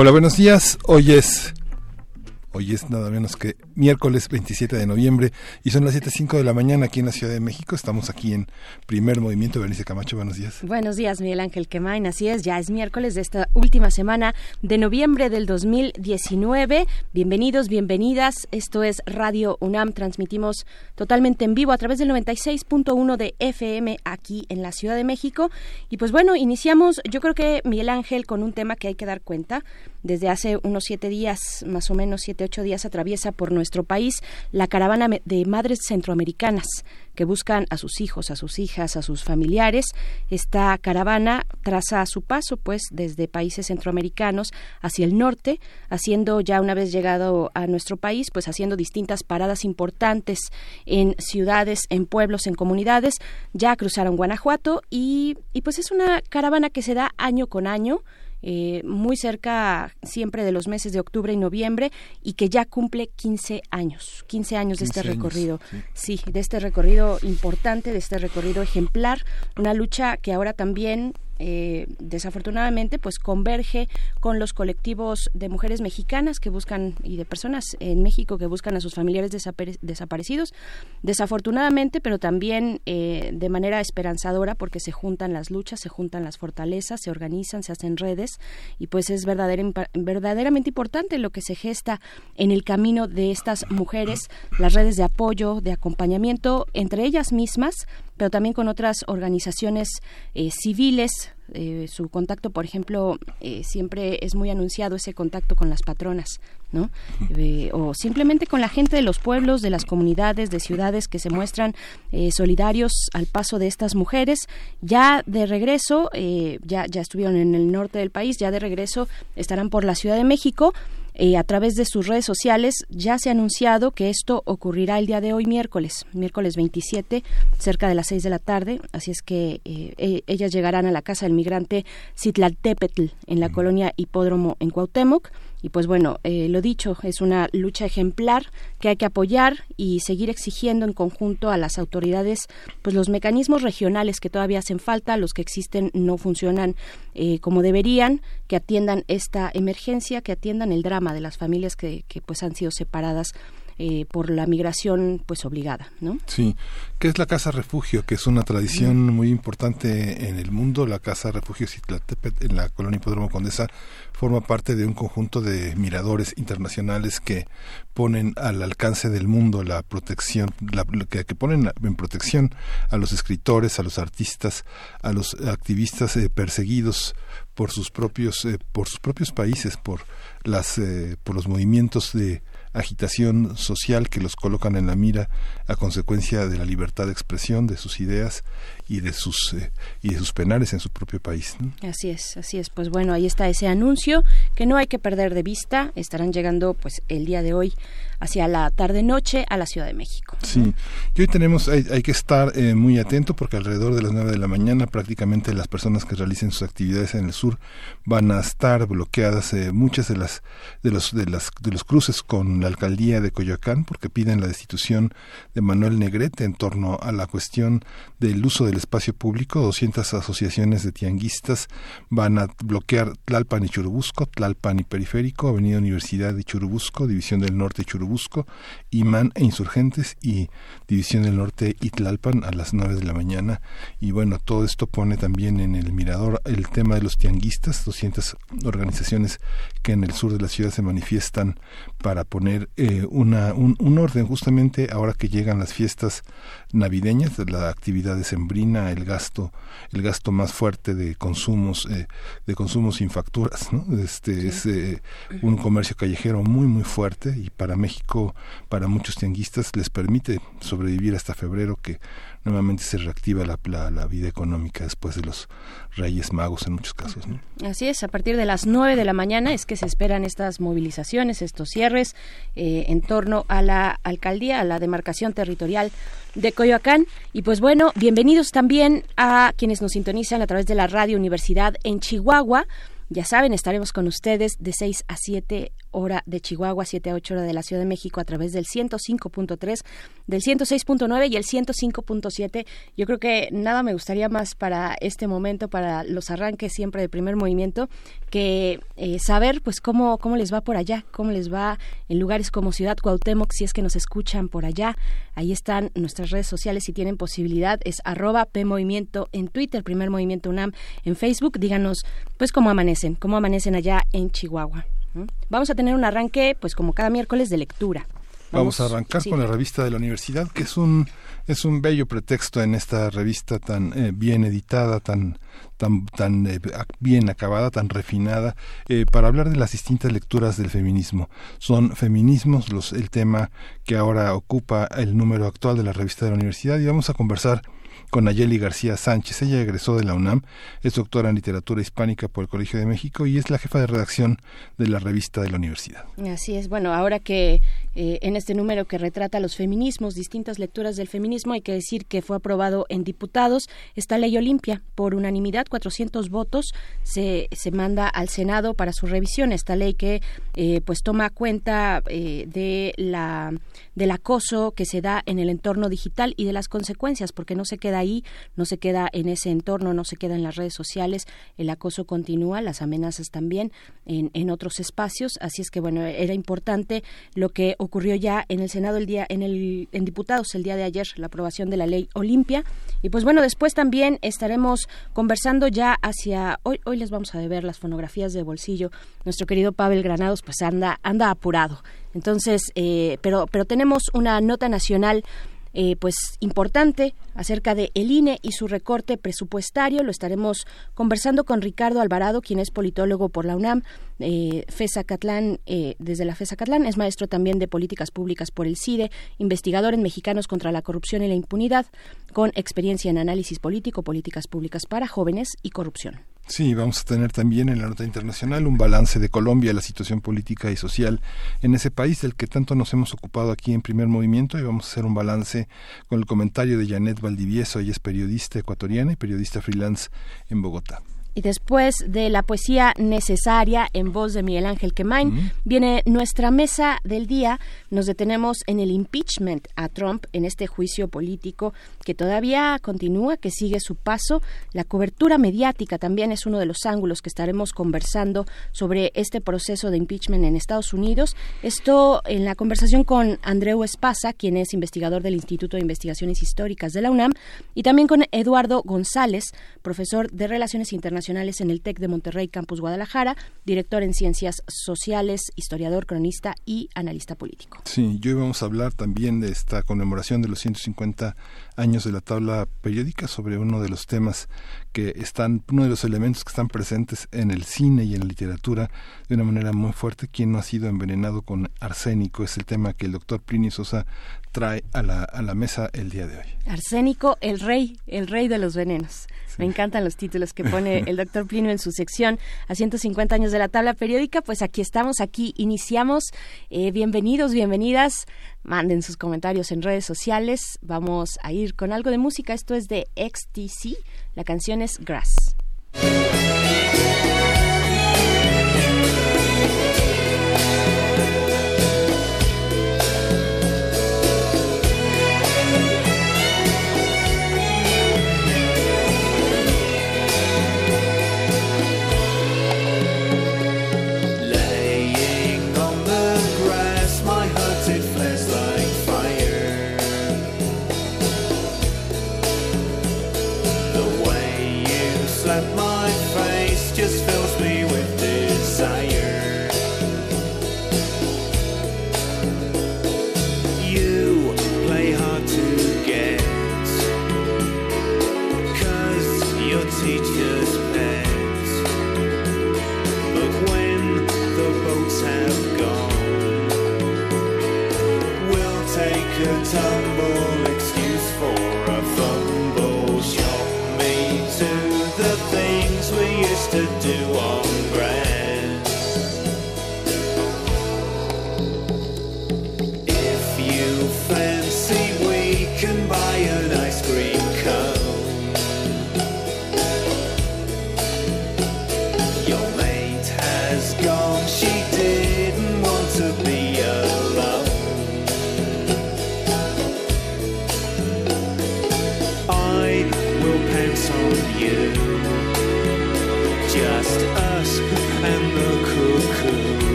Hola, buenos días. Hoy es Hoy es nada menos que miércoles 27 de noviembre y son las 7.05 de la mañana aquí en la Ciudad de México. Estamos aquí en Primer Movimiento. Bernice Camacho, buenos días. Buenos días, Miguel Ángel Quemain. Así es, ya es miércoles de esta última semana de noviembre del 2019. Bienvenidos, bienvenidas. Esto es Radio UNAM. Transmitimos totalmente en vivo a través del 96.1 de FM aquí en la Ciudad de México. Y pues bueno, iniciamos, yo creo que Miguel Ángel, con un tema que hay que dar cuenta. Desde hace unos siete días, más o menos siete, días, atraviesa por nuestro país la caravana de madres centroamericanas que buscan a sus hijos, a sus hijas, a sus familiares. Esta caravana traza su paso, pues, desde países centroamericanos hacia el norte, haciendo ya una vez llegado a nuestro país, pues haciendo distintas paradas importantes en ciudades, en pueblos, en comunidades. Ya cruzaron Guanajuato y pues es una caravana que se da año con año eh, muy cerca siempre de los meses de octubre y noviembre y que ya cumple 15 años, 15 años de este recorrido. sí. de este recorrido importante, de este recorrido ejemplar, una lucha que ahora también eh, desafortunadamente pues converge con los colectivos de mujeres mexicanas que buscan y de personas en México que buscan a sus familiares desaparecidos. Desafortunadamente pero también eh, de manera esperanzadora porque se juntan las luchas se juntan las fortalezas se organizan se hacen redes y pues es verdaderamente importante lo que se gesta en el camino de estas mujeres las redes de apoyo de acompañamiento entre ellas mismas pero también con otras organizaciones eh, civiles. Eh, su contacto, por ejemplo, eh, siempre es muy anunciado ese contacto con las patronas, ¿no? o simplemente con la gente de los pueblos, de las comunidades, de ciudades que se muestran solidarios al paso de estas mujeres. Ya de regreso, ya, ya estuvieron en el norte del país, ya de regreso estarán por la Ciudad de México eh, a través de sus redes sociales ya se ha anunciado que esto ocurrirá el día de hoy miércoles, miércoles 27, cerca de las 6 de la tarde, así es que eh, e, ellas llegarán a la casa del migrante Citlaltépetl en la colonia Hipódromo en Cuauhtémoc y pues bueno, eh, lo dicho, es una lucha ejemplar que hay que apoyar y seguir exigiendo en conjunto a las autoridades, pues los mecanismos regionales que todavía hacen falta, los que existen no funcionan eh, como deberían, que atiendan esta emergencia, que atiendan el drama de las familias que, que pues han sido separadas eh, por la migración pues obligada, ¿no? Sí, que es la casa refugio, que es una tradición muy importante en el mundo. La casa refugio Citlatepet en la colonia Hipódromo Condesa forma parte de un conjunto de miradores internacionales que ponen al alcance del mundo la protección, la, que, ponen en protección a los escritores, a los artistas, a los activistas eh, perseguidos por sus propios eh, por sus propios países, por las por los movimientos de agitación social que los colocan en la mira a consecuencia de la libertad de expresión de sus ideas y de sus eh, y de sus penales en su propio país. Así es, así es. Pues bueno, ahí está ese anuncio que no hay que perder de vista. Estarán llegando pues el día de hoy hacia la tarde noche a la Ciudad de México. Sí, y hoy tenemos hay, hay que estar eh, muy atento porque alrededor de las nueve de la mañana prácticamente las personas que realicen sus actividades en el sur van a estar bloqueadas eh, muchas de las de los de las de los cruces con la alcaldía de Coyoacán porque piden la destitución de Manuel Negrete en torno a la cuestión del uso del espacio público. 200 asociaciones de tianguistas van a bloquear Tlalpan y Churubusco, Tlalpan y Periférico, Avenida Universidad de Churubusco, División del Norte y Churubusco, Imán e Insurgentes y División del Norte y Tlalpan a las 9 de la mañana. Y bueno, todo esto pone también en el mirador el tema de los tianguistas, 200 organizaciones que en el sur de la ciudad se manifiestan para poner eh, una, un, un orden justamente ahora que llegan las fiestas navideñas, la actividad decembrina, el gasto, el gasto más fuerte de consumos, eh, de consumos sin facturas, ¿no? Este es eh, un comercio callejero muy muy fuerte y para México México para muchos tianguistas les permite sobrevivir hasta febrero que nuevamente se reactiva la, la, vida económica después de los Reyes Magos en muchos casos. Así es, a partir de las 9 de la mañana es que se esperan estas movilizaciones, estos cierres eh, en torno a la alcaldía, a la demarcación territorial de Coyoacán. Y pues bueno, bienvenidos también a quienes nos sintonizan a través de la Radio Universidad en Chihuahua. Ya saben, estaremos con ustedes de 6 a 7 hora de Chihuahua, 7 a 8 hora de la Ciudad de México a través del 105.3, del 106.9 y el 105.7. Yo creo que nada me gustaría más para este momento, para los arranques siempre de primer movimiento, que eh, saber pues cómo, cómo les va por allá, cómo les va en lugares como Ciudad Cuauhtémoc, si es que nos escuchan por allá. Ahí están nuestras redes sociales si tienen posibilidad, es arroba PMovimiento en Twitter, Primer Movimiento UNAM en Facebook. Díganos pues cómo amanecen, cómo amanecen allá en Chihuahua. Vamos a tener un arranque, pues como cada miércoles, de lectura. Vamos, a arrancar con la revista de la universidad, que es un es un bello pretexto en esta revista tan eh, bien editada, tan tan tan eh, bien acabada, tan refinada, eh, para hablar de las distintas lecturas del feminismo. Son feminismos los el tema que ahora ocupa el número actual de la revista de la universidad y vamos a conversar con Nayeli García Sánchez. Ella egresó de la UNAM, es doctora en literatura hispánica por el Colegio de México y es la jefa de redacción de la revista de la universidad. Así es, bueno, ahora que eh, en este número que retrata los feminismos, distintas lecturas del feminismo, hay que decir que fue aprobado en diputados esta ley Olimpia por unanimidad, 400 votos, se, se manda al Senado para su revisión. Esta ley que eh, pues toma cuenta eh, de la del acoso que se da en el entorno digital y de las consecuencias, porque no se queda ahí, no se queda en ese entorno, no se queda en las redes sociales, el acoso continúa, las amenazas también en, en otros espacios, así es que bueno, era importante lo que ocurrió ya en el Senado el día, en el en diputados el día de ayer, la aprobación de la ley Olimpia, y pues bueno, después también estaremos conversando ya hacia, hoy, hoy les vamos a ver las fonografías de bolsillo, nuestro querido Pavel Granados pues anda, anda apurado, entonces, eh, pero, pero tenemos una nota nacional eh, pues importante acerca de el INE y su recorte presupuestario. Lo estaremos conversando con Ricardo Alvarado, quien es politólogo por la UNAM, eh, FESA Catlán, eh, desde la FESA Catlán, es maestro también de políticas públicas por el CIDE, investigador en Mexicanos contra la corrupción y la impunidad, con experiencia en análisis político, políticas públicas para jóvenes y corrupción. Sí, vamos a tener también en la nota internacional un balance de Colombia, la situación política y social en ese país del que tanto nos hemos ocupado aquí en primer movimiento y vamos a hacer un balance con el comentario de Janet Valdivieso, ella es periodista ecuatoriana y periodista freelance en Bogotá. Y después de la poesía necesaria en voz de Miguel Ángel Quemain, viene nuestra mesa del día. Nos detenemos en el impeachment a Trump, en este juicio político que todavía continúa, que sigue su paso. La cobertura mediática también es uno de los ángulos que estaremos conversando sobre este proceso de impeachment en Estados Unidos. Esto en la conversación con Andreu Espasa, quien es investigador del Instituto de Investigaciones Históricas de la UNAM, y también con Eduardo González, profesor de Relaciones Internacionales en el TEC de Monterrey, Campus Guadalajara, director en Ciencias Sociales, historiador, cronista y analista político. Sí, yo íbamos a hablar también de esta conmemoración de los 150 años de la tabla periódica sobre uno de los temas que están, uno de los elementos que están presentes en el cine y en la literatura de una manera muy fuerte. ¿Quién no ha sido envenenado con arsénico? Es el tema que el doctor Plinio Sosa trae a la, a la mesa el día de hoy. Arsénico, el rey, el rey de los venenos. Me encantan los títulos que pone el doctor Plinio en su sección a 150 años de la tabla periódica. Pues aquí estamos, aquí iniciamos. Eh, bienvenidos, bienvenidas. Manden sus comentarios en redes sociales. Vamos a ir con algo de música. Esto es de XTC. La canción es Grass.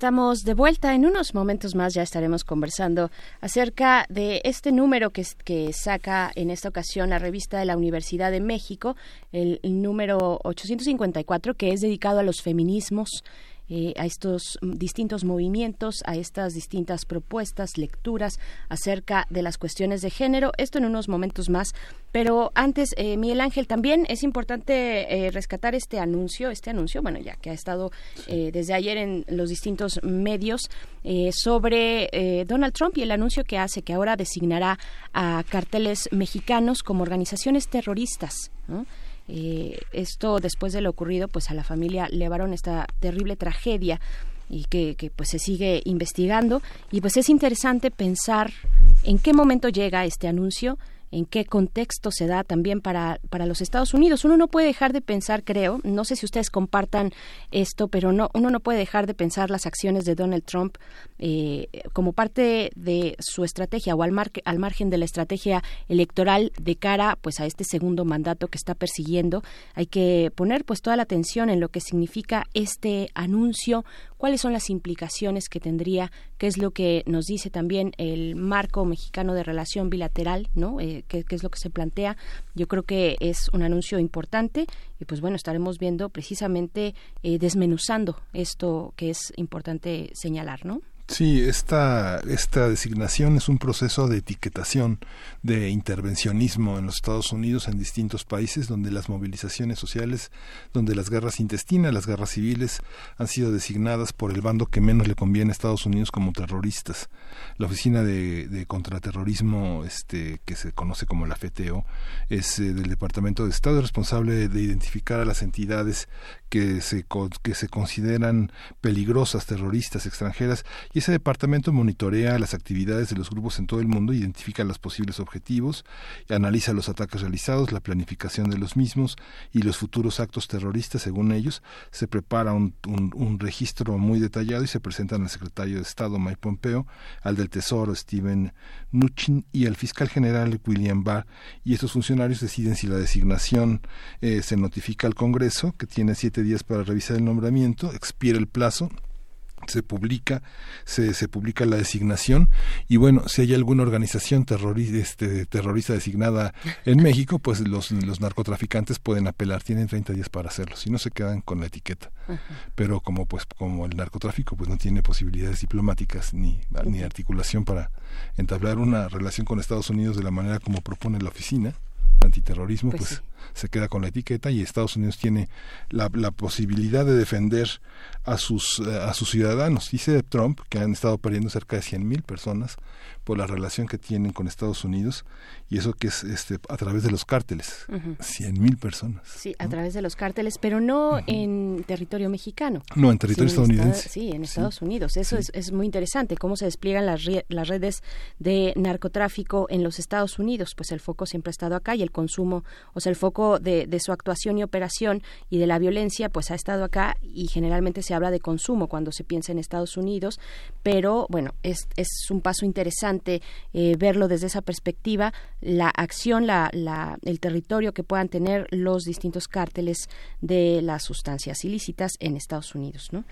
Estamos de vuelta. En unos momentos más ya estaremos conversando acerca de este número que, saca en esta ocasión la revista de la Universidad de México, el, el número 854, que es dedicado a los feminismos eh, a estos distintos movimientos, a estas distintas propuestas, lecturas acerca de las cuestiones de género. Esto en unos momentos más. Pero antes, eh, Miguel Ángel, también es importante eh, rescatar este anuncio, este anuncio, bueno, ya que ha estado desde ayer en los distintos medios sobre Donald Trump y el anuncio que hace que ahora designará a carteles mexicanos como organizaciones terroristas. ¿no? Eh, esto después de lo ocurrido, pues a la familia le llevaron esta terrible tragedia y que, que, pues se sigue investigando. Y pues es interesante pensar en qué momento llega este anuncio en qué contexto se da también para, para los Estados Unidos. Uno no puede dejar de pensar, creo, no sé si ustedes compartan esto, pero no, uno no puede dejar de pensar las acciones de Donald Trump eh, como parte de su estrategia o al, al margen de la estrategia electoral de cara pues a este segundo mandato que está persiguiendo. Hay que poner pues toda la atención en lo que significa este anuncio, cuáles son las implicaciones que tendría, qué es lo que nos dice también el marco mexicano de relación bilateral, ¿no? Eh, qué, es lo que se plantea. Yo creo que es un anuncio importante y pues bueno, estaremos viendo precisamente eh, desmenuzando esto que es importante señalar, ¿no? Sí, esta, esta designación es un proceso de etiquetación, de intervencionismo en los Estados Unidos, en distintos países, donde las movilizaciones sociales, donde las guerras intestinas, las guerras civiles, han sido designadas por el bando que menos le conviene a Estados Unidos como terroristas. La Oficina de, Contraterrorismo, este, que se conoce como la FTO, es eh, del Departamento de Estado responsable de identificar a las entidades que se, que se consideran peligrosas, terroristas, extranjeras, y ese departamento monitorea las actividades de los grupos en todo el mundo, identifica los posibles objetivos, analiza los ataques realizados, la planificación de los mismos y los futuros actos terroristas, según ellos, se prepara un, un, registro muy detallado y se presentan al secretario de Estado Mike Pompeo, al del Tesoro Steven Mnuchin y al fiscal general William Barr, y estos funcionarios deciden si la designación eh, se notifica al Congreso, que tiene siete días para revisar el nombramiento, expira el plazo se publica se, se publica la designación y bueno si hay alguna organización terrorista, este, terrorista designada en México pues los, los narcotraficantes pueden apelar tienen 30 días para hacerlo si no se quedan con la etiqueta. Pero como pues como el narcotráfico pues no tiene posibilidades diplomáticas ni, ni articulación para entablar una relación con Estados Unidos de la manera como propone la oficina antiterrorismo pues, pues se queda con la etiqueta y Estados Unidos tiene la, la posibilidad de defender a sus, eh, a sus ciudadanos. Dice Trump que han estado perdiendo cerca de 100.000 personas por la relación que tienen con Estados Unidos y eso que es este a través de los cárteles. cien mil personas. Sí, a través de los cárteles, pero no en territorio mexicano. No, en territorio estadounidense. sí, en Estados Unidos. Eso es, es, muy interesante, cómo se despliegan las, las redes de narcotráfico en los Estados Unidos. Pues el foco siempre ha estado acá y el consumo, o sea, el foco de, su actuación y operación y de la violencia, pues ha estado acá y generalmente se habla de consumo cuando se piensa en Estados Unidos, pero bueno, es, es un paso interesante eh, verlo desde esa perspectiva, la acción, la, la, el territorio que puedan tener los distintos cárteles de las sustancias ilícitas en Estados Unidos, ¿no?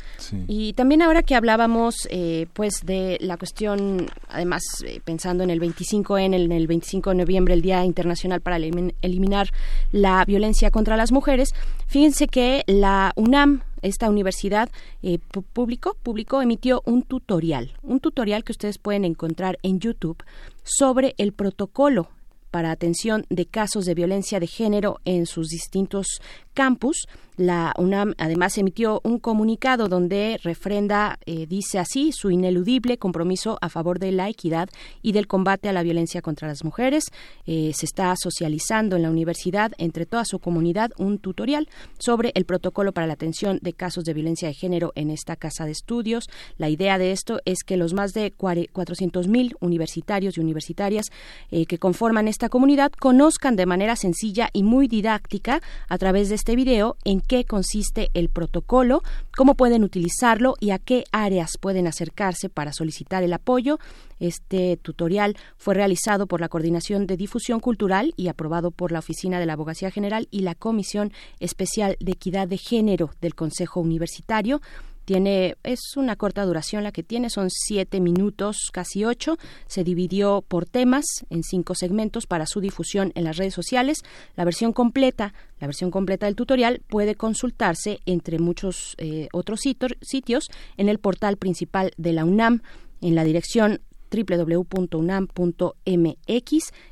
Y también ahora que hablábamos, eh, pues, de la cuestión, además, eh, pensando en el 25 en el, en el 25 de noviembre, el Día Internacional para eliminar la violencia contra las mujeres. Fíjense que la UNAM esta universidad eh, publicó, emitió un tutorial, un tutorial que ustedes pueden encontrar en YouTube sobre el protocolo para atención de casos de violencia de género en sus distintos campus. La UNAM además emitió un comunicado donde refrenda, eh, dice así, su ineludible compromiso a favor de la equidad y del combate a la violencia contra las mujeres. Eh, se está socializando en la universidad entre toda su comunidad un tutorial sobre el protocolo para la atención de casos de violencia de género en esta casa de estudios. La idea de esto es que los más de 400.000 universitarios y universitarias eh, que conforman esta comunidad conozcan de manera sencilla y muy didáctica a través de este video qué consiste el protocolo, cómo pueden utilizarlo y a qué áreas pueden acercarse para solicitar el apoyo. Este tutorial fue realizado por la Coordinación de Difusión Cultural y aprobado por la Oficina de la Abogacía General y la Comisión Especial de Equidad de Género del Consejo Universitario. Tiene, es una corta duración la que tiene, son siete minutos, casi ocho. Se dividió por temas en cinco segmentos para su difusión en las redes sociales. La versión completa, la versión completa del tutorial puede consultarse entre muchos eh, otros sitios en el portal principal de la UNAM en la dirección www.unam.mx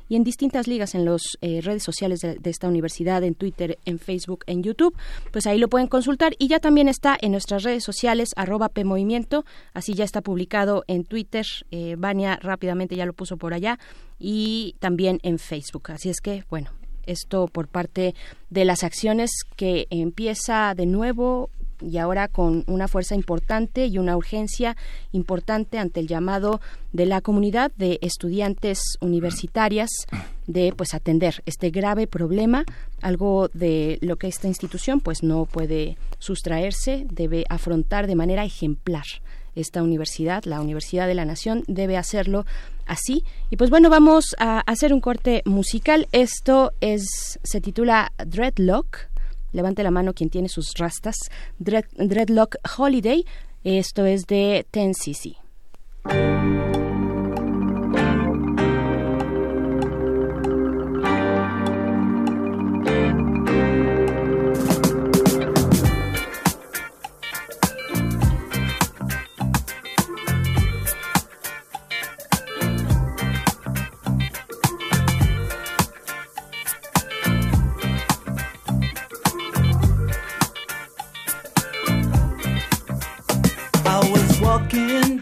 y en distintas ligas en las eh, redes sociales de, esta universidad, en Twitter, en Facebook, en YouTube. Pues ahí lo pueden consultar y ya también está en nuestras redes sociales, arroba PMovimiento, así ya está publicado en Twitter. Eh, Vania rápidamente ya lo puso por allá y también en Facebook. Así es que, bueno, esto por parte de las acciones que empieza de nuevo y ahora con una fuerza importante y una urgencia importante ante el llamado de la comunidad de estudiantes universitarias de pues atender este grave problema, algo de lo que esta institución pues no puede sustraerse, debe afrontar de manera ejemplar esta universidad, la Universidad de la Nación, debe hacerlo así. Y pues bueno, vamos a hacer un corte musical. Esto es se titula Dreadlock Levante la mano quien tiene sus rastas. Dreadlock Holiday. Esto es de Ten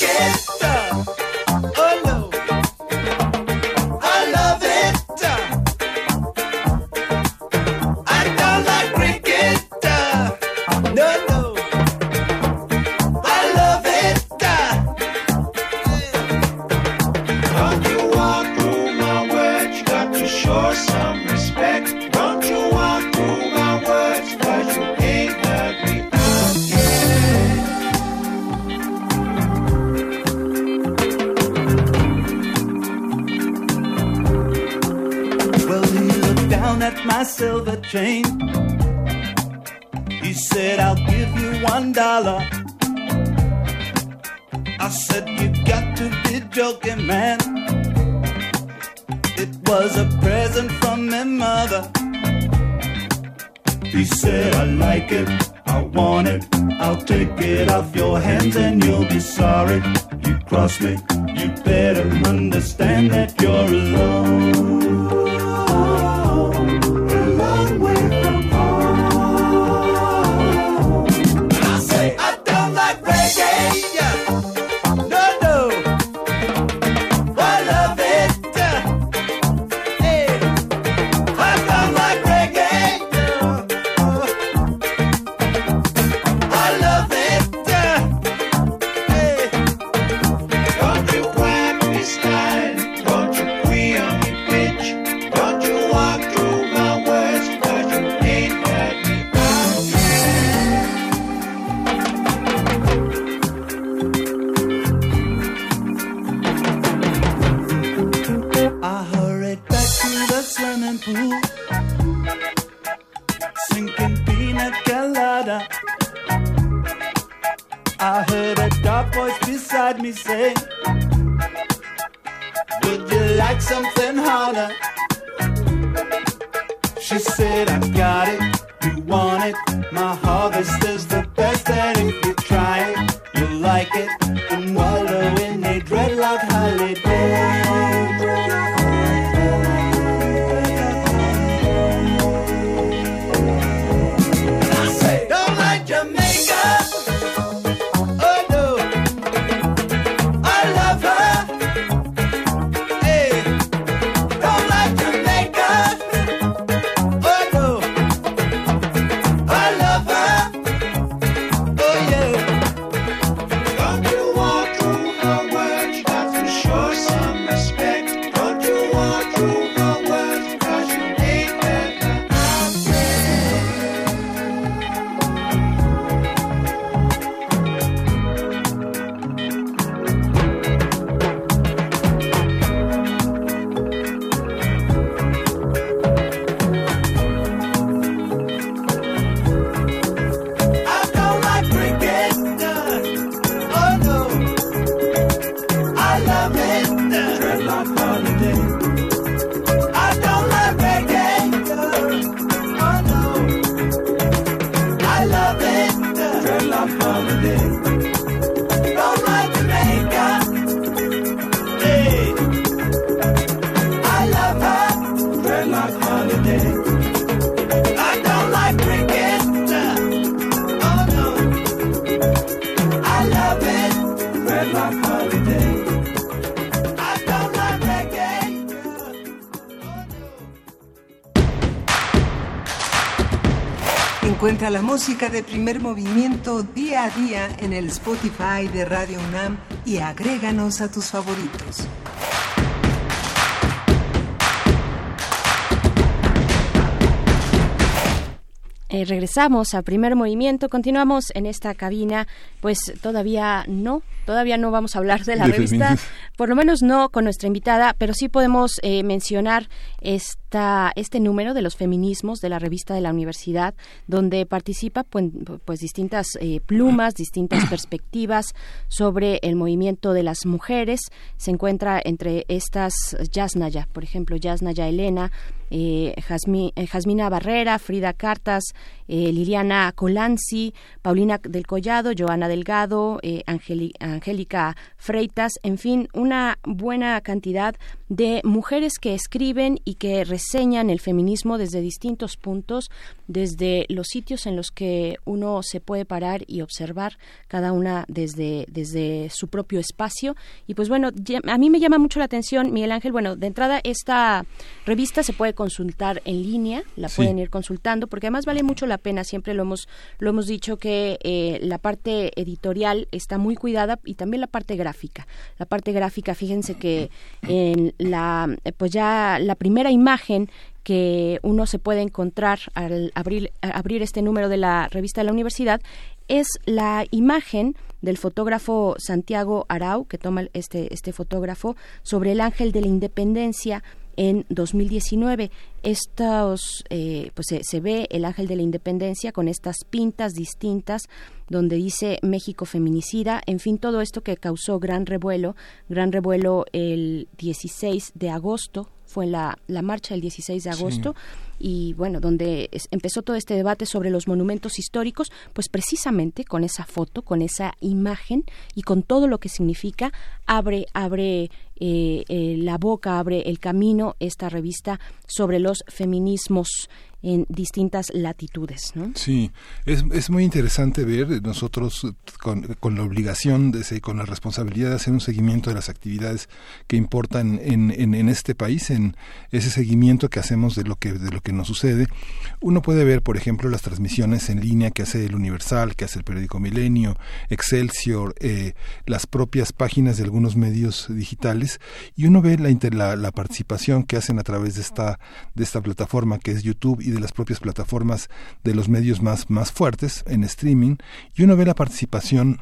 Get up. Silver chain. He said, I'll give you one dollar. I said, You got to be joking, man. It was a present from my mother. He said, I like it, I want it. I'll take it off your hands and you'll be sorry. You cross me, you better understand that you're alone. Encuentra la música de primer movimiento día a día en el Spotify de Radio UNAM y agréganos a tus favoritos. Eh, regresamos a primer movimiento, continuamos en esta cabina, pues todavía no, todavía no vamos a hablar de la revista, por lo menos no con nuestra invitada, pero sí podemos eh, mencionar esta, este número de los feminismos de la revista de la universidad, donde participa pues, pues distintas eh, plumas, distintas perspectivas sobre el movimiento de las mujeres. Se encuentra entre estas Yasnaya, por ejemplo, Yasnaya Elena, eh, eh, Jasmina Barrera, Frida Cartas, eh, Liliana Colanzi, Paulina del Collado, Joana Delgado, Angélica Freitas, en fin, una buena cantidad de mujeres que escriben y que reseñan el feminismo desde distintos puntos, desde los sitios en los que uno se puede parar y observar cada una desde, desde su propio espacio. Y pues bueno, a mí me llama mucho la atención, Miguel Ángel, bueno, de entrada esta revista se puede consultar en línea, la pueden ir consultando, porque además vale mucho la pena, siempre lo hemos, lo hemos dicho que eh, la parte editorial está muy cuidada y también la parte gráfica. La parte gráfica, fíjense que en la, pues ya la primera imagen que uno se puede encontrar al abrir, abrir este número de la revista de la universidad es la imagen del fotógrafo Santiago Arau, que toma este, este fotógrafo, sobre el ángel de la independencia en 2019. Estos, eh, pues se, ve el ángel de la independencia con estas pintas distintas donde dice México feminicida, en fin, todo esto que causó gran revuelo, gran revuelo el 16 de agosto, fue la, la marcha del 16 de agosto y bueno, donde empezó todo este debate sobre los monumentos históricos, pues precisamente con esa foto, con esa imagen y con todo lo que significa, abre, abre eh, eh, la boca, abre el camino esta revista sobre los feminismos en distintas latitudes. ¿no? Sí, es, es muy interesante ver nosotros con, la obligación, de, con la responsabilidad de hacer un seguimiento de las actividades que importan en, en, en, este país, en ese seguimiento que hacemos de lo que, de lo que nos sucede. Uno puede ver, por ejemplo, las transmisiones en línea que hace el Universal, que hace el periódico Milenio, Excelsior, eh, las propias páginas de algunos medios digitales, y uno ve la, la, la participación que hacen a través de esta, de esta plataforma que es YouTube y de las propias plataformas de los medios más, más fuertes en streaming y uno ve la participación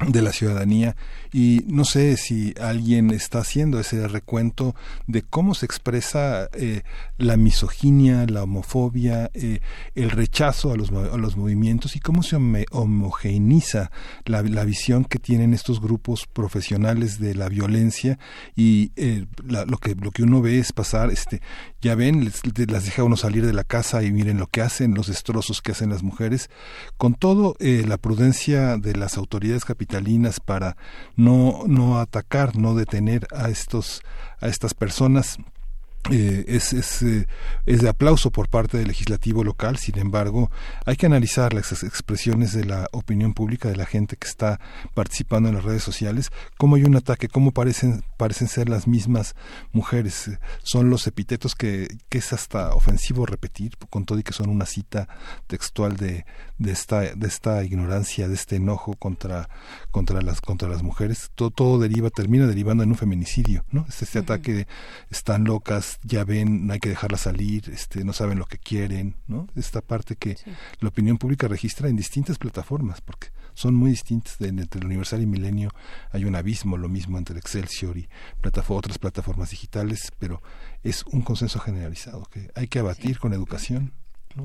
de la ciudadanía. Y no sé si alguien está haciendo ese recuento de cómo se expresa eh, la misoginia, la homofobia, eh, el rechazo a los, a los movimientos y cómo se homogeneiza la, la, visión que tienen estos grupos profesionales de la violencia y eh, lo que lo que uno ve es pasar este ya ven las deja uno salir de la casa y miren lo que hacen los destrozos que hacen las mujeres. Con todo la prudencia de las autoridades capitales para no, no atacar, no detener a estos a estas personas eh, es, es, eh, es, de aplauso por parte del legislativo local, sin embargo, hay que analizar las expresiones de la opinión pública, de la gente que está participando en las redes sociales, cómo hay un ataque, cómo parecen, parecen ser las mismas mujeres. Son los epítetos que, que es hasta ofensivo repetir, con todo y que son una cita textual de, de, esta, de esta ignorancia, de este enojo contra, contra, las, contra las mujeres. Todo, todo deriva, termina derivando en un feminicidio, ¿no? Este, este ataque de están locas, ya ven, no hay que dejarla salir, este, no saben lo que quieren, ¿no? Esta parte que la opinión pública registra en distintas plataformas, porque son muy distintas. entre el Universal y Milenio hay un abismo, lo mismo entre Excelsior y otras plataformas digitales, pero es un consenso generalizado que hay que abatir con educación.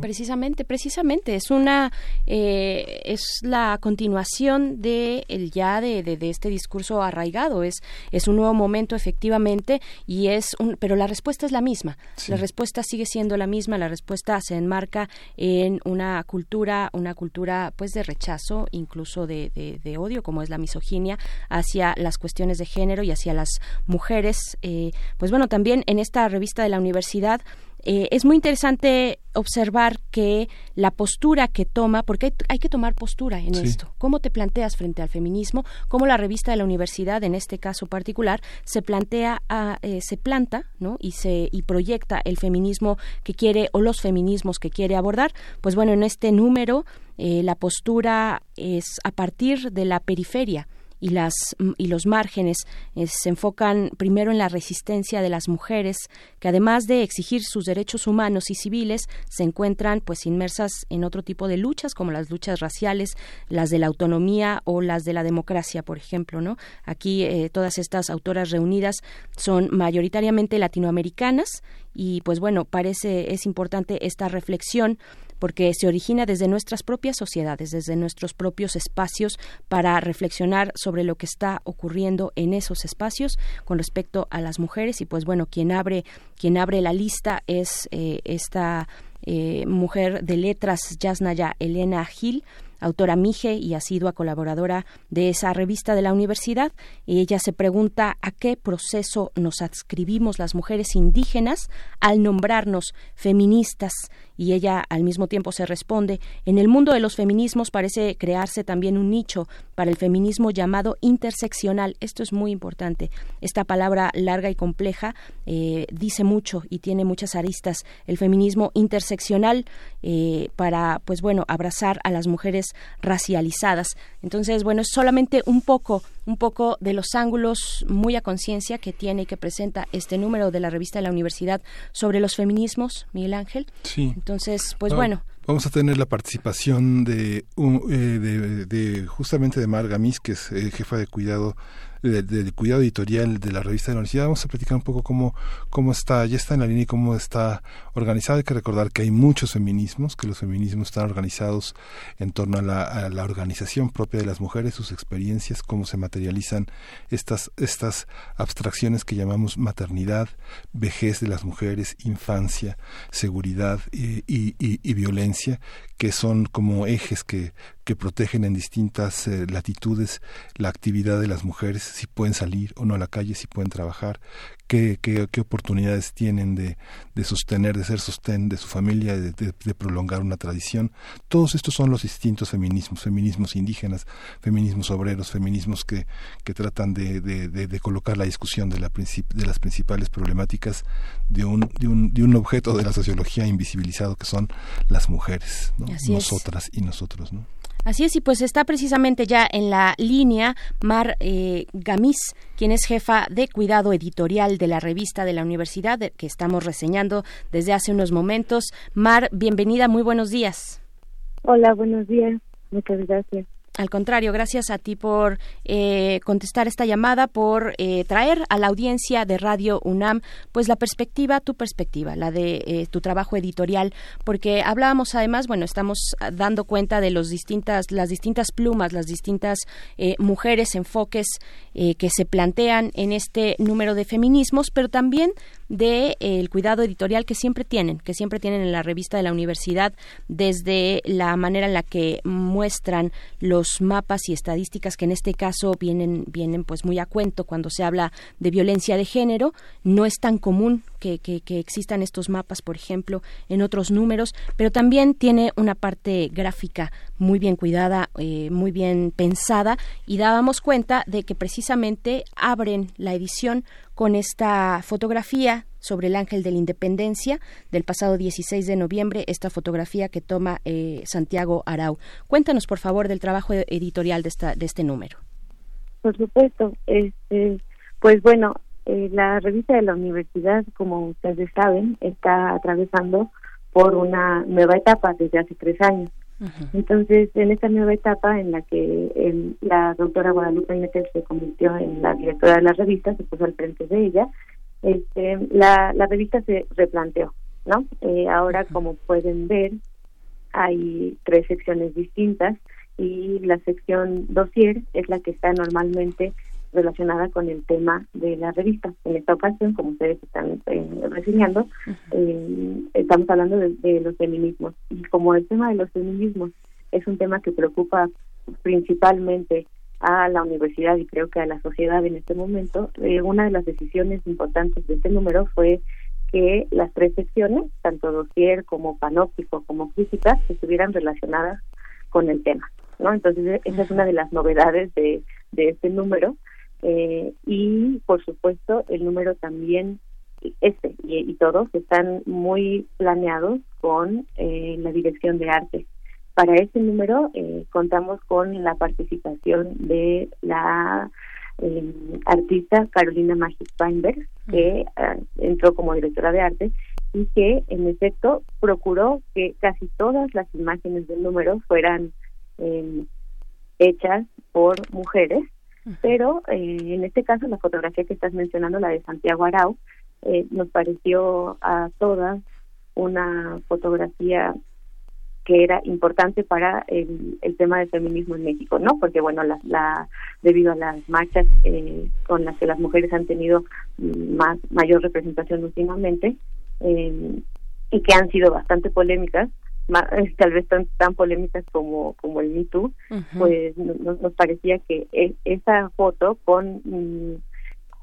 Precisamente, precisamente es una eh, es la continuación de el ya de, de, este discurso arraigado es es un nuevo momento efectivamente y es un pero la respuesta es la misma la respuesta sigue siendo la misma la respuesta se enmarca en una cultura una cultura pues de rechazo incluso de, de, odio como es la misoginia hacia las cuestiones de género y hacia las mujeres eh, pues bueno también en esta revista de la universidad Eh, es muy interesante observar que la postura que toma, porque hay, que tomar postura en esto, cómo te planteas frente al feminismo, cómo la revista de la universidad, en este caso particular, se plantea, eh, se planta, ¿no? Y se y proyecta el feminismo que quiere o los feminismos que quiere abordar. Pues bueno, en este número eh, la postura es a partir de la periferia y, las, y los márgenes eh, se enfocan primero en la resistencia de las mujeres, que además de exigir sus derechos humanos y civiles, se encuentran pues inmersas en otro tipo de luchas, como las luchas raciales, las de la autonomía o las de la democracia, por ejemplo, ¿no? Aquí eh, todas estas autoras reunidas son mayoritariamente latinoamericanas y pues bueno, parece es importante esta reflexión porque se origina desde nuestras propias sociedades, desde nuestros propios espacios, para reflexionar sobre lo que está ocurriendo en esos espacios con respecto a las mujeres. Y pues bueno, quien abre, quien abre la lista es eh, esta eh, mujer de letras, Yasnaya Elena Gil, autora Mije y asidua colaboradora de esa revista de la universidad. Y ella se pregunta a qué proceso nos adscribimos las mujeres indígenas al nombrarnos feministas y ella al mismo tiempo se responde, en el mundo de los feminismos parece crearse también un nicho para el feminismo llamado interseccional. Esto es muy importante. Esta palabra larga y compleja eh, dice mucho y tiene muchas aristas. El feminismo interseccional eh, para, pues bueno, abrazar a las mujeres racializadas. Entonces, bueno, es solamente un poco un poco de los ángulos muy a conciencia que tiene y que presenta este número de la revista de la universidad sobre los feminismos, Miguel Ángel. Sí. Entonces, pues bueno. Vamos a tener la participación de, eh, de, justamente de Marga Mis, que es eh, jefa de cuidado del cuidado editorial de la revista de la universidad. Vamos a platicar un poco cómo, cómo está, ya está en la línea y cómo está organizado. Hay que recordar que hay muchos feminismos, que los feminismos están organizados en torno a la, organización propia de las mujeres, sus experiencias, cómo se materializan estas, estas abstracciones que llamamos maternidad, vejez de las mujeres, infancia, seguridad y, y violencia, que son como ejes que, que protegen en distintas eh, latitudes la actividad de las mujeres, si pueden salir o no a la calle, si pueden trabajar, qué, qué, qué oportunidades tienen de, de, sostener, de ser sostén de su familia, de, de, prolongar una tradición. Todos estos son los distintos feminismos, feminismos indígenas, feminismos obreros, feminismos que, que tratan de, de, colocar la discusión de, la de las principales problemáticas de un, de, un, de un objeto de la sociología invisibilizado que son las mujeres, nosotras y nosotros. ¿no? Así es, y pues está precisamente ya en la línea Mar eh, quien es jefa de cuidado editorial de la revista de la universidad que estamos reseñando desde hace unos momentos. Mar, bienvenida, muy buenos días. Hola, buenos días. Muchas gracias. Al contrario, gracias a ti por eh, contestar esta llamada, por eh, traer a la audiencia de Radio UNAM, pues la perspectiva, tu perspectiva, la de eh, tu trabajo editorial, porque hablábamos además, bueno, estamos dando cuenta de los distintas, las distintas plumas, las distintas mujeres, enfoques que se plantean en este número de feminismos, pero también de el cuidado editorial que siempre tienen, que siempre tienen en la revista de la universidad, desde la manera en la que muestran los mapas y estadísticas que en este caso vienen, vienen pues muy a cuento cuando se habla de violencia de género. No es tan común que, que, existan estos mapas, por ejemplo, en otros números, pero también tiene una parte gráfica muy bien cuidada, eh, muy bien pensada y dábamos cuenta de que precisamente abren la edición con esta fotografía sobre el ángel de la independencia del pasado 16 de noviembre, esta fotografía que toma eh, Santiago Arau. Cuéntanos, por favor, del trabajo editorial de, esta, de este número. Por supuesto. Este, pues bueno, eh, la revista de la universidad, como ustedes saben, está atravesando por una nueva etapa desde hace tres años. Entonces, en esta nueva etapa en la que la doctora Guadalupe Inetel se convirtió en la directora de la revista, se puso al frente de ella, este, la, la revista se replanteó, ¿no? Eh, ahora, como pueden ver, hay tres secciones distintas y la sección dossier es la que está normalmente relacionada con el tema de la revista. En esta ocasión, como ustedes están eh, reseñando, eh, estamos hablando de, los feminismos. Y como el tema de los feminismos es un tema que preocupa principalmente a la universidad y creo que a la sociedad en este momento, eh, una de las decisiones importantes de este número fue que las tres secciones, tanto dossier como panóptico como física, estuvieran relacionadas con el tema. ¿no? Entonces, esa es una de las novedades de, de este número. Eh, y, por supuesto, el número también, este y, todos, están muy planeados con eh, la dirección de arte. Para este número eh, contamos con la participación de la eh, artista Carolina Magis Weinberg, que ah, entró como directora de arte y que en efecto procuró que casi todas las imágenes del número fueran eh, hechas por mujeres, pero eh, en este caso la fotografía que estás mencionando, la de Santiago Arau, eh, nos pareció a todas una fotografía que era importante para el, el, tema del feminismo en México, ¿no? Porque, bueno, la, la debido a las marchas eh, con las que las mujeres han tenido más mayor representación últimamente eh, y que han sido bastante polémicas, tal vez tan, tan polémicas como, como el Me Too, pues nos, nos, parecía que e, esa foto con,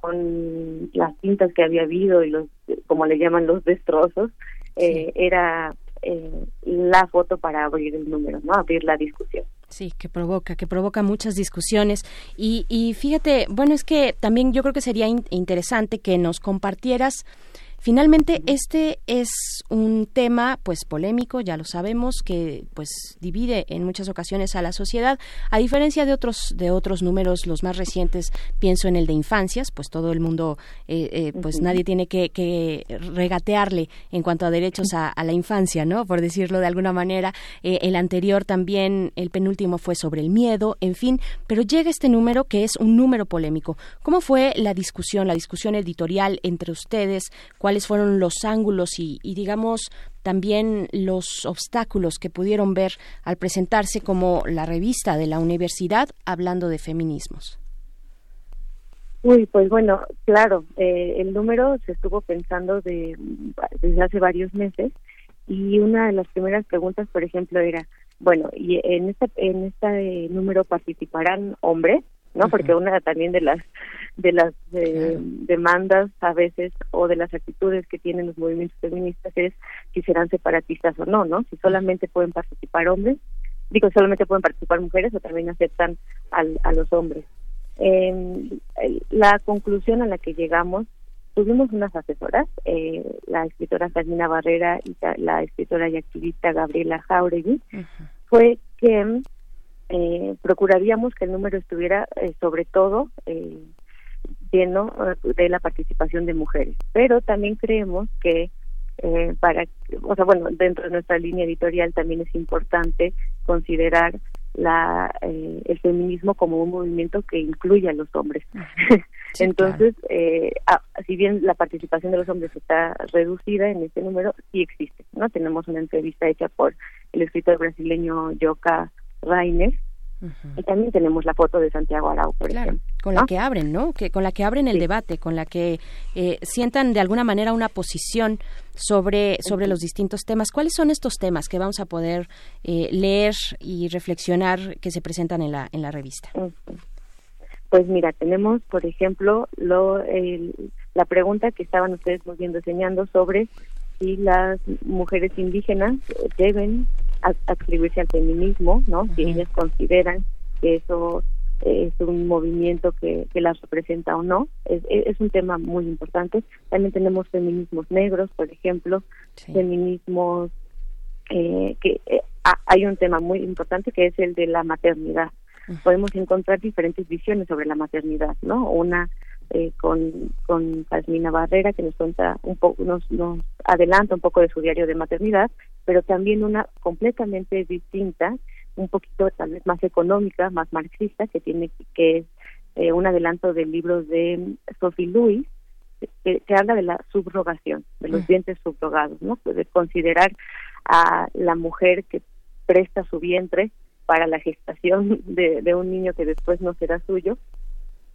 con las tintas que había habido y los, como le llaman, los destrozos, eh, era eh, la foto para abrir el número, ¿no? Abrir la discusión. Sí, que provoca, que provoca muchas discusiones. Y, y fíjate, bueno, es que también yo creo que sería interesante que nos compartieras Finalmente, este es un tema pues polémico, ya lo sabemos, que pues divide en muchas ocasiones a la sociedad. A diferencia de otros de otros números, los más recientes, pienso en el de infancias, pues todo el mundo, eh, eh, pues nadie tiene que, regatearle en cuanto a derechos a, la infancia, ¿no? Por decirlo de alguna manera. Eh, el anterior también, el penúltimo fue sobre el miedo, en fin. Pero llega este número que es un número polémico. ¿Cómo fue la discusión, la discusión editorial entre ustedes? Cuáles fueron los ángulos y, digamos también los obstáculos que pudieron ver al presentarse como la revista de la universidad hablando de feminismos. Uy, pues bueno, claro, eh, el número se estuvo pensando de, desde hace varios meses y una de las primeras preguntas, por ejemplo, era, bueno, y en este en este número participarán hombres, ¿no? Porque una también de las de las eh, demandas a veces o de las actitudes que tienen los movimientos feministas es si serán separatistas o no, ¿no? Si solamente pueden participar hombres, digo, solamente pueden participar mujeres o también aceptan al, a los hombres. Eh, la conclusión a la que llegamos, tuvimos unas asesoras, eh, la escritora Carmina Barrera y la escritora y activista Gabriela Jauregui, fue que eh, procuraríamos que el número estuviera eh, sobre todo eh, lleno eh, de la participación de mujeres, pero también creemos que eh, para, o sea, bueno, dentro de nuestra línea editorial también es importante considerar la eh, el feminismo como un movimiento que incluye a los hombres. Entonces, eh, si bien la participación de los hombres está reducida en este número, sí existe. no Tenemos una entrevista hecha por el escritor brasileño Yoka Rainer, y también tenemos la foto de Santiago Arau, por ejemplo. Con la que abren, ¿no? Que, con la que abren el debate, con la que eh, sientan de alguna manera una posición sobre, sobre los distintos temas. ¿Cuáles son estos temas que vamos a poder eh, leer y reflexionar que se presentan en la, en la revista? Pues mira, tenemos, por ejemplo, lo, la pregunta que estaban ustedes muy bien diseñando sobre si las mujeres indígenas deben adscribirse al feminismo, ¿no? Si ellas consideran que eso es un movimiento que, que las representa o no, es, es, un tema muy importante. También tenemos feminismos negros, por ejemplo, feminismos eh, que eh, hay un tema muy importante que es el de la maternidad. Podemos encontrar diferentes visiones sobre la maternidad, ¿no? Una eh, con, con Casmina Barrera, que nos cuenta un poco, nos, nos adelanta un poco de su diario de maternidad, pero también una completamente distinta, un poquito tal vez más económica, más marxista, que tiene que es eh, un adelanto del libro de Sophie Lewis, que, habla de la subrogación, de los vientres subrogados, ¿no? De considerar a la mujer que presta su vientre para la gestación de, de un niño que después no será suyo,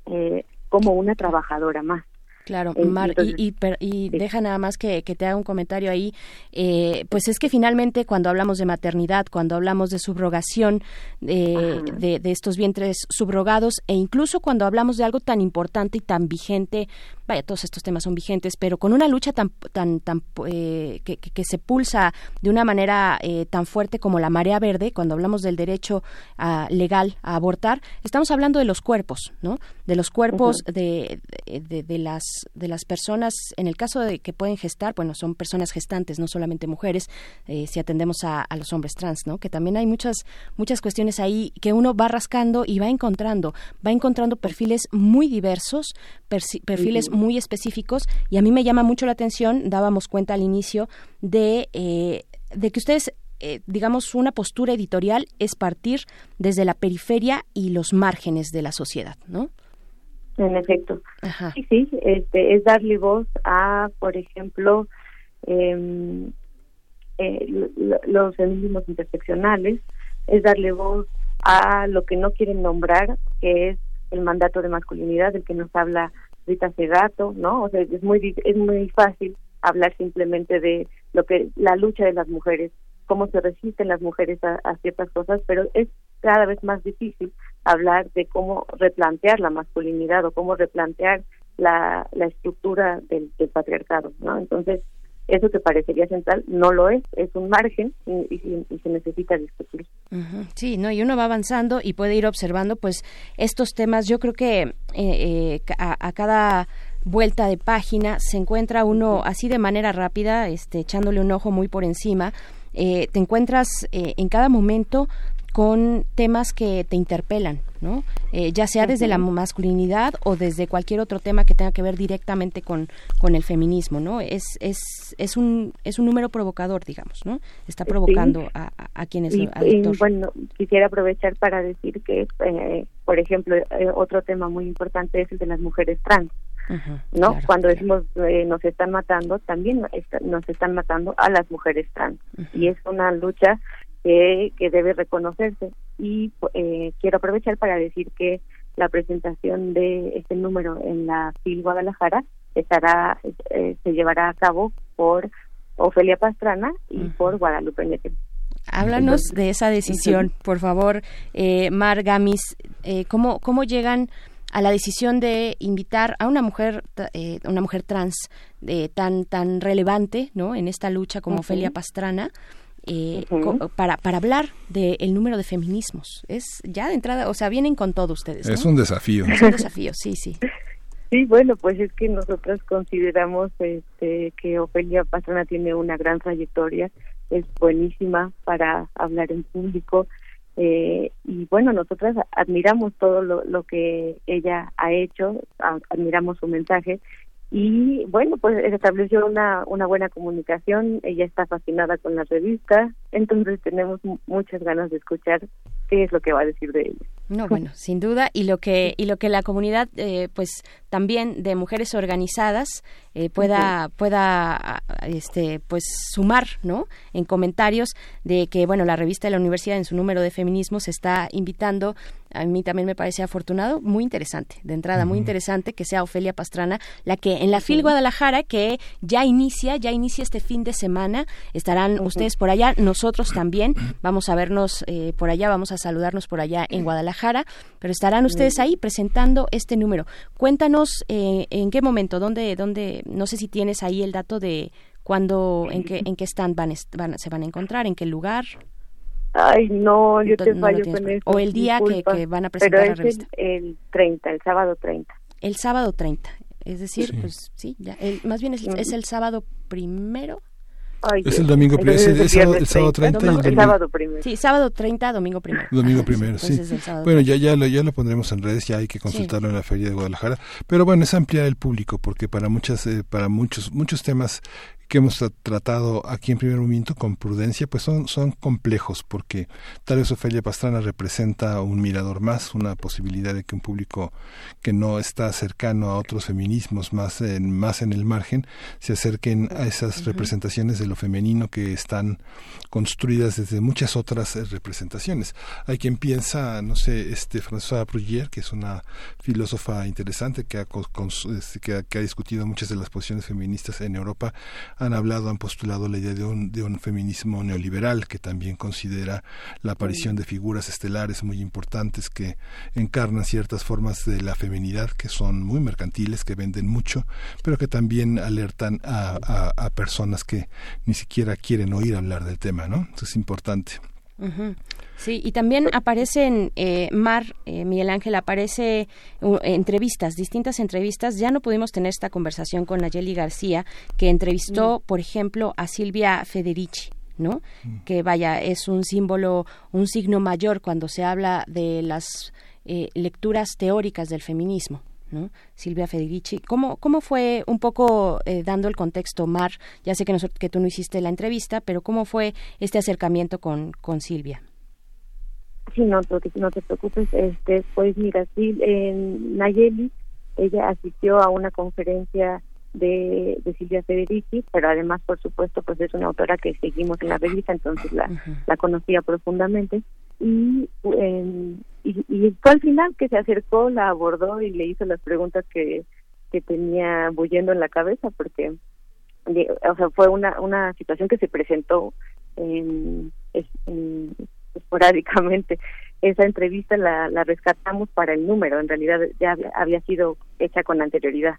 eh, como una trabajadora más. Claro, Mar, y, y, y deja nada más que, que te haga un comentario ahí. Eh, pues es que finalmente cuando hablamos de maternidad, cuando hablamos de subrogación eh, de, de estos vientres subrogados e incluso cuando hablamos de algo tan importante y tan vigente, vaya, todos estos temas son vigentes, pero con una lucha tan, tan, tan eh, que, que- que se pulsa de una manera eh, tan fuerte como la marea verde, cuando hablamos del derecho ah, legal a abortar, estamos hablando de los cuerpos, ¿no? De los cuerpos de, de, de las de las personas, en el caso de que pueden gestar, bueno, son personas gestantes, no solamente mujeres, eh, si atendemos a, a los hombres trans, ¿no? Que también hay muchas muchas cuestiones ahí que uno va rascando y va encontrando, va encontrando perfiles muy diversos, perfiles muy específicos y a mí me llama mucho la atención, dábamos cuenta al inicio de eh, de que ustedes eh, digamos, una postura editorial es partir desde la periferia y los márgenes de la sociedad, ¿no? En efecto. Ajá. Sí, sí, este, es darle voz a, por ejemplo, em, eh, lo- los feminismos interseccionales, es darle voz a lo que no quieren nombrar, que es el mandato de masculinidad del que nos habla Rita Segato, ¿no? O sea, es muy es muy fácil hablar simplemente de lo que la lucha de las mujeres, cómo se resisten las mujeres a, a ciertas cosas, pero es cada vez más difícil hablar de cómo replantear la masculinidad o cómo replantear la, la estructura del, del patriarcado, ¿no? Entonces, eso que parecería central no lo es, es un margen y, y- y se necesita discutir. Sí, no, y uno va avanzando y puede ir observando, pues, estos temas. Yo creo que eh, eh, a cada vuelta de página se encuentra uno así de manera rápida, este, echándole un ojo muy por encima. eh, te encuentras eh, en cada momento con temas que te interpelan, ¿no? Eh, ya sea desde la masculinidad o desde cualquier otro tema que tenga que ver directamente con, con el feminismo, ¿no? Es, es, es, un, es un número provocador, digamos, ¿no? Está provocando a, a- a quienes Y, bueno, quisiera aprovechar para decir que, eh, por ejemplo, eh, otro tema muy importante es el de las mujeres trans. ¿no? claro, Cuando decimos eh, nos están matando, también está- nos están matando a las mujeres trans. Y es una lucha que, que debe reconocerse. Y eh, quiero aprovechar para decir que la presentación de este número en la FIL Guadalajara estará eh, se llevará a cabo por Ofelia Pastrana y por Guadalupe Nettel. Háblanos de esa decisión, por favor, eh, Mar Gamis. Eh, ¿cómo, ¿Cómo llegan a la decisión de invitar a una mujer, eh, una mujer trans eh, tan tan relevante, ¿no? En esta lucha como. Ofelia Pastrana. Eh, para, para hablar del número de feminismos. Es ya de entrada, o sea, vienen con todo ustedes. ¿no? Es un desafío. Es un desafío, sí, sí. Sí, bueno, pues es que nosotros consideramos este, que Ofelia Pastrana tiene una gran trayectoria, es buenísima para hablar en público eh, y bueno, nosotras admiramos todo lo, lo que ella ha hecho, admiramos su mensaje y bueno, pues estableció una, una buena comunicación, ella está fascinada con la revista, entonces tenemos mu- muchas ganas de escuchar qué es lo que va a decir de ella. No, bueno, sin duda. Y lo que y lo que la comunidad, eh, pues también de mujeres organizadas eh, pueda pueda a- a- este pues sumar, ¿no? En comentarios de que bueno la revista de la universidad en su número de feminismo se está invitando. A mí también me parece afortunado, muy interesante, de entrada muy interesante que sea Ofelia Pastrana la que en la FIL Guadalajara que ya inicia, ya inicia este fin de semana, estarán ustedes por allá, nosotros también vamos a vernos eh, por allá, vamos a saludarnos por allá en Guadalajara, pero estarán ustedes ahí presentando este número. Cuéntanos eh, en qué momento, dónde, dónde, no sé si tienes ahí el dato de cuándo, en qué, en qué stand van, van- se van a encontrar, en qué lugar. Ay, no, yo No te lo fallo tienes con eso. o el día que- van a presentar Pero la revista. El, el 30, el sábado 30. El sábado 30, es decir, Sí. pues sí, ya, el- más bien es, es el sábado primero. Ay, Es el domingo pri- Entonces es el- el sábado- el sábado 30 y el No, el domingo. sábado primero. Sí, sábado 30, domingo primero. Domingo primero, sí. sábado Bueno, ya, ya, lo, ya lo pondremos en redes, ya hay que consultarlo en la Feria de Guadalajara. Pero bueno, es ampliar el público, porque para muchas, eh, para muchos, muchos temas que hemos tratado aquí en primer momento con prudencia, pues son, son complejos, porque tal vez Ofelia Pastrana representa un mirador más, una posibilidad de que un público que no está cercano a otros feminismos más en, más en el margen se acerquen a esas representaciones de lo femenino que están construidas desde muchas otras eh, representaciones. Hay quien piensa, no sé, este François Brugier, que es una filósofa interesante este, que ha, que ha discutido muchas de las posiciones feministas en Europa, han hablado, han postulado la idea de un, de un feminismo neoliberal que también considera la aparición de figuras estelares muy importantes que encarnan ciertas formas de la feminidad que son muy mercantiles, que venden mucho, pero que también alertan a, a, personas que ni siquiera quieren oír hablar del tema, ¿no? Eso es importante. Sí, y también aparecen, eh, Mar, eh, Miguel Ángel, aparece uh, entrevistas, distintas entrevistas. Ya no pudimos tener esta conversación con Nayeli García, que entrevistó, mm. por ejemplo, a Silvia Federici. ¿no? Mm. Que vaya, es un símbolo, un signo mayor cuando se habla de las eh, lecturas teóricas del feminismo. Silvia Federici. ¿Cómo, cómo fue un poco eh, dando el contexto, Mar? Ya sé que, que tú no hiciste la entrevista, pero ¿cómo fue este acercamiento con, con Silvia? Sí, no, no te preocupes. Este, pues mira, sí, en Nayeli, ella asistió a una conferencia de, de, Silvia Federici, pero además, por supuesto, pues es una autora que seguimos en la revista, entonces la, la conocía profundamente. Y, y, y, fue al final que se acercó, la abordó y le hizo las preguntas que, que tenía bullendo en la cabeza, porque o sea, fue una, una situación que se presentó en, esporádicamente. Esa entrevista la, la rescatamos para el número, en realidad ya había sido hecha con anterioridad.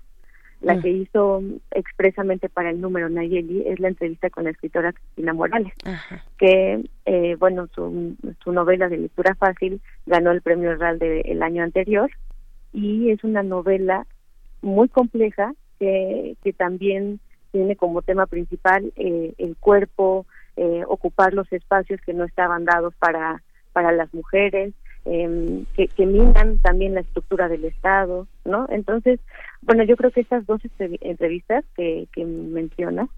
La que mm. hizo expresamente para el número Nayeli es la entrevista con la escritora Cristina Morales, que, eh, bueno, su, su novela de lectura fácil ganó el premio Real del año anterior y es una novela muy compleja que, que también tiene como tema principal eh, el cuerpo, eh, ocupar los espacios que no estaban dados para, para las mujeres, eh, que, que minan también la estructura del Estado, ¿no? Entonces, bueno, yo creo que estas dos entrevistas que, que mencionas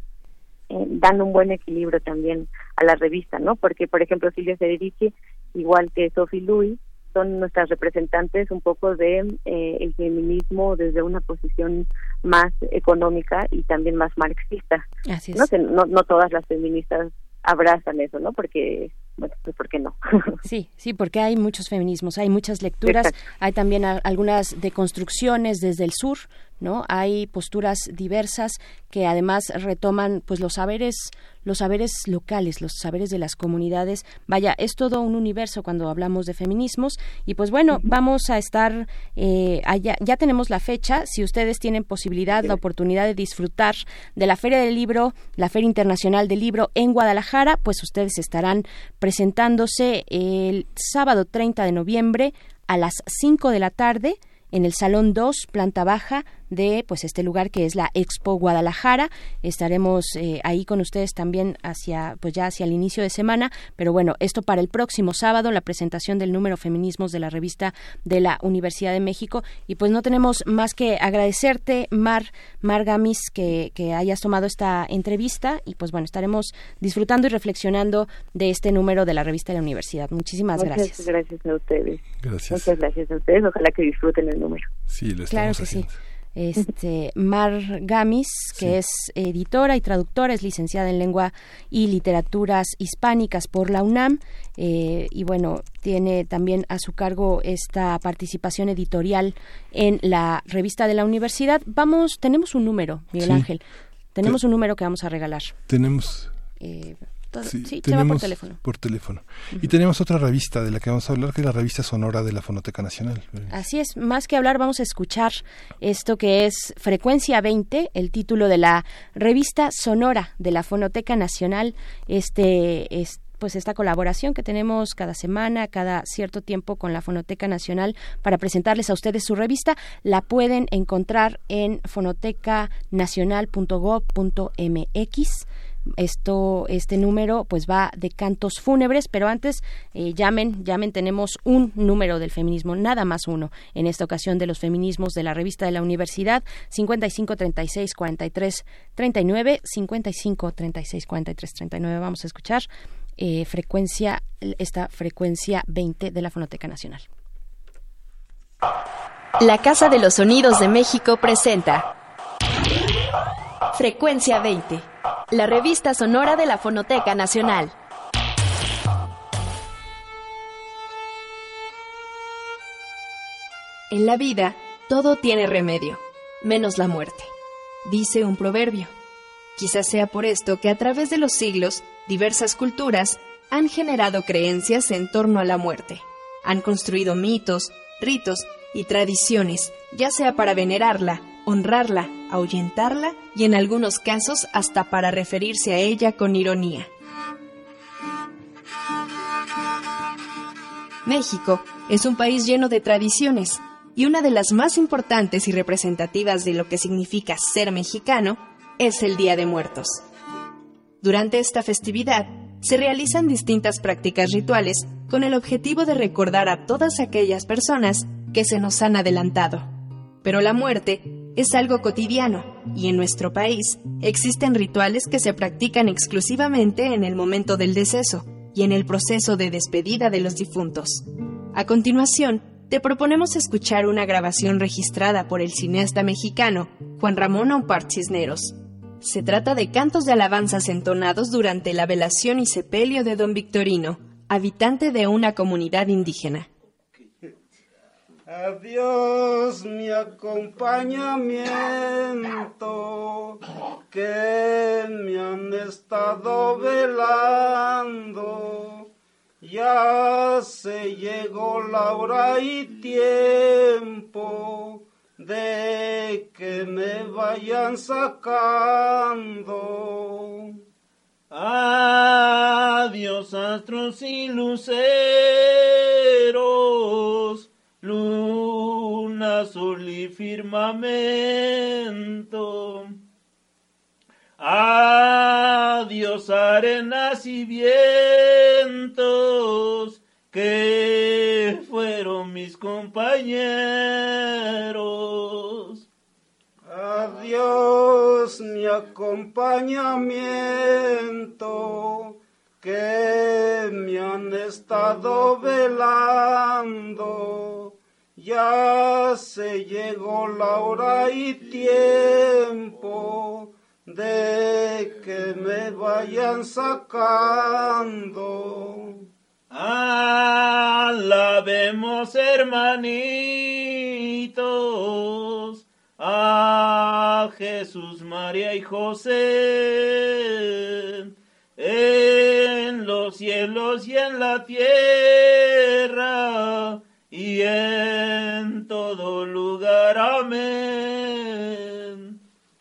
eh, dan un buen equilibrio también a la revista, ¿no? Porque, por ejemplo, Silvia Federici, igual que Sophie Louis, son nuestras representantes un poco de eh, el feminismo desde una posición más económica y también más marxista. Así es. ¿no? Que no, no todas las feministas abrazan eso, ¿no? Porque bueno, pues ¿por qué no? sí, sí, porque hay muchos feminismos, hay muchas lecturas, hay también algunas deconstrucciones desde el sur, ¿no? Hay posturas diversas que además retoman pues los saberes los saberes locales, los saberes de las comunidades. Vaya, es todo un universo cuando hablamos de feminismos. Y pues bueno, vamos a estar eh, allá, ya tenemos la fecha, si ustedes tienen posibilidad, la oportunidad de disfrutar de la Feria del Libro, la Feria Internacional del Libro en Guadalajara, pues ustedes estarán presentándose el sábado 30 de noviembre a las 5 de la tarde en el Salón 2, planta baja, de pues este lugar que es la Expo Guadalajara. Estaremos eh, ahí con ustedes también hacia pues ya hacia el inicio de semana, pero bueno, esto para el próximo sábado la presentación del número Feminismos de la revista de la Universidad de México y pues no tenemos más que agradecerte Mar Margamis que, que hayas tomado esta entrevista y pues bueno, estaremos disfrutando y reflexionando de este número de la revista de la Universidad. Muchísimas gracias. Muchas gracias a ustedes. Gracias. Muchas gracias a ustedes. Ojalá que disfruten el número. Sí, lo claro que sí este, Mar Gamis, que es editora y traductora, es licenciada en lengua y literaturas hispánicas por la UNAM eh, y bueno, tiene también a su cargo esta participación editorial en la revista de la universidad. Vamos, tenemos un número, Miguel Ángel. Tenemos un número que vamos a regalar. Tenemos. Eh, Sí, tenemos por teléfono. Por teléfono. Y tenemos otra revista de la que vamos a hablar, que es la revista sonora de la Fonoteca Nacional. Así es, más que hablar, vamos a escuchar esto que es Frecuencia 20, el título de la revista sonora de la Fonoteca Nacional. Este, es pues esta colaboración que tenemos cada semana, cada cierto tiempo con la Fonoteca Nacional para presentarles a ustedes su revista, la pueden encontrar en fonotecanacional.gov.mx Esto, este número, pues va de cantos fúnebres, pero antes eh, llamen, llamen, tenemos un número del feminismo, nada más uno, en esta ocasión de los feminismos de la revista de la universidad, 55 36 43 39, 55 36 43 39. Vamos a escuchar eh, frecuencia, esta frecuencia 20 de la Fonoteca Nacional. La Casa de los Sonidos de México presenta Frecuencia 20, la revista sonora de la Fonoteca Nacional. En la vida, todo tiene remedio, menos la muerte, dice un proverbio. Quizás sea por esto que a través de los siglos, diversas culturas han generado creencias en torno a la muerte. Han construido mitos, ritos y tradiciones, ya sea para venerarla, honrarla, ahuyentarla y en algunos casos hasta para referirse a ella con ironía. México es un país lleno de tradiciones y una de las más importantes y representativas de lo que significa ser mexicano es el Día de Muertos. Durante esta festividad se realizan distintas prácticas rituales con el objetivo de recordar a todas aquellas personas que se nos han adelantado. Pero la muerte es algo cotidiano y en nuestro país existen rituales que se practican exclusivamente en el momento del deceso y en el proceso de despedida de los difuntos. A continuación, te proponemos escuchar una grabación registrada por el cineasta mexicano Juan Ramón Ampar Cisneros. Se trata de cantos de alabanzas entonados durante la velación y sepelio de don Victorino, habitante de una comunidad indígena. Adiós mi acompañamiento que me han estado velando. Ya se llegó la hora y tiempo de que me vayan sacando. Adiós astros y luceros luna, azul y firmamento. Adiós arenas y vientos que fueron mis compañeros. Adiós mi acompañamiento que me han estado velando. Ya se llegó la hora y tiempo de que me vayan sacando. Alabemos hermanitos a Jesús, María y José en los cielos y en la tierra y en todo lugar. Amén.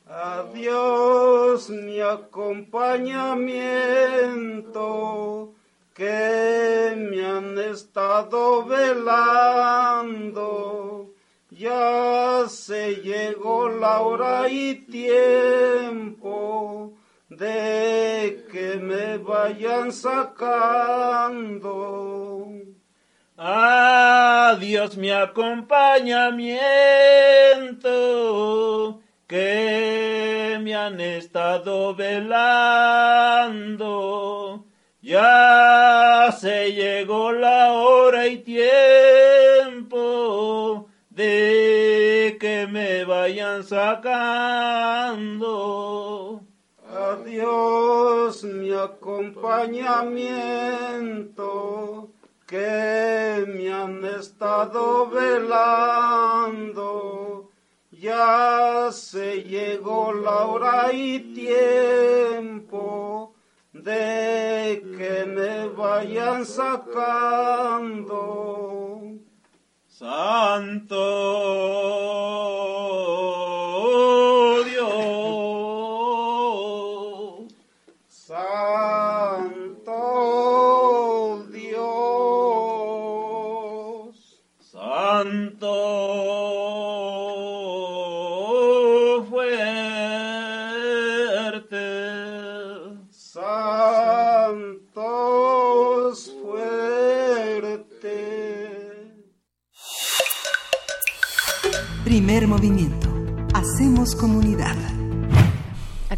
Adiós mi acompañamiento que me han estado velando. Ya se llegó la hora y tiempo de que me vayan sacando. Adiós mi acompañamiento que me han estado velando. Ya se llegó la hora y tiempo de que me vayan sacando. Adiós mi acompañamiento que me han estado velando. Ya se llegó la hora y tiempo de que me vayan sacando. Santo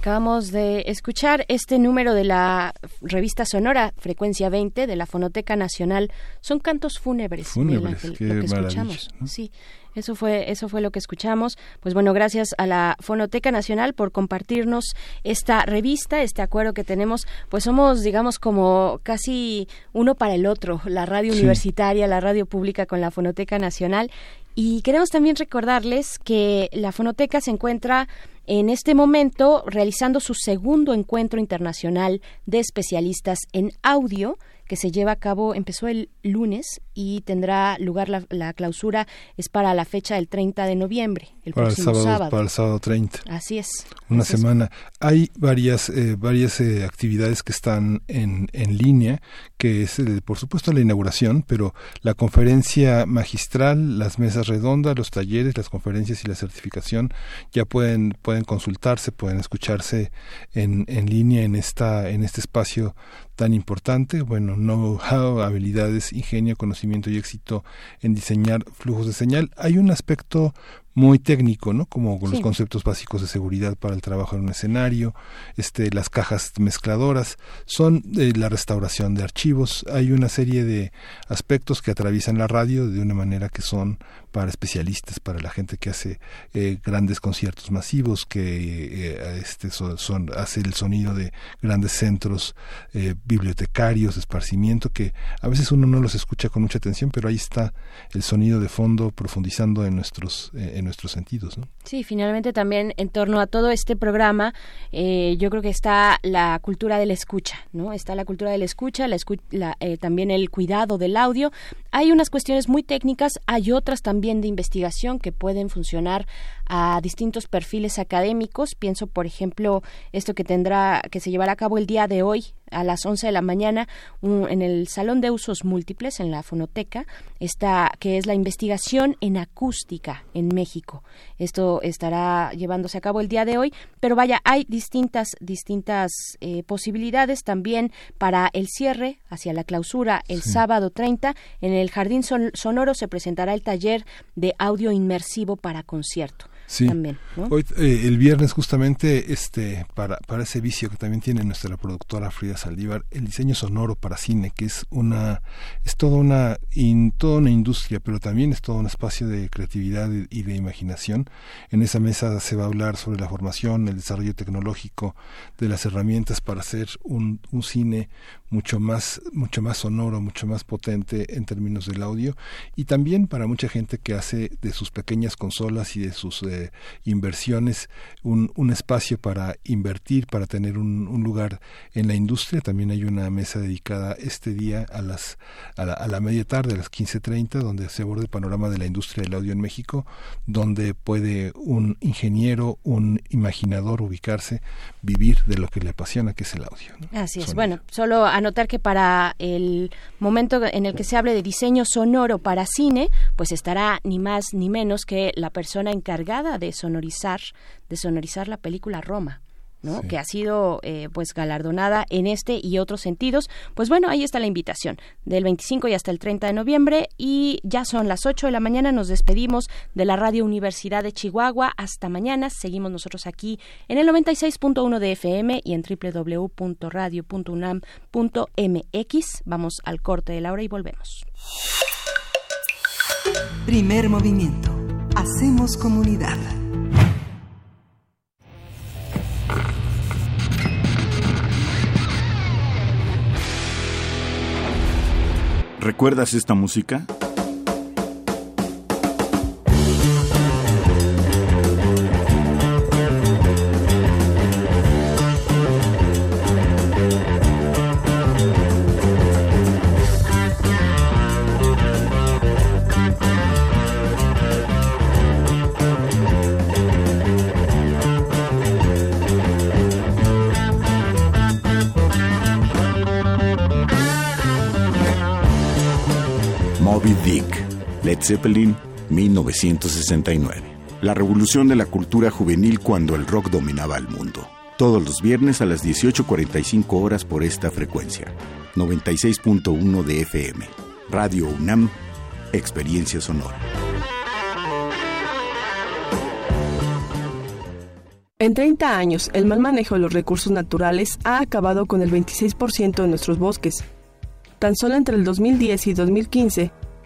Acabamos de escuchar este número de la revista sonora Frecuencia 20 de la Fonoteca Nacional. Son cantos fúnebres, Fúnebres, qué lo que escuchamos. ¿no? Sí, eso fue eso fue lo que escuchamos. Pues bueno, gracias a la Fonoteca Nacional por compartirnos esta revista, este acuerdo que tenemos. Pues somos, digamos, como casi uno para el otro, la radio Sí. universitaria, la radio pública con la Fonoteca Nacional. Y queremos también recordarles que la Fonoteca se encuentra en este momento realizando su segundo encuentro internacional de especialistas en audio que se lleva a cabo, empezó el lunes y tendrá lugar la, la clausura, es para la fecha del 30 de noviembre, el Para el próximo sábado, sábado. para el sábado 30. Así es. Una semana. Hay varias, eh, varias eh, actividades que están en, en línea, que es, eh, por supuesto, la inauguración, pero la conferencia magistral, las mesas redondas, los talleres, las conferencias y la certificación ya pueden, pueden consultarse, pueden escucharse en, en línea en, esta, en este espacio tan importante. Bueno, know-how, habilidades, ingenio, conocimiento y éxito en diseñar flujos de señal. Hay un aspecto muy técnico, ¿no? Como con los Sí. conceptos básicos de seguridad para el trabajo en un escenario, este, las cajas mezcladoras, son eh, la restauración de archivos. Hay una serie de aspectos que atraviesan la radio de una manera que son para especialistas, para la gente que hace eh, grandes conciertos masivos, que eh, este son, hace el sonido de grandes centros eh, bibliotecarios, esparcimiento, que a veces uno no los escucha con mucha atención, pero ahí está el sonido de fondo profundizando en nuestros, eh, en nuestros sentidos. ¿no? Sí, finalmente también en torno a todo este programa, eh, yo creo que está la cultura de la escucha, ¿no? Está la cultura de la escucha, la escu- la, eh, también el cuidado del audio. Hay unas cuestiones muy técnicas, hay otras también de investigación que pueden funcionar a distintos perfiles académicos. Pienso, por ejemplo, esto que tendrá, que se llevará a cabo el día de hoy a las 11 de la mañana un- en el Salón de Usos Múltiples, en la Fonoteca, está, que es la investigación en acústica en México. Esto estará llevándose a cabo el día de hoy, pero vaya, hay distintas, distintas eh, posibilidades también para el cierre hacia la clausura el sábado 30. En el Jardín Son- Sonoro se presentará el taller de audio inmersivo para concierto. Sí. También, ¿no? Hoy, eh, el viernes justamente este para, para ese vicio que también tiene nuestra productora Frida Saldívar, el diseño sonoro para cine, que es una es toda una in- toda una industria, pero también es todo un espacio de creatividad y y de imaginación. En esa mesa se va a hablar sobre la formación, el desarrollo tecnológico de las herramientas para hacer un, un cine mucho más mucho más sonoro, mucho más potente en términos del audio y también para mucha gente que hace de sus pequeñas consolas y de sus eh, inversiones un, un espacio para invertir, para tener un, un lugar en la industria. También hay una mesa dedicada este día a las a la, a la media tarde, a las 15.30, donde se aborda el panorama de la industria del audio en México, donde puede un ingeniero, un imaginador ubicarse, vivir de lo que le apasiona, que es el audio. ¿no? Así es. Sonido. Bueno, solo anotar que para el momento en el que se hable de diseño sonoro para cine, pues estará ni más ni menos que la persona encargada de sonorizar, de sonorizar la película Roma. ¿no? Sí. que ha sido eh, pues galardonada en este y otros sentidos. Pues bueno, ahí está la invitación del 25 y hasta el 30 de noviembre y ya son las 8 de la mañana, nos despedimos de la Radio Universidad de Chihuahua. Hasta mañana, seguimos nosotros aquí en el 96.1 de FM y en www.radio.unam.mx. Vamos al corte de la hora y volvemos. Primer movimiento. Hacemos comunidad. ¿Recuerdas esta música? Zeppelin, 1969. La revolución de la cultura juvenil cuando el rock dominaba el mundo. Todos los viernes a las 18.45 horas por esta frecuencia. 96.1 de FM. Radio UNAM, Experiencia Sonora. En 30 años, el mal manejo de los recursos naturales ha acabado con el 26% de nuestros bosques. Tan solo entre el 2010 y 2015,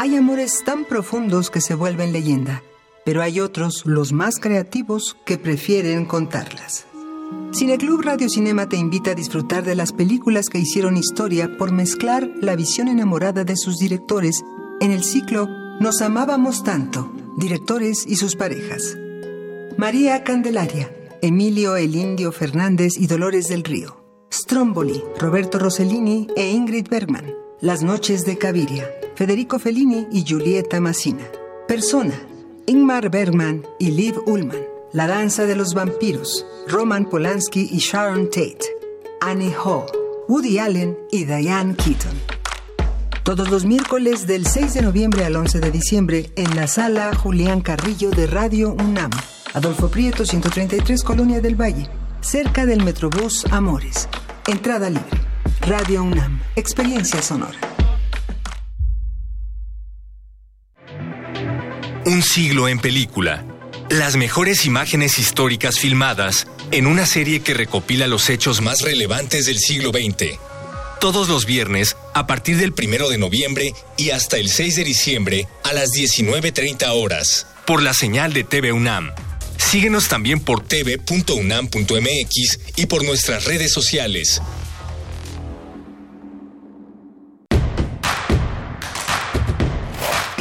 Hay amores tan profundos que se vuelven leyenda, pero hay otros, los más creativos, que prefieren contarlas. Cineclub Radio Cinema te invita a disfrutar de las películas que hicieron historia por mezclar la visión enamorada de sus directores en el ciclo Nos amábamos tanto, directores y sus parejas. María Candelaria, Emilio El Indio Fernández y Dolores del Río. Stromboli, Roberto Rossellini e Ingrid Bergman. Las noches de Caviria, Federico Fellini y Giulietta Massina. Persona, Ingmar Bergman y Liv Ullman. La danza de los vampiros, Roman Polanski y Sharon Tate. Annie Hall, Woody Allen y Diane Keaton. Todos los miércoles del 6 de noviembre al 11 de diciembre en la sala Julián Carrillo de Radio UNAM. Adolfo Prieto 133 Colonia del Valle, cerca del Metrobús Amores. Entrada libre. Radio UNAM, experiencia sonora. Un siglo en película. Las mejores imágenes históricas filmadas en una serie que recopila los hechos más relevantes del siglo XX. Todos los viernes, a partir del 1 de noviembre y hasta el 6 de diciembre, a las 19.30 horas, por la señal de TV UNAM. Síguenos también por tv.unam.mx y por nuestras redes sociales.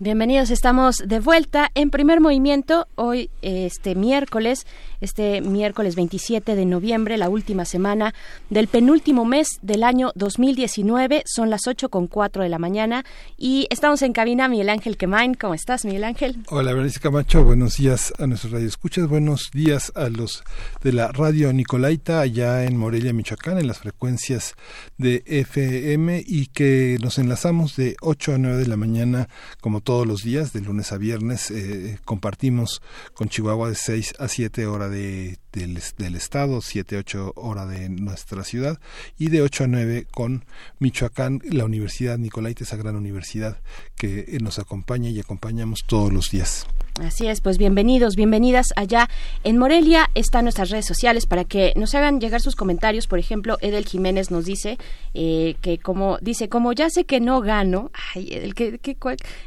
Bienvenidos, estamos de vuelta en primer movimiento hoy, este miércoles, este miércoles 27 de noviembre, la última semana del penúltimo mes del año 2019. Son las 8 con 4 de la mañana y estamos en cabina Miguel Ángel Quemain. ¿Cómo estás, Miguel Ángel? Hola, Berenice Camacho. Buenos días a nuestros radioescuchas. Buenos días a los de la radio Nicolaita allá en Morelia, Michoacán, en las frecuencias de FM y que nos enlazamos de 8 a 9 de la mañana como todos los días, de lunes a viernes, eh, compartimos con Chihuahua de 6 a 7 horas de, del, estado, 7 a 8 horas de nuestra ciudad y de 8 a 9 con Michoacán, la Universidad Nicolaita, esa gran universidad que nos acompaña y acompañamos todos los días. Así es, pues bienvenidos, bienvenidas allá en Morelia. Están nuestras redes sociales para que nos hagan llegar sus comentarios. Por ejemplo, Edel Jiménez nos dice eh, que como dice, como ya sé que no gano, ay, Edel, que, que,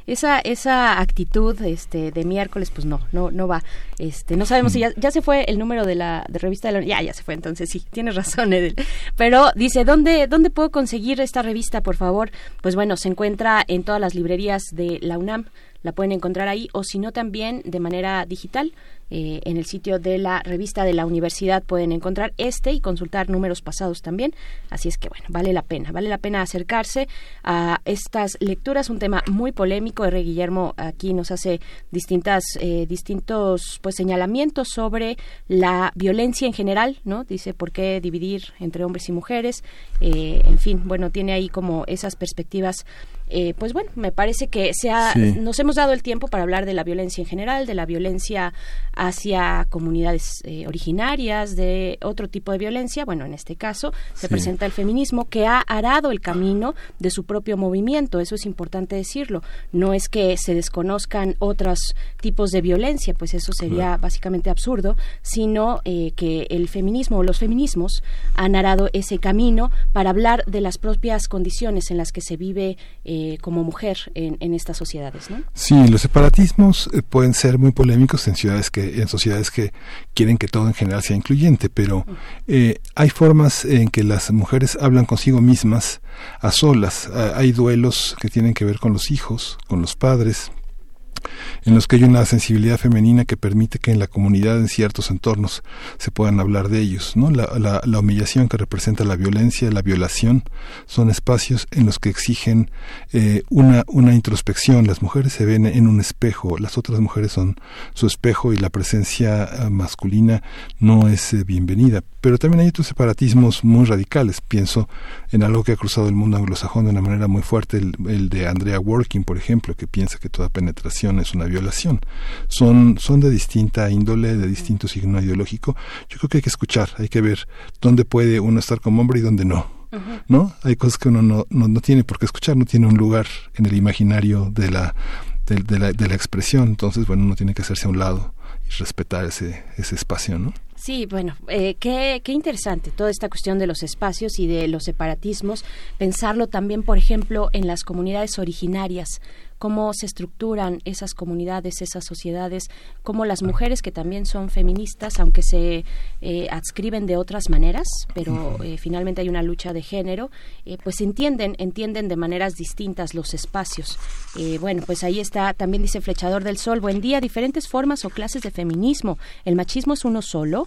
esa esa actitud este de miércoles, pues no, no no va. Este, no sabemos si ya, se fue el número de la de revista de la ya ya se fue, entonces sí, tienes razón, Edel. Pero dice, ¿dónde dónde puedo conseguir esta revista, por favor? Pues bueno, se encuentra en todas las librerías de la UNAM la pueden encontrar ahí o si no también de manera digital eh, en el sitio de la revista de la universidad pueden encontrar este y consultar números pasados también. Así es que bueno, vale la pena, vale la pena acercarse a estas lecturas, un tema muy polémico. R. Guillermo aquí nos hace distintas, eh, distintos pues señalamientos sobre la violencia en general, ¿no? Dice por qué dividir entre hombres y mujeres, eh, en fin, bueno, tiene ahí como esas perspectivas eh, pues bueno, me parece que se ha, nos hemos hemos dado el tiempo para hablar de la violencia en general, de la violencia hacia comunidades eh, originarias, de otro tipo de violencia. Bueno, en este caso se presenta el feminismo que ha arado el camino de su propio movimiento. Eso es importante decirlo. No es que se desconozcan otros tipos de violencia, pues eso sería básicamente absurdo, sino eh, que el feminismo o los feminismos han arado ese camino para hablar de las propias condiciones en las que se vive eh, como mujer en, en estas sociedades, ¿no? Sí, los separatismos eh, pueden ser muy polémicos en ciudades que, en sociedades que quieren que todo en general sea incluyente, pero eh, hay formas en que las mujeres hablan consigo mismas a solas. Ah, Hay duelos que tienen que ver con los hijos, con los padres, en los que hay una sensibilidad femenina que permite que en la comunidad, en ciertos entornos, se puedan hablar de ellos. ¿no? La, la, la humillación que representa la violencia, la violación, son espacios en los que exigen eh, una, introspección. Las mujeres se ven en un espejo, las otras mujeres son su espejo y la presencia eh, masculina no es eh, bienvenida. Pero también hay otros separatismos muy radicales. Pienso en algo que ha cruzado el mundo anglosajón de una manera muy fuerte, el, el de Andrea Working, por ejemplo, que piensa que toda penetración es una violación. Son, son de distinta índole, de distinto signo ideológico. Yo creo que hay que escuchar, hay que ver dónde puede uno estar como hombre y dónde no. ¿No? Hay cosas que uno no, no, no tiene por qué escuchar, no tiene un lugar en el imaginario de la, de, de la, de la expresión. Entonces, bueno, uno tiene que hacerse a un lado y respetar ese, ese espacio, ¿no? Sí, bueno, eh, qué, qué interesante toda esta cuestión de los espacios y de los separatismos. Pensarlo también, por ejemplo, en las comunidades originarias cómo se estructuran esas comunidades, esas sociedades, cómo las mujeres que también son feministas, aunque se eh, adscriben de otras maneras, pero eh, finalmente hay una lucha de género, eh, pues entienden, entienden de maneras distintas los espacios. Eh, bueno, pues ahí está, también dice Flechador del Sol, buen día, diferentes formas o clases de feminismo. El machismo es uno solo.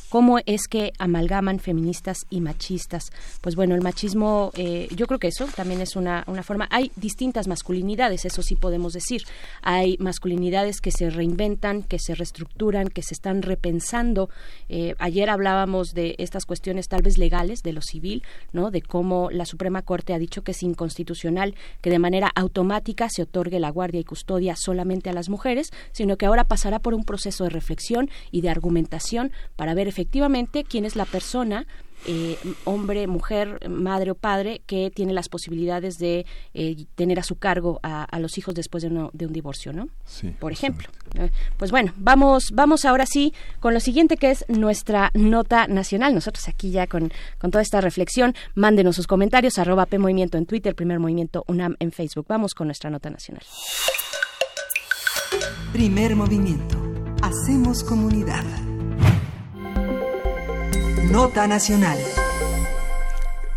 ¿Cómo es que amalgaman feministas y machistas? Pues bueno, el machismo, eh, yo creo que eso también es una, una forma. Hay distintas masculinidades, eso sí podemos decir. Hay masculinidades que se reinventan, que se reestructuran, que se están repensando. Eh, ayer hablábamos de estas cuestiones tal vez legales, de lo civil, ¿no? De cómo la Suprema Corte ha dicho que es inconstitucional que de manera automática se otorgue la guardia y custodia solamente a las mujeres, sino que ahora pasará por un proceso de reflexión y de argumentación para ver efectivamente quién es la persona eh, hombre, mujer, madre o padre que tiene las posibilidades de eh, tener a su cargo a, a los hijos después de, uno- de un divorcio, ¿no? Sí, Por ejemplo. Eh, Pues bueno, vamos, vamos ahora sí con lo siguiente que es nuestra nota nacional. Nosotros aquí ya con, con toda esta reflexión, mándenos sus comentarios, arroba P Movimiento en Twitter, Primer Movimiento UNAM en Facebook. Vamos con nuestra nota nacional. Primer movimiento. Hacemos comunidad. Nota nacional.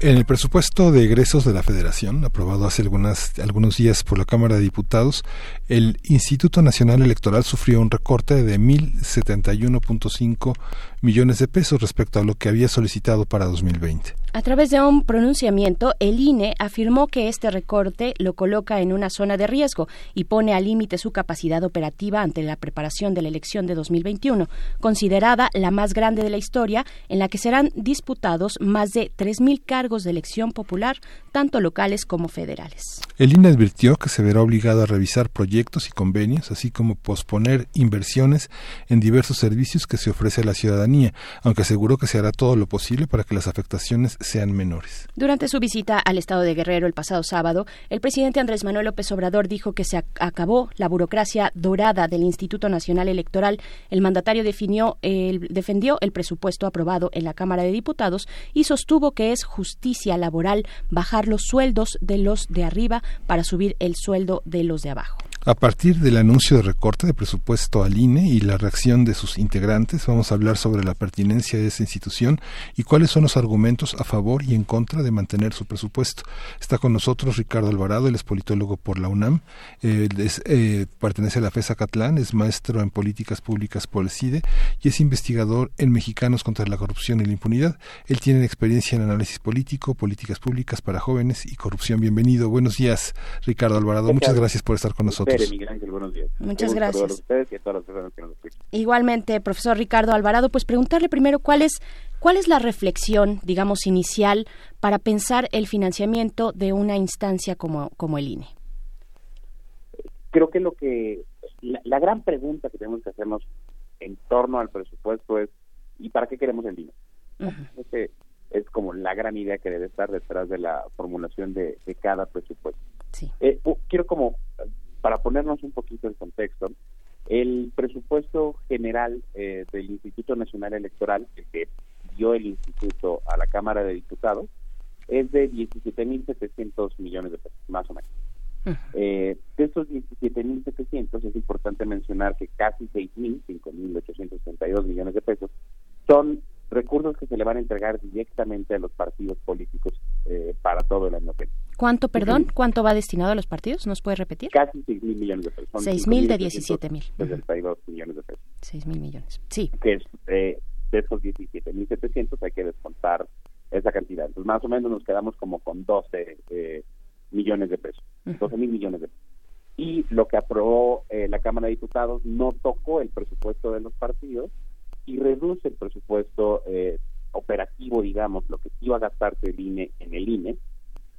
En el presupuesto de egresos de la Federación, aprobado hace algunas, algunos días por la Cámara de Diputados, el Instituto Nacional Electoral sufrió un recorte de 1.071.5 millones de pesos respecto a lo que había solicitado para 2020. A través de un pronunciamiento, el INE afirmó que este recorte lo coloca en una zona de riesgo y pone al límite su capacidad operativa ante la preparación de la elección de 2021, considerada la más grande de la historia, en la que serán disputados más de 3.000 cargos de elección popular, tanto locales como federales. El INE advirtió que se verá obligado a revisar proyectos y convenios, así como posponer inversiones en diversos servicios que se ofrece a la ciudadanía, aunque aseguró que se hará todo lo posible para que las afectaciones sean menores. Durante su visita al estado de Guerrero el pasado sábado, el presidente Andrés Manuel López Obrador dijo que se ac- acabó la burocracia dorada del Instituto Nacional Electoral. El mandatario definió el- defendió el presupuesto aprobado en la Cámara de Diputados y sostuvo que es justicia laboral bajar los sueldos de los de arriba para subir el sueldo de los de abajo. A partir del anuncio de recorte de presupuesto al INE y la reacción de sus integrantes, vamos a hablar sobre la pertinencia de esa institución y cuáles son los argumentos a favor y en contra de mantener su presupuesto. Está con nosotros Ricardo Alvarado, él es politólogo por la UNAM, es, eh, pertenece a la FESA Catlán, es maestro en políticas públicas por el CIDE y es investigador en Mexicanos contra la corrupción y la impunidad. Él tiene experiencia en análisis político, políticas públicas para jóvenes y corrupción. Bienvenido. Buenos días, Ricardo Alvarado. ¿Qué Muchas gracias por estar con nosotros. Espere, Miguel Ángel, buenos días. Muchas gracias. A ustedes y a todas las personas que nos escuchan. Igualmente, profesor Ricardo Alvarado, pues preguntarle primero cuál es cuál es la reflexión, digamos, inicial para pensar el financiamiento de una instancia como, como el INE. creo que lo que la, la, gran pregunta que tenemos que hacernos en torno al presupuesto es ¿y para qué queremos el dinero? Ese es como la gran idea que debe estar detrás de la formulación de, de cada presupuesto. Sí. Eh, quiero como, para ponernos un poquito en contexto, el presupuesto general eh, del Instituto Nacional Electoral, el que dio el instituto a la Cámara de Diputados, es de 17.700 millones de pesos, más o menos. Eh, de estos 17.700 es importante mencionar que casi 6.000, 5.862 millones de pesos son recursos que se le van a entregar directamente a los partidos políticos eh, para todo el año. ¿Cuánto, perdón? ¿Cuánto va destinado a los partidos? ¿Nos puede repetir? Casi 6 mil millones de pesos. 6 mil de 17 mil. 62 millones de pesos. 6 mil millones, sí. Que es, eh, de esos 17 mil 700 hay que descontar esa cantidad. Entonces, más o menos nos quedamos como con 12 eh, millones de pesos. 12 mil millones de pesos. Y lo que aprobó eh, la Cámara de Diputados no tocó el presupuesto de los partidos, y reduce el presupuesto eh, operativo, digamos, lo que iba a gastarse el INE en el INE,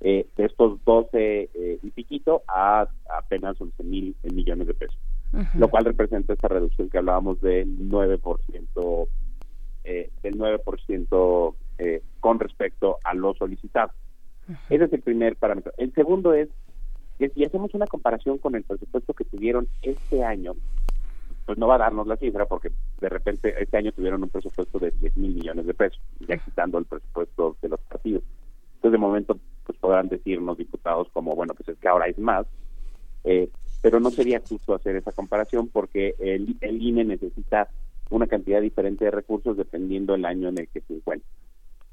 eh, de estos 12 eh, y piquito a apenas 11 mil millones de pesos, lo cual representa esta reducción que hablábamos del 9%, eh, del 9% eh, con respecto a lo solicitado. Ese es el primer parámetro. El segundo es que si hacemos una comparación con el presupuesto que tuvieron este año, pues no va a darnos la cifra porque de repente este año tuvieron un presupuesto de 10 mil millones de pesos, ya quitando el presupuesto de los partidos. Entonces, de momento, pues podrán decirnos diputados como, bueno, pues es que ahora es más, eh, pero no sería justo hacer esa comparación porque el, el INE necesita una cantidad diferente de recursos dependiendo el año en el que se encuentre.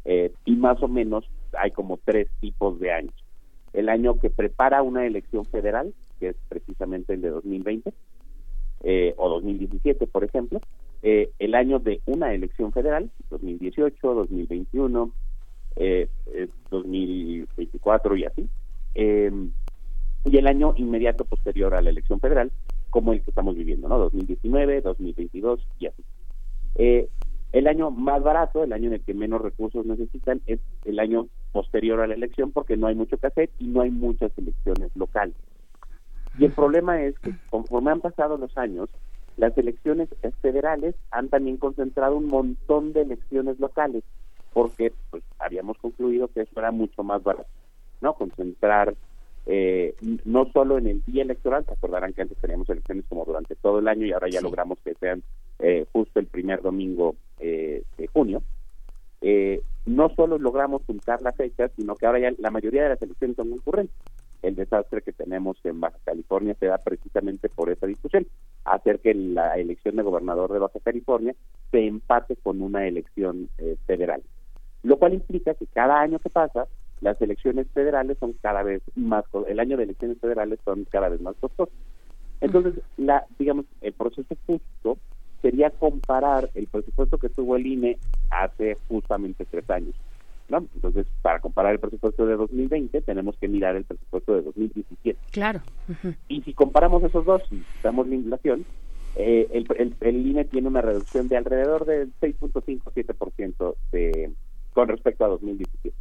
Eh, y más o menos hay como tres tipos de años. El año que prepara una elección federal, que es precisamente el de 2020, eh, o 2017, por ejemplo, eh, el año de una elección federal, 2018, 2021, eh, 2024 y así, em, y el año inmediato posterior a la elección federal, como el que estamos viviendo, ¿no? 2019, 2022 y así. Eh, el año más barato, el año en el que menos recursos necesitan, es el año posterior a la elección porque no hay mucho que hacer y no hay muchas elecciones locales. Y el problema es que conforme han pasado los años, las elecciones federales han también concentrado un montón de elecciones locales, porque pues habíamos concluido que eso era mucho más barato, ¿no? Concentrar eh, no solo en el día electoral, se acordarán que antes teníamos elecciones como durante todo el año y ahora ya logramos que sean eh, justo el primer domingo eh, de junio. Eh, no solo logramos juntar la fecha, sino que ahora ya la mayoría de las elecciones son concurrentes el desastre que tenemos en Baja California se da precisamente por esa discusión, hacer que la elección de gobernador de Baja California se empate con una elección eh, federal, lo cual implica que cada año que pasa las elecciones federales son cada vez más el año de elecciones federales son cada vez más costosos. Entonces, la digamos el proceso justo sería comparar el presupuesto que tuvo el INE hace justamente tres años entonces, para comparar el presupuesto de 2020, tenemos que mirar el presupuesto de 2017. Claro. Y si comparamos esos dos y damos la inflación, eh, el, el, el, INE tiene una reducción de alrededor del 6.57% de, con respecto a 2017.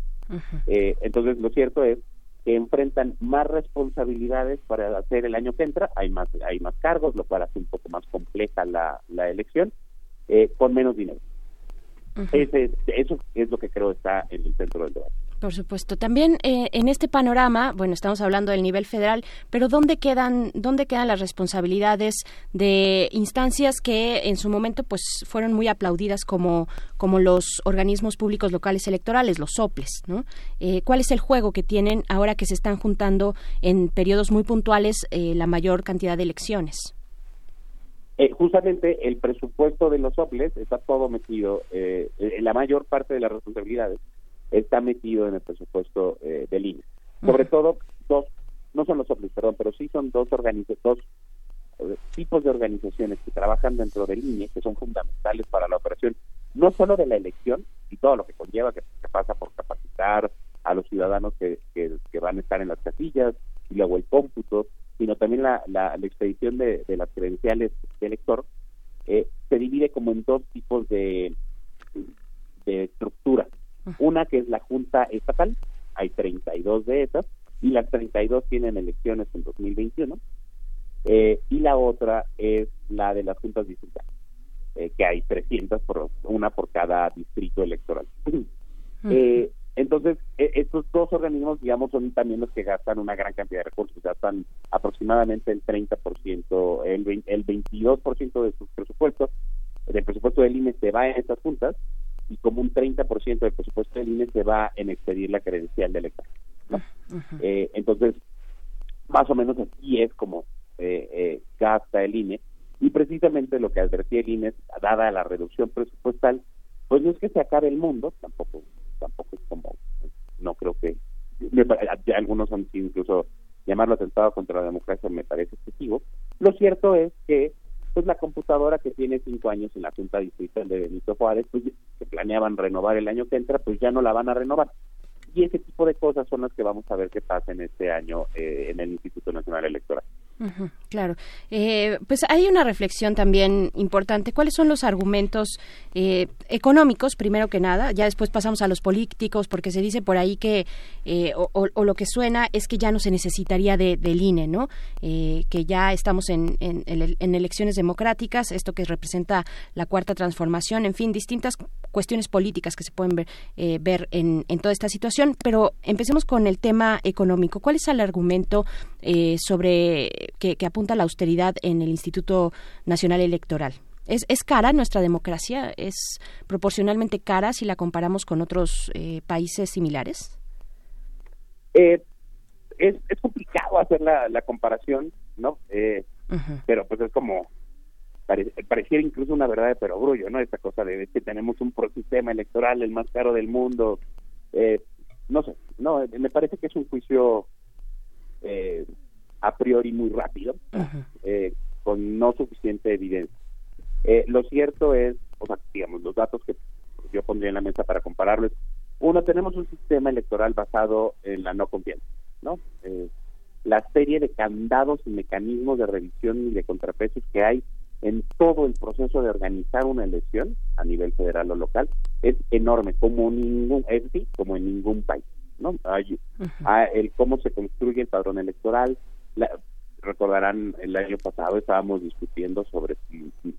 eh, entonces, lo cierto es que enfrentan más responsabilidades para hacer el año que entra, hay más, hay más cargos, lo cual hace un poco más compleja la, la elección, eh, con menos dinero. Ese, eso es lo que creo está en el centro del debate. Por supuesto. También eh, en este panorama, bueno, estamos hablando del nivel federal, pero ¿dónde quedan, dónde quedan las responsabilidades de instancias que en su momento pues fueron muy aplaudidas como, como los organismos públicos locales electorales, los soples, ¿no? Eh, ¿Cuál es el juego que tienen ahora que se están juntando en periodos muy puntuales eh, la mayor cantidad de elecciones? Eh, justamente el presupuesto de los OPLES está todo metido, eh, la mayor parte de las responsabilidades está metido en el presupuesto eh, del INE. Sobre todo, dos, no son los OPLES, perdón, pero sí son dos, dos eh, tipos de organizaciones que trabajan dentro del INE, que son fundamentales para la operación, no solo de la elección y todo lo que conlleva, que, pasa por capacitar a los ciudadanos que, que van a estar en las casillas, y luego el cómputo, sino también la, la, expedición de, las credenciales de elector, eh, se divide como en dos tipos de, de estructura. Una que es la Junta Estatal, hay 32 de esas, y las 32 tienen elecciones en 2021. Eh, y la otra es la de las juntas distritales, eh, que hay 300, por, una por cada distrito electoral. Eh, entonces, e, estos dos organismos, digamos, son también los que gastan una gran cantidad de recursos, gastan aproximadamente el 30%, el, el 22% de sus presupuestos, del presupuesto del INE se va en estas juntas y como un 30% del presupuesto del INE se va en expedir la credencial de elector. entonces, más o menos así es como eh, eh, gasta el INE. Y precisamente lo que advertía el INE, dada la reducción presupuestal, pues no es que se acabe el mundo, tampoco, tampoco es como, no creo que, algunos han incluso llamarlo atentado contra la democracia me parece excesivo. Lo cierto es que pues la computadora que tiene cinco años en la Junta Distrital de Benito Juárez, pues que planeaban renovar el año que entra, pues ya no la van a renovar. Y ese tipo de cosas son las que vamos a ver que pasa en este año eh, en el Instituto Nacional Electoral claro. Eh, pues hay una reflexión también importante. ¿Cuáles son los argumentos eh, económicos, primero que nada? Ya después pasamos a los políticos, porque se dice por ahí que, eh, o, lo que suena es que ya no se necesitaría de, del INE, ¿no? que ya estamos en, en, en, elecciones democráticas, esto que representa la cuarta transformación, en fin, distintas cuestiones políticas que se pueden ver, ver en, en toda esta situación. Pero empecemos con el tema económico. ¿Cuál es el argumento sobre que, apunta a la austeridad en el Instituto Nacional Electoral. ¿Es, ¿Es, cara nuestra democracia? ¿Es proporcionalmente cara si la comparamos con otros eh, países similares? Eh, es, es, complicado hacer la, la comparación, ¿no? Eh, pero pues es como, pareciera incluso una verdad de perogrullo, ¿no? Esta cosa de que tenemos un sistema electoral el más caro del mundo. no sé, no, me parece que es un juicio eh, a priori muy rápido, eh, con no suficiente evidencia. Eh, lo cierto es, o sea, digamos, los datos que yo pondría en la mesa para compararlos, uno, tenemos un sistema electoral basado en la no confianza, ¿no? Eh, la serie de candados y mecanismos de revisión y de contrapesos que hay en todo el proceso de organizar una elección a nivel federal o local es enorme, como ningún, es decir, como en ningún país, ¿no? Hay, ah, el cómo se construye el padrón electoral, recordarán el año pasado estábamos discutiendo sobre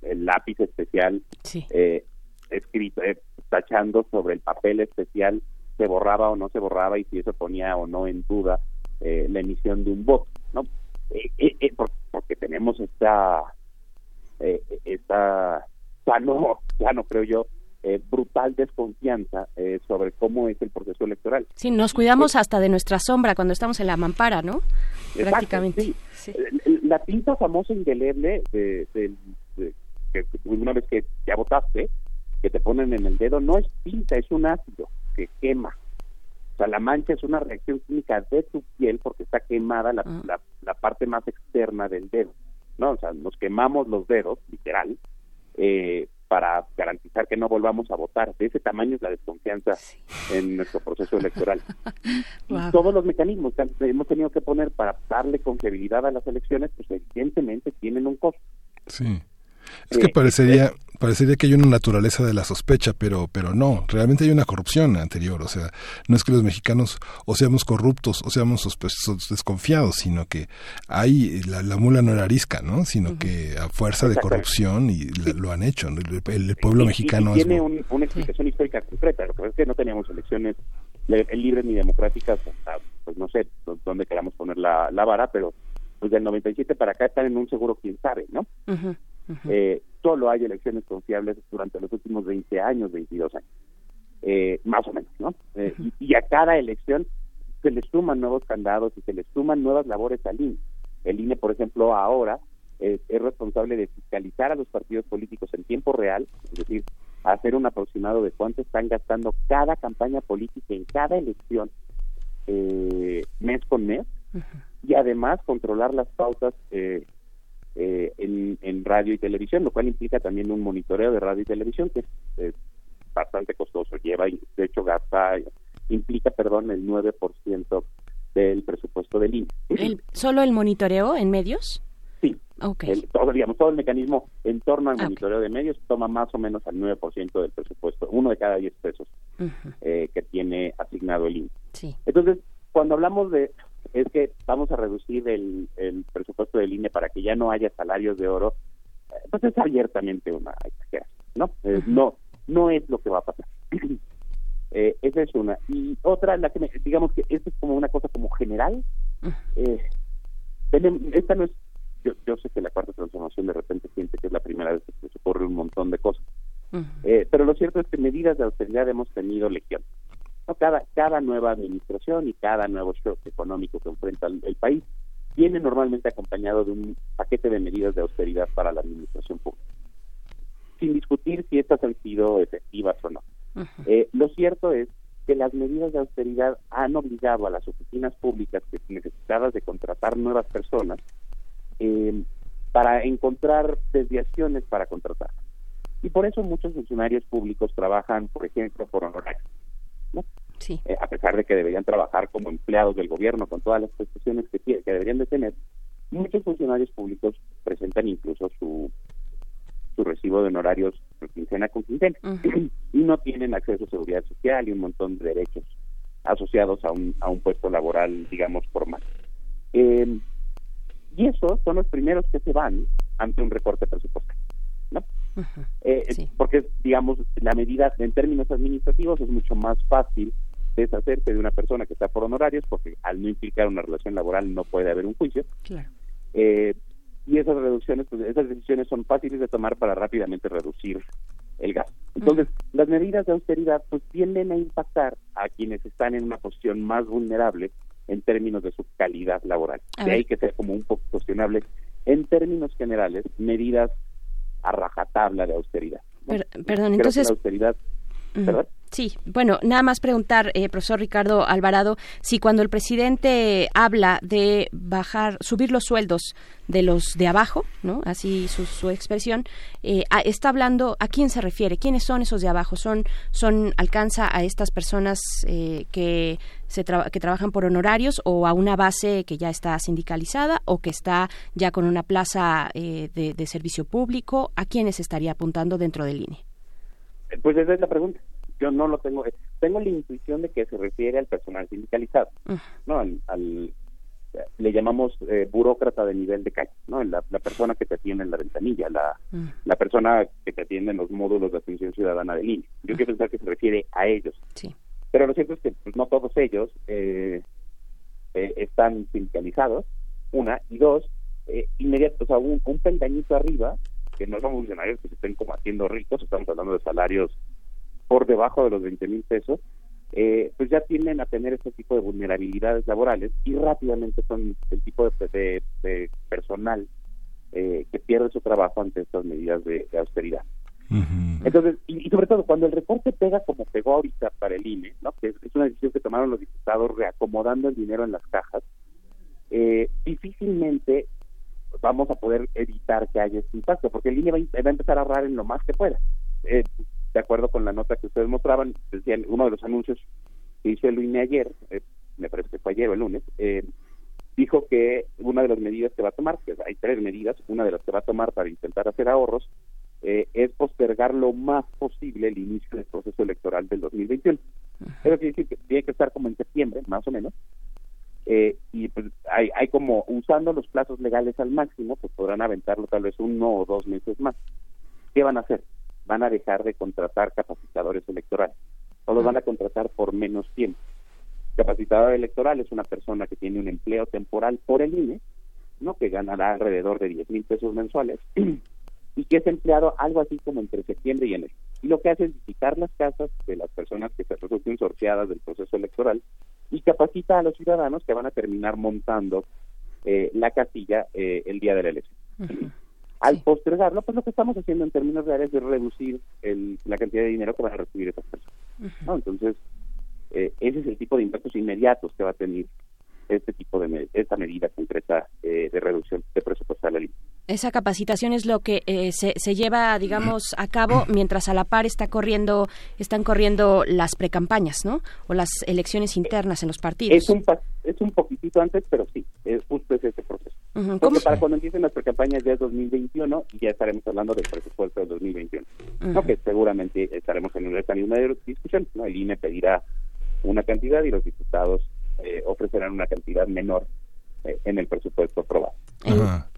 el lápiz especial eh, escrito eh, tachando sobre el papel especial se borraba o no se borraba y si eso ponía o no en duda eh, la emisión de un voto no porque tenemos esta esta sano no creo yo brutal desconfianza sobre cómo es el proceso electoral. Sí, nos cuidamos hasta de nuestra sombra cuando estamos en la mampara, ¿no? prácticamente. La tinta famosa indeleble de, que una vez que ya votaste, que te ponen en el dedo, no es tinta, es un ácido que quema. O sea, la mancha es una reacción química de tu piel porque está quemada la, ah. la, parte más externa del dedo. ¿no? O sea, nos quemamos los dedos, literal, eh, para garantizar que no volvamos a votar. De ese tamaño es la desconfianza en nuestro proceso electoral. Y todos los mecanismos que hemos tenido que poner para darle confiabilidad a las elecciones, pues evidentemente tienen un costo. Sí. Es que parecería, parecería que hay una naturaleza de la sospecha, pero, pero no, realmente hay una corrupción anterior, o sea, no es que los mexicanos o seamos corruptos o seamos desconfiados, sino que hay, la, mula no era arisca, ¿no? Sino que a fuerza de corrupción y lo han hecho, el, pueblo mexicano tiene una explicación histórica concreta, lo que es que no teníamos elecciones libres ni democráticas, pues no sé dónde queramos poner la, la vara, pero pues del 97 para acá están en un seguro quién sabe, ¿no? Eh, solo hay elecciones confiables durante los últimos 20 años, 22 años, eh, más o menos, ¿no? Eh, y, a cada elección se le suman nuevos candados y se le suman nuevas labores al INE. El INE, por ejemplo, ahora es, responsable de fiscalizar a los partidos políticos en tiempo real, es decir, hacer un aproximado de cuánto están gastando cada campaña política en cada elección mes con mes y además controlar las pautas eh, eh, en, radio y televisión, lo cual implica también un monitoreo de radio y televisión que es, bastante costoso. Lleva, de hecho, gasta, implica, perdón, el 9% del presupuesto del INE. ¿El, ¿Solo el monitoreo en medios? Sí. Okay. todo, digamos, todo el mecanismo en torno al ah, monitoreo de medios toma más o menos al 9% del presupuesto, uno de cada 10 pesos eh, que tiene asignado el INE. Sí. Entonces, cuando hablamos de es que vamos a reducir el, el presupuesto del INE para que ya no haya salarios de oro, pues es abiertamente una exageración, ¿no? Eh, no, no es lo que va a pasar. Eh, esa es una. Y otra, la que me, digamos que esta es como una cosa como general. Eh, esta no es, yo, yo sé que la cuarta transformación de repente siente que es la primera vez que se ocurre un montón de cosas. Eh, pero lo cierto es que medidas de austeridad hemos tenido legión. ¿No? Cada, cada nueva administración y cada nuevo shock económico que enfrenta el, el país viene normalmente acompañado de un paquete de medidas de austeridad para la administración pública, sin discutir si estas han sido efectivas o no. Eh, lo cierto es que las medidas de austeridad han obligado a las oficinas públicas que necesitadas de contratar nuevas personas eh, para encontrar desviaciones para contratar. Y por eso muchos funcionarios públicos trabajan, por ejemplo, por honorarios. ¿No? Sí. Eh, a pesar de que deberían trabajar como empleados del gobierno con todas las prestaciones que, que deberían de tener, muchos funcionarios públicos presentan incluso su, su recibo de honorarios por quincena con quincena y no tienen acceso a seguridad social y un montón de derechos asociados a un, a un puesto laboral, digamos, formal. Eh, y esos son los primeros que se van ante un recorte presupuestario. ¿no? Eh, Porque, digamos, la medida en términos administrativos es mucho más fácil deshacerse de una persona que está por honorarios, porque al no implicar una relación laboral no puede haber un juicio. Claro. Eh, y esas reducciones, pues, esas decisiones son fáciles de tomar para rápidamente reducir el gasto. Entonces, las medidas de austeridad pues tienden a impactar a quienes están en una posición más vulnerable en términos de su calidad laboral. A De ver. ahí que sea como un poco cuestionable en términos generales medidas a rajatabla de austeridad. ¿no? Per- Creo perdón, que entonces- la austeridad. Sí, bueno, nada más preguntar, eh, profesor Ricardo Alvarado, si cuando el presidente habla de bajar, subir los sueldos de los de abajo, ¿no? Así su, su expresión, eh, está hablando, ¿a quién se refiere? ¿Quiénes son esos de abajo? ¿Son, son alcanza a estas personas eh, que se que trabajan por honorarios o a una base que ya está sindicalizada o que está ya con una plaza eh, de, servicio público? ¿A quiénes estaría apuntando dentro del INE? Pues esa es la pregunta. Yo no lo tengo. eh, Tengo la intuición de que se refiere al personal sindicalizado, ¿no? Al, al- le llamamos eh, burócrata de nivel de calle, ¿no? La, la persona que te atiende en la ventanilla, la, la persona que te atiende en los módulos de atención ciudadana del INE. Yo quiero pensar que se refiere a ellos. Sí. Pero lo cierto es que pues, no todos ellos eh, eh, están sindicalizados, una, y dos, eh, inmediato, o sea, un, un peldañito arriba, que no son funcionarios que se estén como haciendo ricos, estamos hablando de salarios por debajo de los 20 mil pesos, eh, pues ya tienden a tener este tipo de vulnerabilidades laborales y rápidamente son el tipo de, de- de personal eh, que pierde su trabajo ante estas medidas de, de austeridad. Entonces, y, y sobre todo cuando el recorte pega como pegó ahorita para el INE, ¿no? que es, es una decisión que tomaron los diputados reacomodando el dinero en las cajas, eh, difícilmente vamos a poder evitar que haya este impacto, porque el INE va, va a empezar a ahorrar en lo más que pueda. Eh, de acuerdo con la nota que ustedes mostraban, decían, uno de los anuncios que hizo el INE ayer, eh, me parece que fue ayer o el lunes, eh, dijo que una de las medidas que va a tomar, que hay tres medidas, una de las que va a tomar para intentar hacer ahorros, eh, es postergar lo más posible el inicio del proceso electoral del 2021. Eso quiere decir que tiene que estar como en septiembre, más o menos, eh, y pues hay, hay como usando los plazos legales al máximo, pues podrán aventarlo tal vez uno o dos meses más. ¿Qué van a hacer? Van a dejar de contratar capacitadores electorales o los van a contratar por menos tiempo. Capacitador electoral es una persona que tiene un empleo temporal por el INE, ¿no? que ganará alrededor de 10 mil pesos mensuales y que es empleado algo así como entre septiembre y enero. Y lo que hace es visitar las casas de las personas que se resulten sorteadas del proceso electoral y capacita a los ciudadanos que van a terminar montando eh, la casilla eh, el día de la elección. Al postergarlo, pues lo que estamos haciendo en términos reales es reducir el- la cantidad de dinero que van a recibir esas personas. ¿no? Entonces, eh, ese es el tipo de impactos inmediatos que va a tener este tipo de esta medida concreta eh, de reducción de presupuestal al INE. Esa capacitación es lo que eh, se, se lleva, digamos, a cabo mientras a la par está corriendo, están corriendo las precampañas, ¿no? O las elecciones internas en los partidos. Es un, es un poquitito antes, pero sí, es justo es ese proceso. Ujú, ¿cómo Porque para cuando empiecen las precampañas ya es 2021 y ya estaremos hablando del presupuesto del 2021. ¿no? Ujú. Que seguramente estaremos en esta misma discusión. ¿no? El INE pedirá una cantidad y los diputados eh, ofrecerán una cantidad menor eh, en el presupuesto aprobado. Ajá.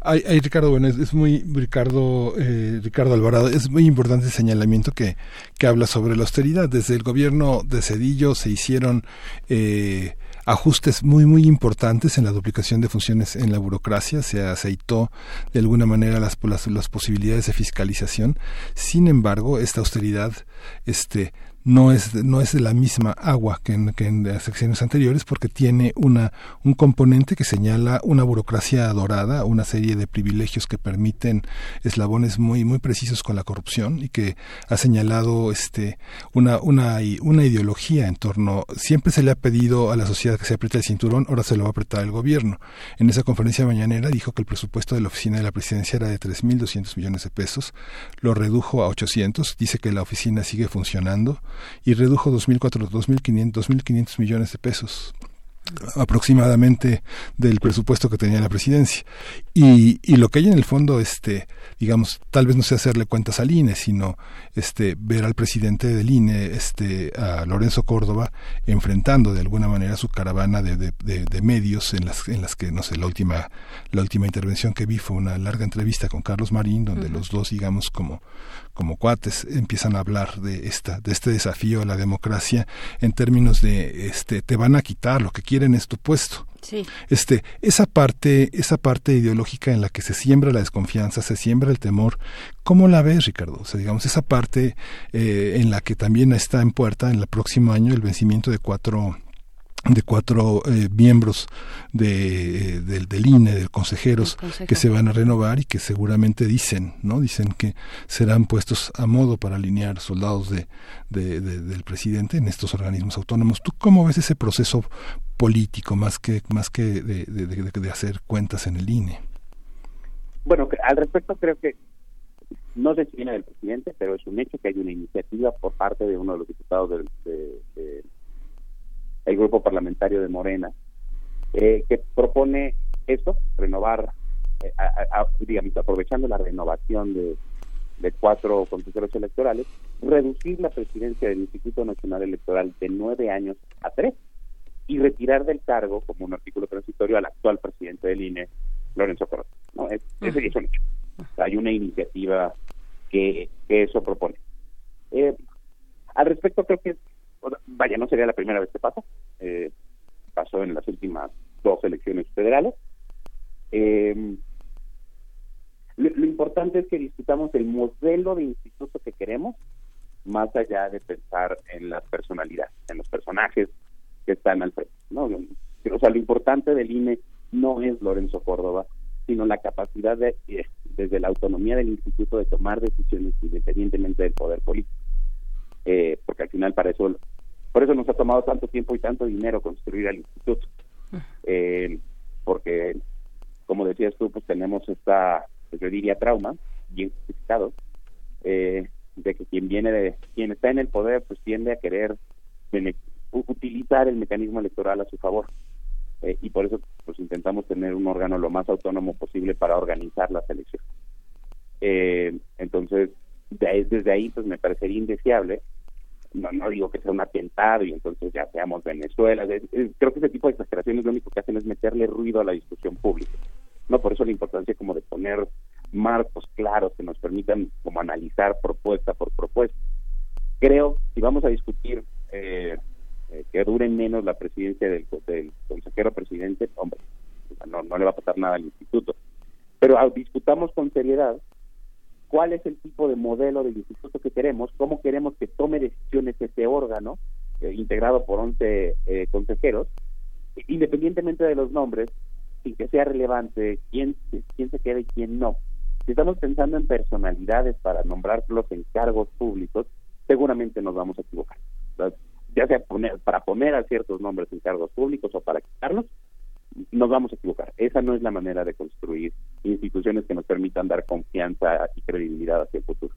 Ay, ay, Ricardo, bueno, es, es muy, Ricardo, eh, Ricardo Alvarado, es muy importante el señalamiento que, que habla sobre la austeridad. Desde el gobierno de Cedillo se hicieron eh, ajustes muy, muy importantes en la duplicación de funciones en la burocracia, se aceitó de alguna manera las, las, las posibilidades de fiscalización. Sin embargo, esta austeridad, este, no es no es la misma agua que en, que en las secciones anteriores porque tiene una un componente que señala una burocracia dorada una serie de privilegios que permiten eslabones muy muy precisos con la corrupción y que ha señalado este una una una ideología en torno siempre se le ha pedido a la sociedad que se apriete el cinturón ahora se lo va a apretar el gobierno. En esa conferencia mañanera dijo que el presupuesto de la oficina de la presidencia era de 3.200 millones de pesos lo redujo a 800 dice que la oficina sigue funcionando y redujo 2.400, 2.500, 2.500 millones de pesos aproximadamente del presupuesto que tenía la presidencia y, y lo que hay en el fondo este digamos tal vez no sea hacerle cuentas al INE sino este ver al presidente del INE este a Lorenzo Córdoba enfrentando de alguna manera su caravana de, de, de, de medios en las en las que no sé la última la última intervención que vi fue una larga entrevista con Carlos Marín donde uh -huh. los dos digamos como como cuates empiezan a hablar de esta de este desafío a la democracia en términos de este te van a quitar lo que quieren es tu puesto Sí. Este, esa parte, esa parte ideológica en la que se siembra la desconfianza, se siembra el temor, ¿cómo la ves, Ricardo? O sea, digamos, esa parte eh, en la que también está en puerta en el próximo año el vencimiento de cuatro de cuatro eh, miembros de, del, del INE, de consejeros que se van a renovar y que seguramente dicen, ¿no? Dicen que serán puestos a modo para alinear soldados de, de, de, del presidente en estos organismos autónomos. ¿Tú cómo ves ese proceso político más que más que de, de hacer cuentas en el INE? Bueno, al respecto creo que no sé si viene del presidente, pero es un hecho que hay una iniciativa por parte de uno de los diputados del, de, el grupo parlamentario de Morena, eh, que propone esto, renovar, eh, digamos, aprovechando la renovación de, cuatro consejeros electorales, reducir la presidencia del Instituto Nacional Electoral de nueve años a tres y retirar del cargo, como un artículo transitorio, al actual presidente del INE, Lorenzo Corona. ¿no? Es, un hecho. Hay una iniciativa que, que eso propone. Eh, al respecto, creo que vaya, no sería la primera vez que pasa. Eh, pasó en las últimas dos elecciones federales. Eh, lo, importante es que discutamos el modelo de instituto que queremos, más allá de pensar en las personalidades, en los personajes que están al frente. ¿no? O sea, lo importante del INE no es Lorenzo Córdoba, sino la capacidad de, desde la autonomía del instituto de tomar decisiones independientemente del poder político. Eh, porque al final para eso por eso nos ha tomado tanto tiempo y tanto dinero construir el instituto. Eh, porque como decías tú pues tenemos esta pues, yo diría trauma bien justificado eh, de que quien viene de quien está en el poder pues tiende a querer utilizar el mecanismo electoral a su favor. Eh, y por eso pues intentamos tener un órgano lo más autónomo posible para organizar las elecciones. Eh, entonces de, desde ahí pues me parecería indeseable. No, no digo que sea un atentado y entonces ya seamos Venezuela. Creo que ese tipo de exageraciones lo único que hacen es meterle ruido a la discusión pública. No por eso la importancia como de poner marcos claros que nos permitan como analizar propuesta por propuesta. Creo si vamos a discutir eh, eh, que dure menos la presidencia del, consejero presidente hombre no, no le va a pasar nada al instituto. Pero discutamos con seriedad cuál es el tipo de modelo del instituto que queremos, cómo queremos que tome decisiones ese órgano, eh, integrado por 11 eh, consejeros, independientemente de los nombres, sin que sea relevante quién, quién se queda y quién no. Si estamos pensando en personalidades para nombrarlos en cargos públicos, seguramente nos vamos a equivocar. Ya sea poner, para poner a ciertos nombres en cargos públicos o para quitarlos, nos vamos a equivocar. Esa no es la manera de construir instituciones que nos permitan dar confianza y credibilidad hacia el futuro.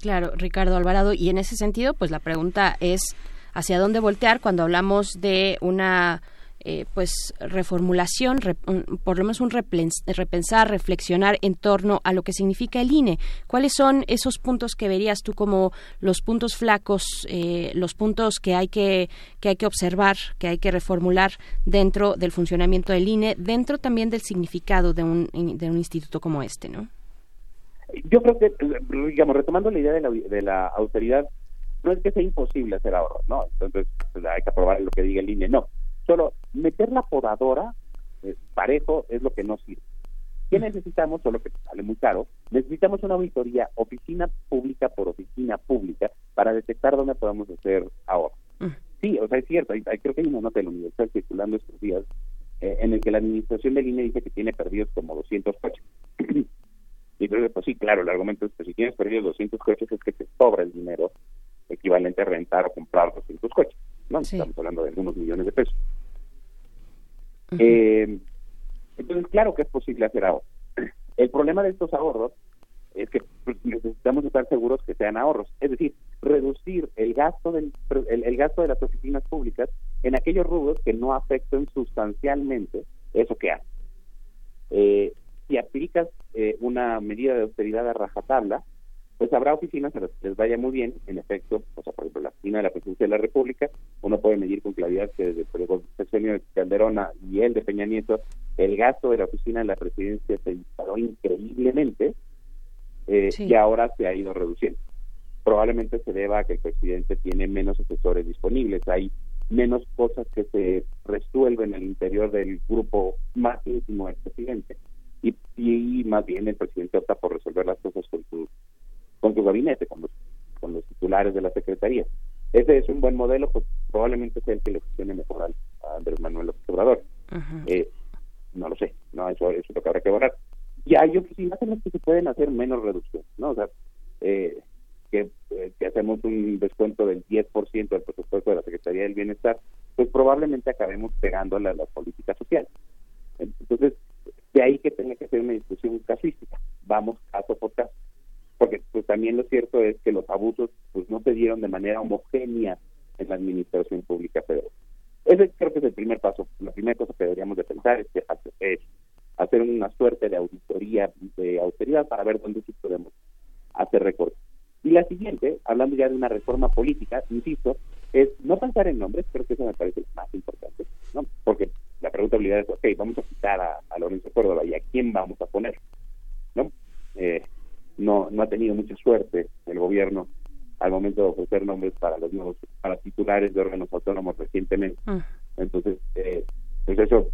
Claro, Ricardo Alvarado. Y en ese sentido, pues la pregunta es hacia dónde voltear cuando hablamos de una eh, pues reformulación, por lo menos un repensar, reflexionar en torno a lo que significa el INE. ¿Cuáles son esos puntos que verías tú como los puntos flacos, eh, los puntos que hay que, que hay que observar, que hay que reformular dentro del funcionamiento del INE, dentro también del significado de un, de un instituto como este, ¿no? Yo creo que, digamos, retomando la idea de la, de la austeridad, no es que sea imposible hacer ahorros, ¿no? Entonces pues, hay que aprobar lo que diga el INE, no. Solo meter la podadora eh, parejo es lo que no sirve. ¿Qué necesitamos? Solo que sale muy caro. Necesitamos una auditoría oficina pública por oficina pública para detectar dónde podemos hacer ahorros. Sí, o sea, es cierto. Hay, creo que hay una nota de la universidad circulando estos días eh, en el que la administración del INE dice que tiene perdidos como 200 coches. y entonces, pues sí, claro, el argumento es que si tienes perdidos 200 coches es que te sobra el dinero equivalente a rentar o comprar 200 coches. ¿no? Estamos hablando de algunos millones de pesos. Eh, entonces, claro que es posible hacer ahorros. El problema de estos ahorros es que necesitamos estar seguros que sean ahorros, es decir, reducir el gasto del el, gasto de las oficinas públicas en aquellos rubros que no afecten sustancialmente eso que hacen. Eh, si aplicas eh, una medida de austeridad a rajatabla, pues habrá oficinas a las que les vaya muy bien, en efecto, o sea, por ejemplo, la oficina de la Presidencia de la República, uno puede medir con claridad que desde el sexenio de Calderona y el de Peña Nieto, el gasto de la oficina de la Presidencia se disparó increíblemente eh, y ahora se ha ido reduciendo. Probablemente se deba a que el presidente tiene menos asesores disponibles, hay menos cosas que se resuelven en el interior del grupo más íntimo del presidente y, y más bien el presidente opta por resolver las cosas con su con su gabinete, con los, con los titulares de la Secretaría. Ese es un buen modelo, pues probablemente sea el que le funcione mejor a Andrés Manuel López Obrador. Eh, no lo sé, no eso, eso es lo que habrá que borrar. Y hay oficinas en las que se pueden hacer menos reducción, ¿no? O sea, eh, que, eh, que, hacemos un descuento del 10% del presupuesto de la Secretaría del Bienestar, pues probablemente acabemos pegando a las políticas sociales. Entonces, de ahí que tenga que ser una discusión casuística. Vamos caso por caso porque pues también lo cierto es que los abusos pues no se dieron de manera homogénea en la administración pública federal. Ese creo que es el primer paso. La primera cosa que deberíamos de pensar es, que es hacer una suerte de auditoría de austeridad para ver dónde sí podemos hacer recortes. Y la siguiente, hablando ya de una reforma política, insisto, es no pensar en nombres, creo que eso me parece más importante, ¿no? Porque la pregunta obligada es, ok, vamos a quitar a, a Lorenzo Córdoba y a quién vamos a poner, ¿no? Eh, no, no ha tenido mucha suerte el gobierno al momento de ofrecer nombres para los nuevos, para titulares de órganos autónomos recientemente. Mm. Entonces, eh, pues eso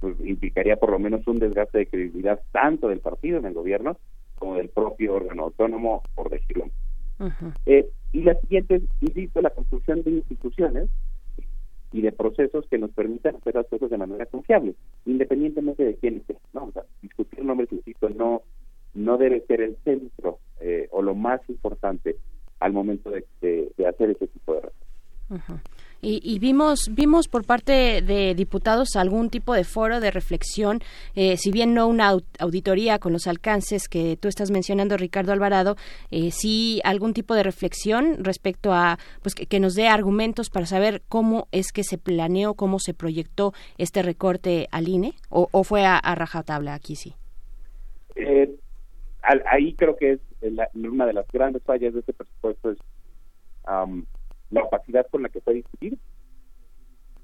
pues, implicaría por lo menos un desgaste de credibilidad tanto del partido en el gobierno como del propio órgano autónomo, por decirlo. eh, y la siguiente es, insisto, la construcción de instituciones y de procesos que nos permitan hacer las cosas de manera confiable, independientemente de quién esté. ¿no? O sea, discutir nombres, insisto, no no debe ser el centro eh, o lo más importante al momento de, hacer ese tipo de reformas. Y, vimos vimos por parte de diputados algún tipo de foro de reflexión, eh, si bien no una auditoría con los alcances que tú estás mencionando, Ricardo Alvarado, eh, sí algún tipo de reflexión respecto a pues que, nos dé argumentos para saber cómo es que se planeó, cómo se proyectó este recorte al INE, o, fue a, a rajatabla aquí sí. Eh, ahí creo que es una de las grandes fallas de este presupuesto es la opacidad con la que fue discutir,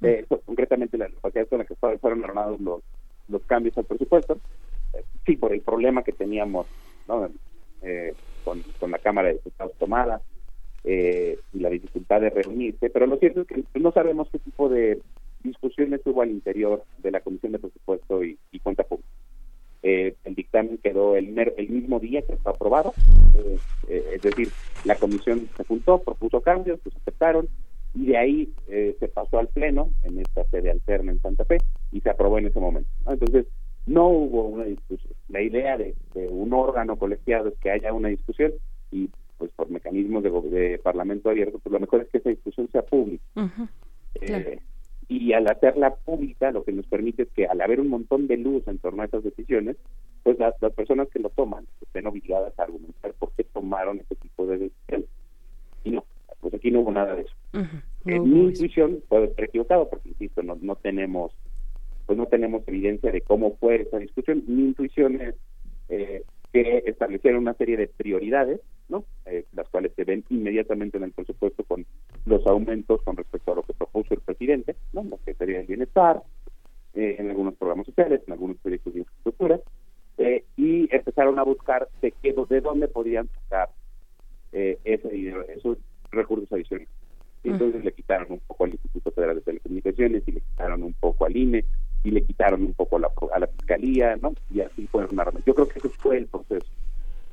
eh, pues, concretamente la opacidad con la que fueron armados los, los cambios al presupuesto, eh, sí, por el problema que teníamos eh, con, con, la Cámara de Diputados tomada y la dificultad de reunirse, pero lo cierto es que no sabemos qué tipo de discusiones hubo al interior de la Comisión de Presupuesto y Cuenta Pública. Eh, el dictamen quedó el, el mismo día que fue aprobado, eh, eh, es decir, la comisión se juntó, propuso cambios, se aceptaron y de ahí se pasó al pleno en esta sede alterna en Santa Fe y se aprobó en ese momento. Entonces, no hubo una discusión. La idea de, un órgano colegiado es que haya una discusión y pues por mecanismos de, parlamento abierto, pues lo mejor es que esa discusión sea pública y al hacerla pública lo que nos permite es que al haber un montón de luz en torno a esas decisiones, pues las, personas que lo toman estén obligadas a argumentar por qué tomaron ese tipo de decisiones. Y no, pues aquí no hubo nada de eso. Mi intuición puede estar equivocado porque insisto no, no tenemos pues no tenemos evidencia de cómo fue esa discusión mi intuición es eh, que establecieron una serie de prioridades no eh, las cuales se ven inmediatamente en el presupuesto con los aumentos con respecto a lo que propuso el presidente no la Secretaría del Bienestar en algunos programas sociales en algunos proyectos de infraestructura y empezaron a buscar de qué de dónde podían sacar ese dinero esos recursos adicionales. Entonces le quitaron un poco al Instituto Federal de Telecomunicaciones y le quitaron un poco al INE y le quitaron un poco la, a la Fiscalía, ¿no? Y así fueron armas. Yo creo que ese fue el proceso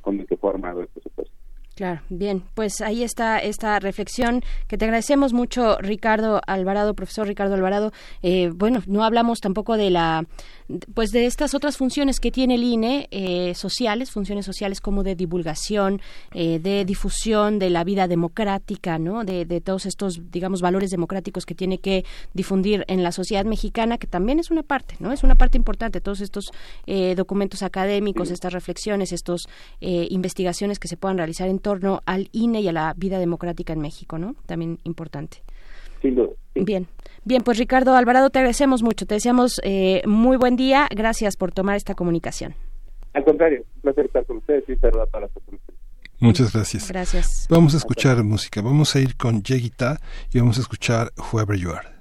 con el que fue armado el presupuesto. Claro, bien, pues ahí está esta reflexión que te agradecemos mucho, Ricardo Alvarado, profesor Ricardo Alvarado. Eh, bueno, no hablamos tampoco de la pues de estas otras funciones que tiene el INE eh, sociales, funciones sociales como de divulgación, eh, de difusión de la vida democrática, ¿no? De, todos estos, digamos, valores democráticos que tiene que difundir en la sociedad mexicana, que también es una parte, ¿no? Es una parte importante, todos estos eh, documentos académicos, estas reflexiones, estas investigaciones que se puedan realizar en torno al INE y a la vida democrática en México, ¿no? También importante. Bien, bien, pues Ricardo Alvarado, te agradecemos mucho, te deseamos eh, muy buen día, gracias por tomar esta comunicación. Al contrario, un placer estar con ustedes y saludar a todas las personas. Muchas gracias. Gracias. Vamos a escuchar música, vamos a ir con Yeguita y vamos a escuchar Whoever You Are.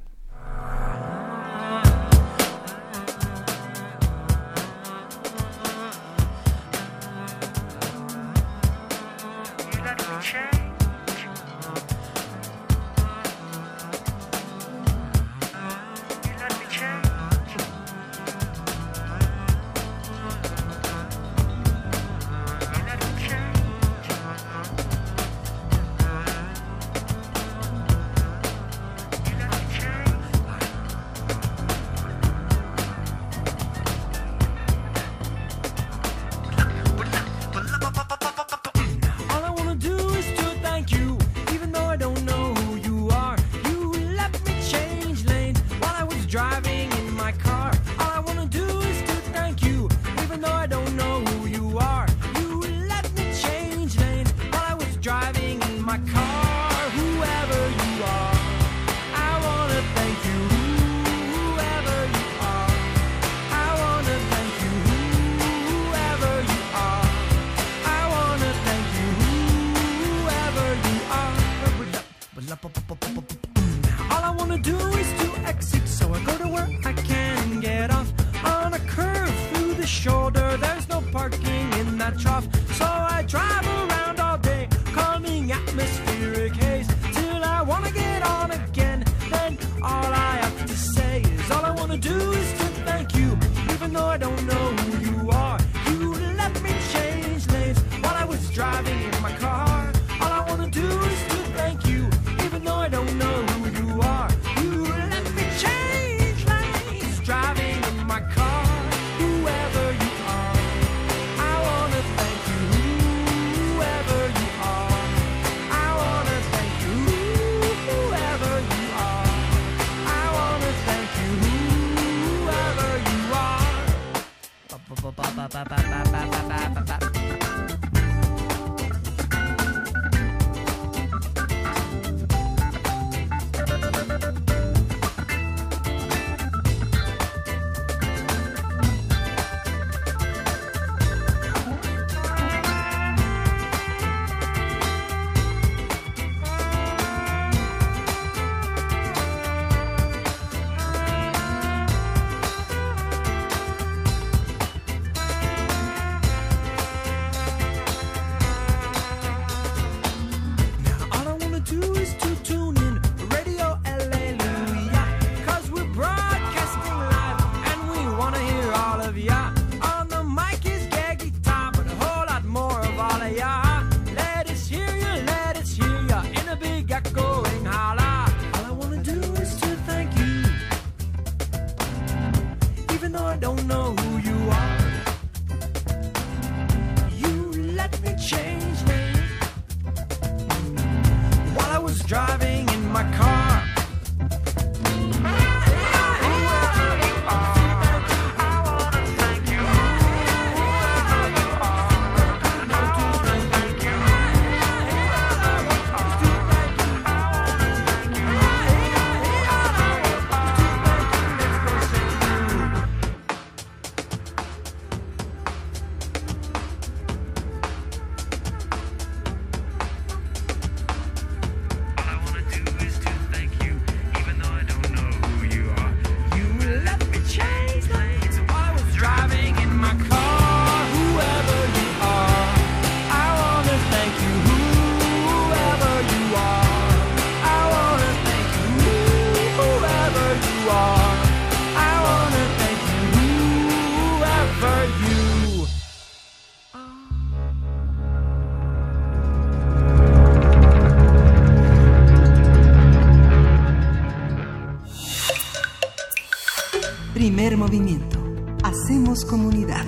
Movimiento. Hacemos comunidad.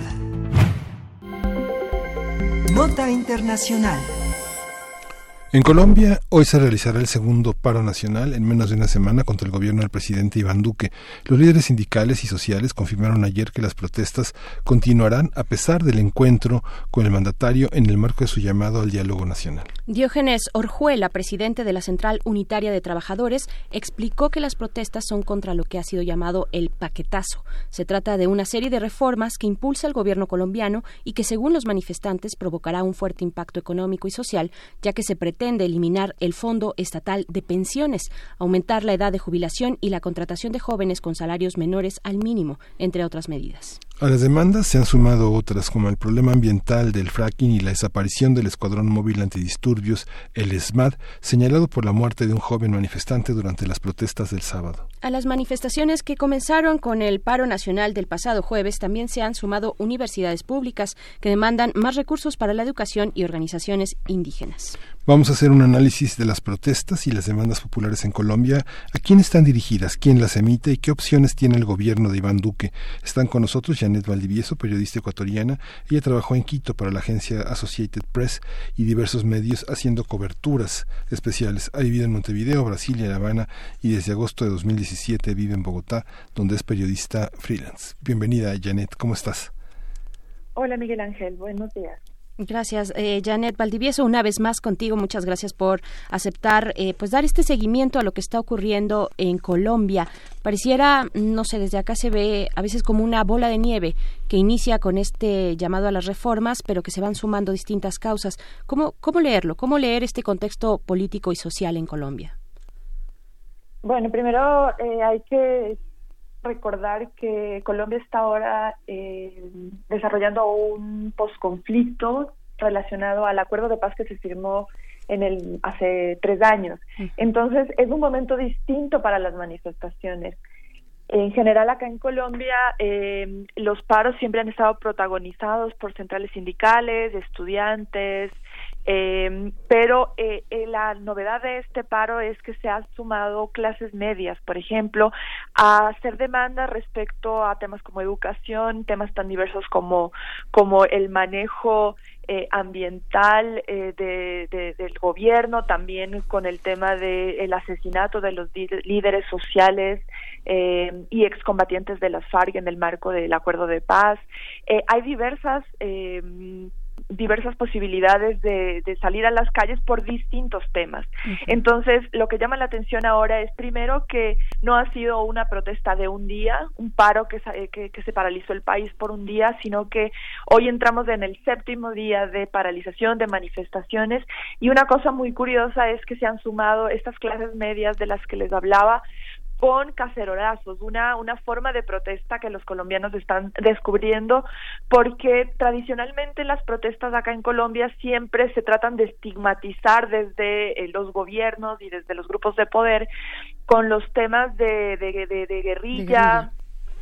Nota Internacional. En Colombia, hoy se realizará el segundo paro nacional en menos de una semana contra el gobierno del presidente Iván Duque. Los líderes sindicales y sociales confirmaron ayer que las protestas continuarán a pesar del encuentro con el mandatario en el marco de su llamado al diálogo nacional. Diógenes Orjuela, presidente de la Central Unitaria de Trabajadores, explicó que las protestas son contra lo que ha sido llamado el paquetazo. Se trata de una serie de reformas que impulsa el gobierno colombiano y que, según los manifestantes, provocará un fuerte impacto económico y social, ya que se pretende de eliminar el Fondo Estatal de Pensiones, aumentar la edad de jubilación y la contratación de jóvenes con salarios menores al mínimo, entre otras medidas. A las demandas se han sumado otras, como el problema ambiental del fracking y la desaparición del Escuadrón Móvil Antidisturbios, el SMAD, señalado por la muerte de un joven manifestante durante las protestas del sábado. A las manifestaciones que comenzaron con el paro nacional del pasado jueves también se han sumado universidades públicas que demandan más recursos para la educación y organizaciones indígenas. Vamos a hacer un análisis de las protestas y las demandas populares en Colombia. ¿A quién están dirigidas? ¿Quién las emite? ¿Y qué opciones tiene el gobierno de Iván Duque? Están con nosotros Janet Valdivieso, periodista ecuatoriana. Ella trabajó en Quito para la agencia Associated Press y diversos medios haciendo coberturas especiales. Ha vivido en Montevideo, Brasil y La Habana y desde agosto de 2017 vive en Bogotá, donde es periodista freelance. Bienvenida, Janet. ¿Cómo estás? Hola, Miguel Ángel. Buenos días. Gracias, eh, Janet Valdivieso. Una vez más contigo, muchas gracias por aceptar, eh, pues dar este seguimiento a lo que está ocurriendo en Colombia. Pareciera, no sé, desde acá se ve a veces como una bola de nieve que inicia con este llamado a las reformas, pero que se van sumando distintas causas. ¿Cómo, cómo leerlo? ¿Cómo leer este contexto político y social en Colombia? Bueno, primero eh, hay que recordar que Colombia está ahora eh, desarrollando un posconflicto relacionado al acuerdo de paz que se firmó en el hace tres años. Entonces es un momento distinto para las manifestaciones. En general acá en Colombia eh, los paros siempre han estado protagonizados por centrales sindicales, estudiantes, eh, pero eh, eh, la novedad de este paro es que se han sumado clases medias, por ejemplo, a hacer demandas respecto a temas como educación, temas tan diversos como, como el manejo eh, ambiental eh, de, del gobierno, también con el tema del asesinato de los líderes sociales eh, y excombatientes de las FARC en el marco del acuerdo de paz. Eh, hay diversas diversas posibilidades de, salir a las calles por distintos temas. Entonces, lo que llama la atención ahora es primero que no ha sido una protesta de un día, un paro que, que, que, se paralizó el país por un día, sino que hoy entramos en el séptimo día de paralización, de manifestaciones, y una cosa muy curiosa es que se han sumado estas clases medias de las que les hablaba, con cacerolazos, una, una forma de protesta que los colombianos están descubriendo, porque tradicionalmente las protestas acá en Colombia siempre se tratan de estigmatizar desde eh, los gobiernos y desde los grupos de poder con los temas de, de, de, guerrilla.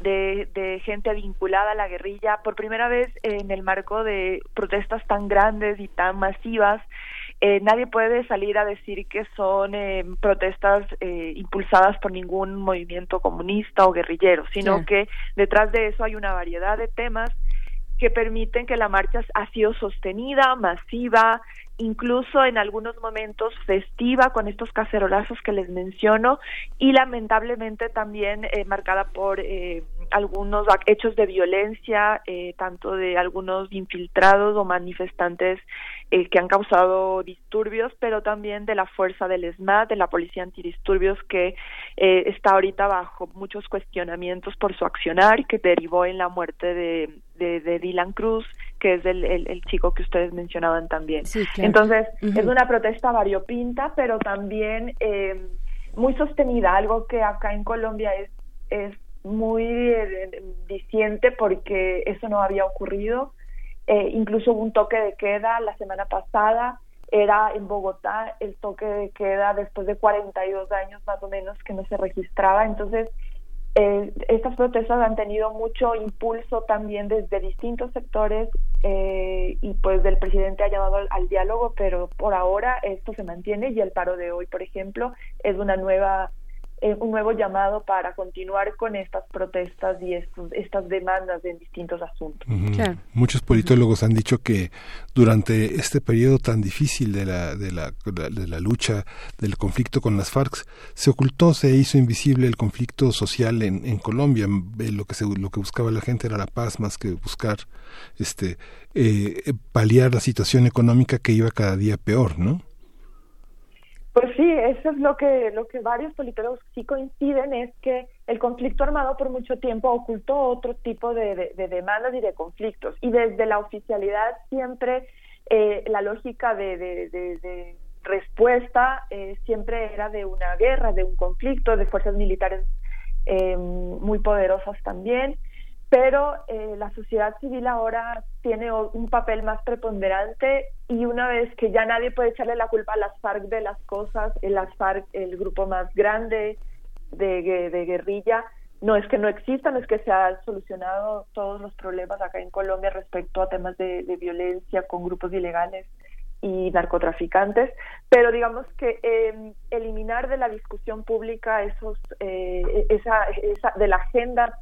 De, de, gente vinculada a la guerrilla por primera vez en el marco de protestas tan grandes y tan masivas eh, nadie puede salir a decir que son eh, protestas eh, impulsadas por ningún movimiento comunista o guerrillero, sino que detrás de eso hay una variedad de temas que permiten que la marcha ha sido sostenida, masiva, incluso en algunos momentos festiva con estos cacerolazos que les menciono y lamentablemente también eh, marcada por eh, algunos hechos de violencia, eh, tanto de algunos infiltrados o manifestantes que han causado disturbios, pero también de la fuerza del ESMAD, de la Policía Antidisturbios, que está ahorita bajo muchos cuestionamientos por su accionar, que derivó en la muerte de, de Dylan Cruz, que es el, el, chico que ustedes mencionaban también. Entonces, es una protesta variopinta, pero también eh, muy sostenida, algo que acá en Colombia es, es muy eh, diciente porque eso no había ocurrido. Eh, incluso hubo un toque de queda la semana pasada, era en Bogotá el toque de queda después de 42 años más o menos que no se registraba. Entonces, eh, estas protestas han tenido mucho impulso también desde distintos sectores eh, y pues el presidente ha llamado al, diálogo, pero por ahora esto se mantiene y el paro de hoy, por ejemplo, es una nueva eh, un nuevo llamado para continuar con estas protestas y estos, estas demandas en distintos asuntos. Muchos politólogos han dicho que durante este periodo tan difícil de la, de la, de la lucha, del conflicto con las FARC, se ocultó, se hizo invisible el conflicto social en, en Colombia. Eh, lo que, se, lo que buscaba la gente era la paz más que buscar este eh, paliar la situación económica que iba cada día peor, ¿no? Pues sí, eso es lo que, lo que varios politólogos sí coinciden, es que el conflicto armado por mucho tiempo ocultó otro tipo de, demandas y de conflictos. Y desde la oficialidad siempre eh, la lógica de, respuesta eh, siempre era de una guerra, de un conflicto, de fuerzas militares eh, muy poderosas también pero eh, la sociedad civil ahora tiene un papel más preponderante y una vez que ya nadie puede echarle la culpa a las FARC de las cosas, el las FARC, el grupo más grande de, guerrilla, no es que no exista, no es que se han solucionado todos los problemas acá en Colombia respecto a temas de, violencia con grupos ilegales y narcotraficantes, pero digamos que em, eliminar de la discusión pública esos, eh, esa, esa, de la agenda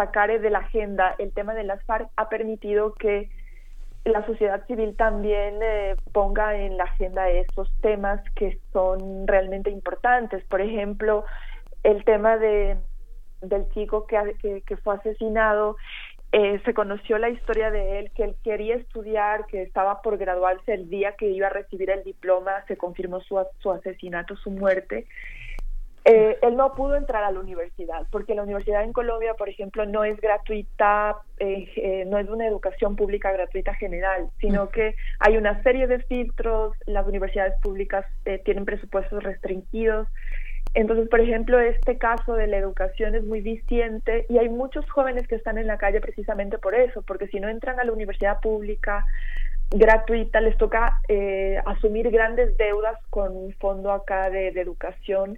sacar de la agenda el tema de las FARC ha permitido que la sociedad civil también eh, ponga en la agenda esos temas que son realmente importantes. Por ejemplo, el tema de, del chico que, que, fue asesinado, eh, se conoció la historia de él, que él quería estudiar, que estaba por graduarse el día que iba a recibir el diploma, se confirmó su, su asesinato, su muerte. Eh, él no pudo entrar a la universidad porque la universidad en Colombia, por ejemplo, no es gratuita, eh, eh, no es una educación pública gratuita general, sino que hay una serie de filtros, las universidades públicas tienen presupuestos restringidos. Entonces, por ejemplo, este caso de la educación es muy disciente y hay muchos jóvenes que están en la calle precisamente por eso, porque si no entran a la universidad pública, gratuita, les toca asumir grandes deudas con un fondo acá de educación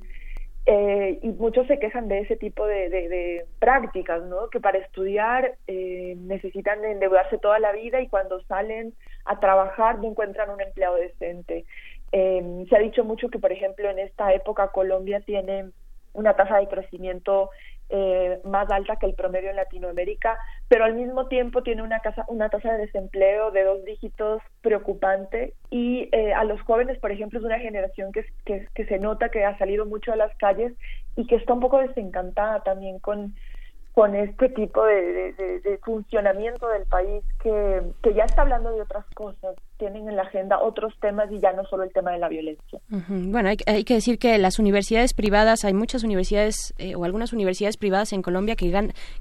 eh, y muchos se quejan de ese tipo de, prácticas, ¿no? Que para estudiar eh, necesitan endeudarse toda la vida y cuando salen a trabajar no encuentran un empleado decente. Eh, se ha dicho mucho que, por ejemplo, en esta época Colombia tiene una tasa de crecimiento eh, más alta que el promedio en Latinoamérica, pero al mismo tiempo tiene una, casa, una tasa de desempleo de dos dígitos preocupante y eh, a los jóvenes, por ejemplo, es una generación que, que, que se nota que ha salido mucho a las calles y que está un poco desencantada también con, con este tipo de, funcionamiento del país que, ya está hablando de otras cosas, tienen en la agenda otros temas y ya no solo el tema de la violencia. Bueno, hay, que decir que las universidades privadas, hay muchas universidades eh, o algunas universidades privadas en Colombia que,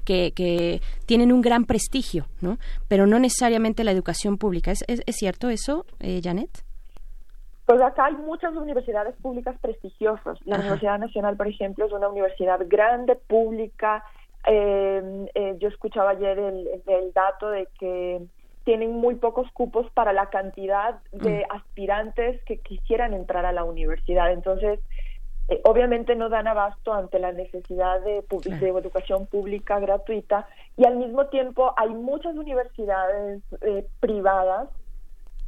que, que tienen un gran prestigio, ¿no? Pero no necesariamente la educación pública. ¿Es, es, cierto eso, eh, Janet? Pues acá hay muchas universidades públicas prestigiosas. La Universidad Nacional, por ejemplo, es una universidad grande, pública, eh, eh, yo escuchaba ayer el, el, dato de que tienen muy pocos cupos para la cantidad de mm. aspirantes que quisieran entrar a la universidad. Entonces, eh, obviamente no dan abasto ante la necesidad de, de, educación pública gratuita y al mismo tiempo hay muchas universidades eh, privadas,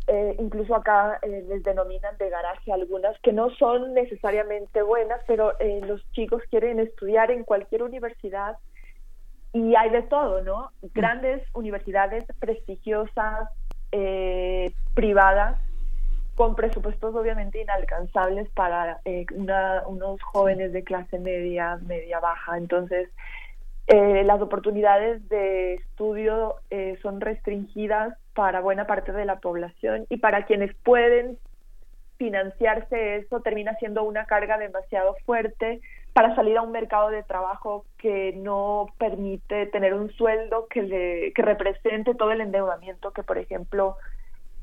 eh, incluso acá les denominan de garaje algunas, que no son necesariamente buenas, pero los chicos quieren estudiar en cualquier universidad y hay de todo, ¿no? Grandes universidades prestigiosas, eh, privadas, con presupuestos obviamente inalcanzables para eh, unos jóvenes de clase media, media baja. Entonces, eh, las oportunidades de estudio son restringidas para buena parte de la población y para quienes pueden financiarse eso termina siendo una carga demasiado fuerte para salir a un mercado de trabajo que no permite tener un sueldo que, le, que represente todo el endeudamiento que, por ejemplo,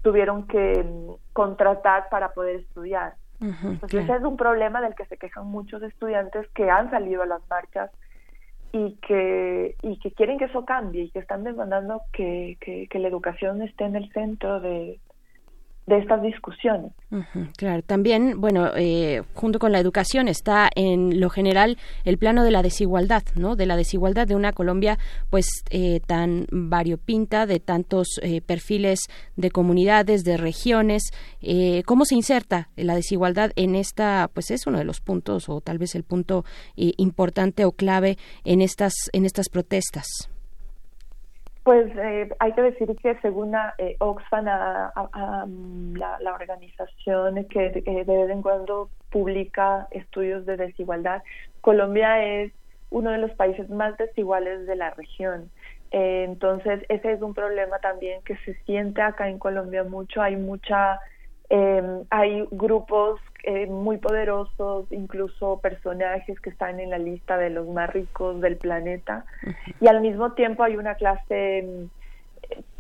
tuvieron que mm, contratar para poder estudiar. Entonces, ese es un problema del que se quejan muchos estudiantes que han salido a las marchas y que, y que quieren que eso cambie y que están demandando que, que, que la educación esté en el centro de, de estas discusiones. claro, también, bueno, eh, junto con la educación está en lo general el plano de la desigualdad, ¿no? De la desigualdad de una Colombia, pues, eh, tan variopinta, de tantos eh, perfiles de comunidades, de regiones. ¿Cómo se inserta la desigualdad en esta, pues, es uno de los puntos o tal vez el punto importante o clave en estas en estas protestas? Pues eh, hay que decir que según eh, Oxfam, mm, la, organización que de vez en cuando publica estudios de desigualdad, Colombia es uno de los países más desiguales de la región. Eh, entonces, ese es un problema también que se siente acá en Colombia mucho. Hay mucha, hay grupos eh, muy poderosos, incluso personajes que están en la lista de los más ricos del planeta. Y al mismo tiempo hay una clase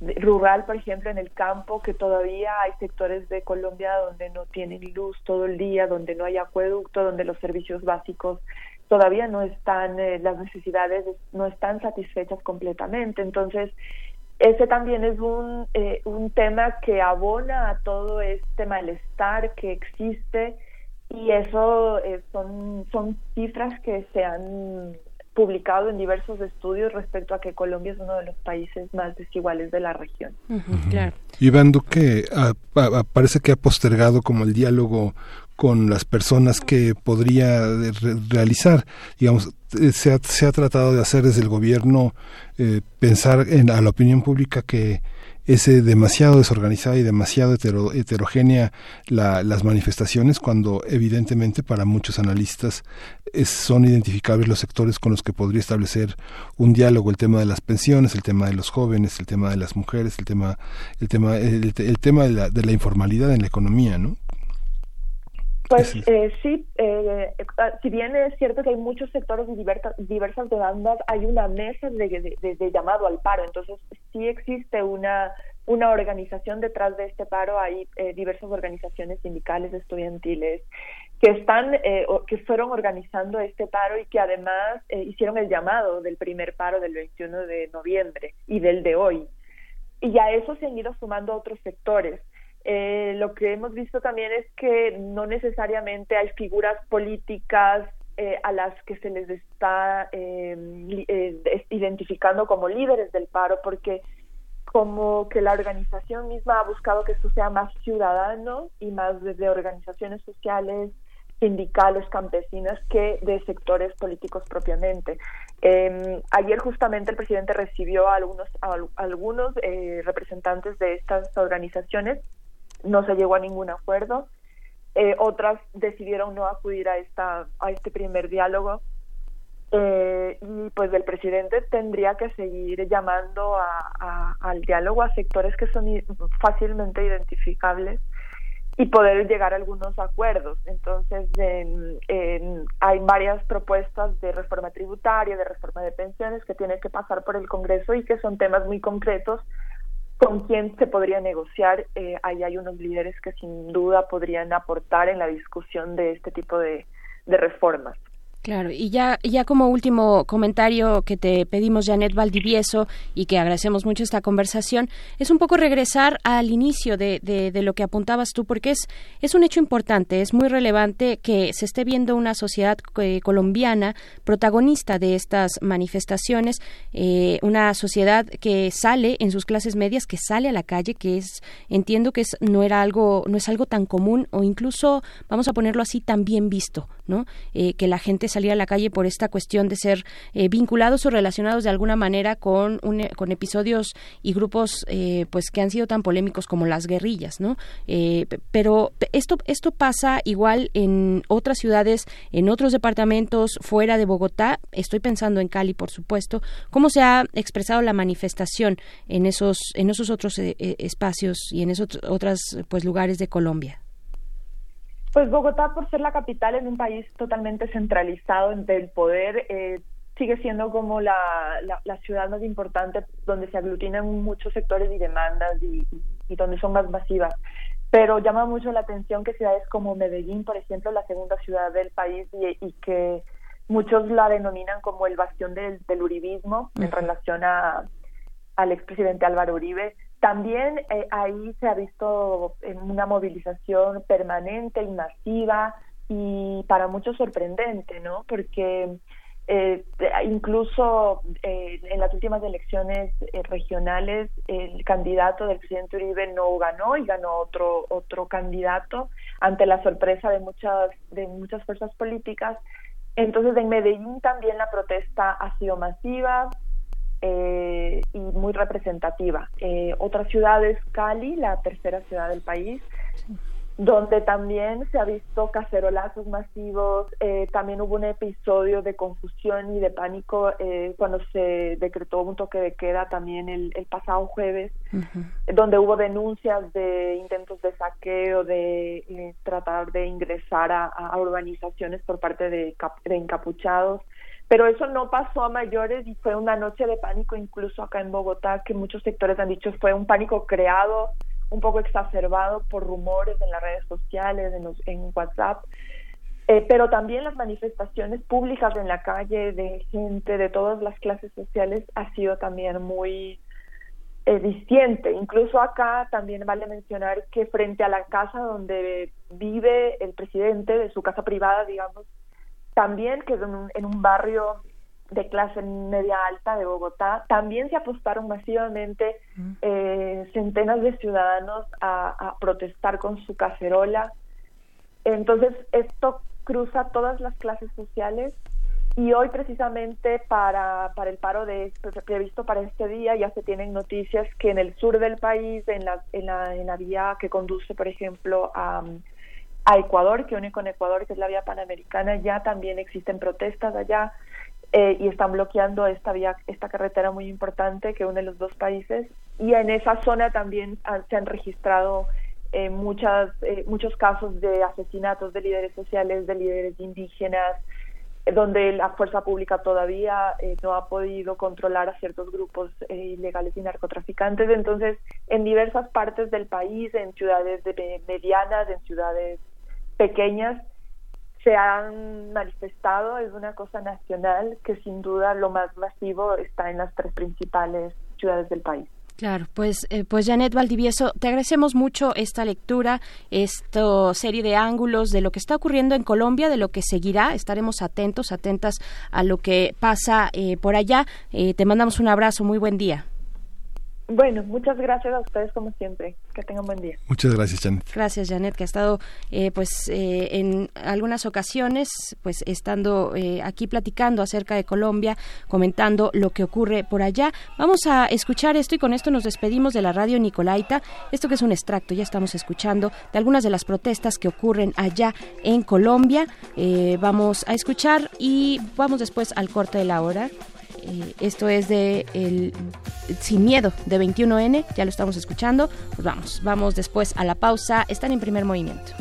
mm, rural, por ejemplo, en el campo, que todavía hay sectores de Colombia donde no tienen luz todo el día, donde no hay acueducto, donde los servicios básicos todavía no están, eh, las necesidades no están satisfechas completamente. Entonces, ese también es un, eh, un tema que abona a todo este malestar que existe y eso eh, son, son cifras que se han publicado en diversos estudios respecto a que Colombia es uno de los países más desiguales de la región. Iván Duque parece que ha postergado como el diálogo con las personas que podría realizar. Digamos, eh, se ha, tratado de hacer desde el gobierno eh, pensar en, a la opinión pública que es demasiado desorganizada y demasiado heterogénea las manifestaciones cuando evidentemente para muchos analistas son identificables los sectores con los que podría establecer un diálogo el tema de las pensiones el tema de los jóvenes el tema de las mujeres el tema el tema el, tema de la, de la informalidad en la economía no pues eh, sí, eh, si bien es cierto que hay muchos sectores y diversas, demandas, hay una mesa de, llamado al paro, entonces sí existe una, una organización detrás de este paro, hay eh, diversas organizaciones sindicales, estudiantiles, que están, que fueron organizando este paro y que además hicieron el llamado del primer paro del 21 de noviembre y del de hoy. Y a eso se han ido sumando otros sectores. Eh, lo que hemos visto también es que no necesariamente hay figuras políticas eh, a las que se les está eh, eh, identificando como líderes del paro, porque como que la organización misma ha buscado que esto sea más ciudadano y más desde organizaciones sociales, sindicales, campesinas, que de sectores políticos propiamente. Em, ayer justamente el presidente recibió a algunos, a algunos representantes de estas organizaciones no se llegó a ningún acuerdo. Eh, otras decidieron no acudir a esta a este primer diálogo eh, y pues el presidente tendría que seguir llamando a, al diálogo a sectores que son fácilmente identificables y poder llegar a algunos acuerdos. Entonces, hay varias propuesas de reforma tributaria, de reforma de pensiones que tienen que pasar por el Congreso y que son temas muy concretos con quién se podría negociar. Eh, ahí hay unos líderes que sin duda podrían aportar en la discusión de este tipo de reformas. Claro, y ya, ya como último comentario que te pedimos, Janet Valdivieso, y que agradecemos mucho esta conversación, es un poco regresar al inicio de, de, lo que apuntabas tú, porque es, es un hecho importante, es muy relevante que se esté viendo una sociedad eh, colombiana protagonista de estas manifestaciones, eh, una sociedad que sale en sus clases medias, que sale a la calle, que es, entiendo que es, no era algo, no es algo tan común, o incluso, vamos a ponerlo así, tan bien visto, ¿no? Eh, que la gente salir a la calle por esta cuestión de ser eh, vinculados o relacionados de alguna manera con, con episodios y grupos eh, pues que han sido tan polémicos como las guerrillas, ¿no? Eh, pero esto, esto pasa igual en otras ciudades, en otros departamentos fuera de Bogotá. Estoy pensando en Cali, por supuesto. ¿Cómo se ha expresado la manifestación en esos, en esos otros espacios y en esos otros pues, lugares de Colombia? Pues Bogotá, por ser la capital en un país totalmente centralizado del poder, eh, sigue siendo como la, la, ciudad más importante donde se aglutinan muchos sectores y demandas y, donde son más masivas. Pero llama mucho la atención que ciudades como Medellín, por ejemplo, la segunda ciudad del país y, que muchos la denominan como el bastión del, del uribismo en relación a, al expresidente Álvaro Uribe, También eh, ahí se ha visto una movilización permanente y masiva y para muchos sorprendente, ¿no? Porque eh, incluso eh, en las últimas elecciones eh, regionales el candidato del presidente Uribe no ganó y ganó otro otro candidato ante la sorpresa de muchas de muchas fuerzas políticas entonces en Medellín también la protesta ha sido masiva y muy representativa. Otras ciudades Cali la tercera ciudad del país donde también se ha visto cacerolazos masivos, eh, también hubo un episodio de confusión y de pánico eh, cuando se decretó un toque de queda también el, pasado jueves, donde hubo denuncias de intentos de saqueo, de eh, tratar de ingresar a, urbanizaciones por parte de, de encapuchados pero eso no pasó a mayores y fue una noche de pánico incluso acá en Bogotá que muchos sectores han dicho fue un pánico creado un poco exacerbado por rumores en las redes sociales, en, en WhatsApp, eh, pero también las manifestaciones públicas en la calle de gente de todas las clases sociales ha sido también muy eh, Incluso acá también vale mencionar que frente a la casa donde vive el presidente, de su casa privada, digamos, también que es en un barrio de clase media alta de Bogotá, también se apostaron masivamente eh, centenas de ciudadanos a, protestar con su cacerola. Entonces, esto cruza todas las clases sociales y hoy precisamente para, para el paro de previsto para este día ya se tienen noticias que en el sur del país, en la, en la, en la vía que conduce, por ejemplo, a, a Ecuador, que une con Ecuador, que es la vía panamericana, ya también existen protestas allá eh, y están bloqueando esta vía, esta carretera muy importante que une los dos países. Y en esa zona también se han registrado eh, muchas, eh, muchos casos de asesinatos de líderes sociales, de líderes indígenas, donde la fuerza pública todavía no ha podido controlar a ciertos grupos ilegales y narcotraficantes. Entonces, en diversas partes del país, en ciudades medianas, en ciudades pequeñas, se han manifestado, es una cosa nacional que sin duda lo más masivo está en las tres principales ciudades del país. Claro, pues, eh, pues Janet Valdivieso, te agradecemos mucho esta lectura, esta serie de ángulos de lo que está ocurriendo en Colombia, de lo que seguirá. Estaremos atentos, atentas a lo que pasa eh, por allá. Eh, te mandamos un abrazo, muy buen día. Bueno, muchas gracias a ustedes como siempre. Que tengan buen día. Muchas gracias, Janet. Gracias, Janet, que ha estado, eh, pues, eh, en algunas ocasiones, pues, estando eh, aquí platicando acerca de Colombia, comentando lo que ocurre por allá. Vamos a escuchar esto y con esto nos despedimos de la radio Nicolaita. Esto que es un extracto, ya estamos escuchando de algunas de las protestas que ocurren allá en Colombia. vamos a escuchar y vamos después al corte de la hora. Eh, esto es de el Sin Miedo de 21N, ya lo estamos escuchando. Pues vamos, vamos después a la pausa. Están en primer movimiento.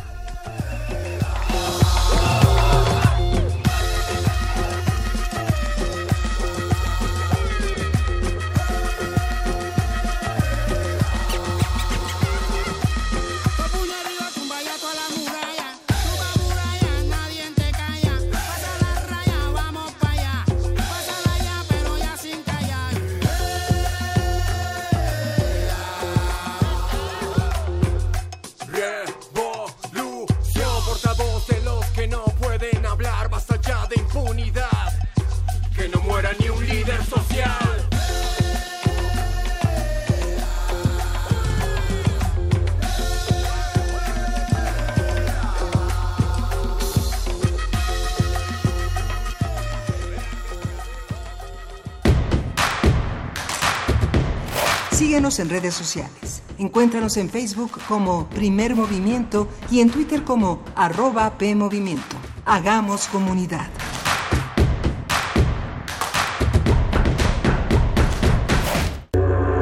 En redes sociales. Encuéntranos en Facebook como Primer Movimiento y en Twitter como arroba PMovimiento. Hagamos comunidad.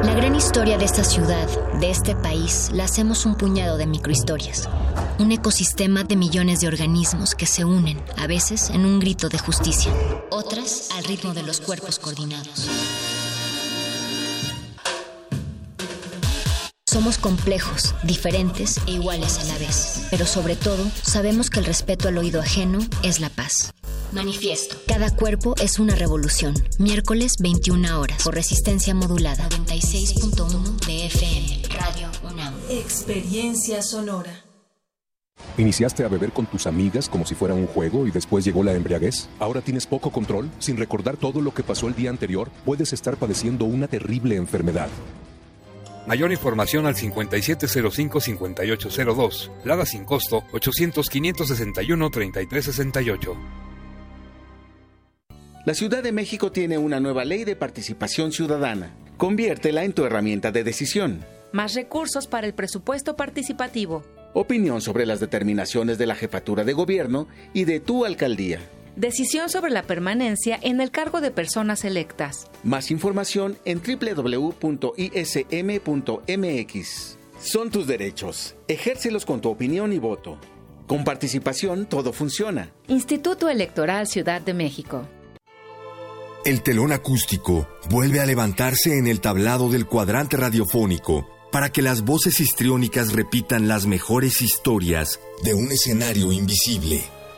La gran historia de esta ciudad, de este país, la hacemos un puñado de microhistorias. Un ecosistema de millones de organismos que se unen, a veces en un grito de justicia, otras al ritmo de los cuerpos coordinados. Somos complejos, diferentes e iguales a la vez. Pero sobre todo, sabemos que el respeto al oído ajeno es la paz. Manifiesto. Cada cuerpo es una revolución. Miércoles 21 horas. Por resistencia modulada. 96.1 de FM. Experiencia sonora. ¿Iniciaste a beber con tus amigas como si fuera un juego y después llegó la embriaguez? ¿Ahora tienes poco control? Sin recordar todo lo que pasó el día anterior, puedes estar padeciendo una terrible enfermedad. Mayor información al 5705-5802. Lada sin costo 800-561-3368. La Ciudad de México tiene una nueva ley de participación ciudadana. Conviértela en tu herramienta de decisión. Más recursos para el presupuesto participativo. Opinión sobre las determinaciones de la jefatura de gobierno y de tu alcaldía. Decisión sobre la permanencia en el cargo de personas electas. Más información en www.ism.mx. Son tus derechos. Ejércelos con tu opinión y voto. Con participación todo funciona. Instituto Electoral Ciudad de México. El telón acústico vuelve a levantarse en el tablado del cuadrante radiofónico para que las voces histriónicas repitan las mejores historias de un escenario invisible.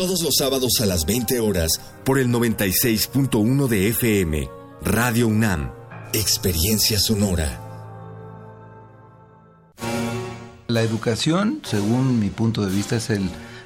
Todos los sábados a las 20 horas por el 96.1 de FM, Radio UNAM, Experiencia Sonora. La educación, según mi punto de vista, es el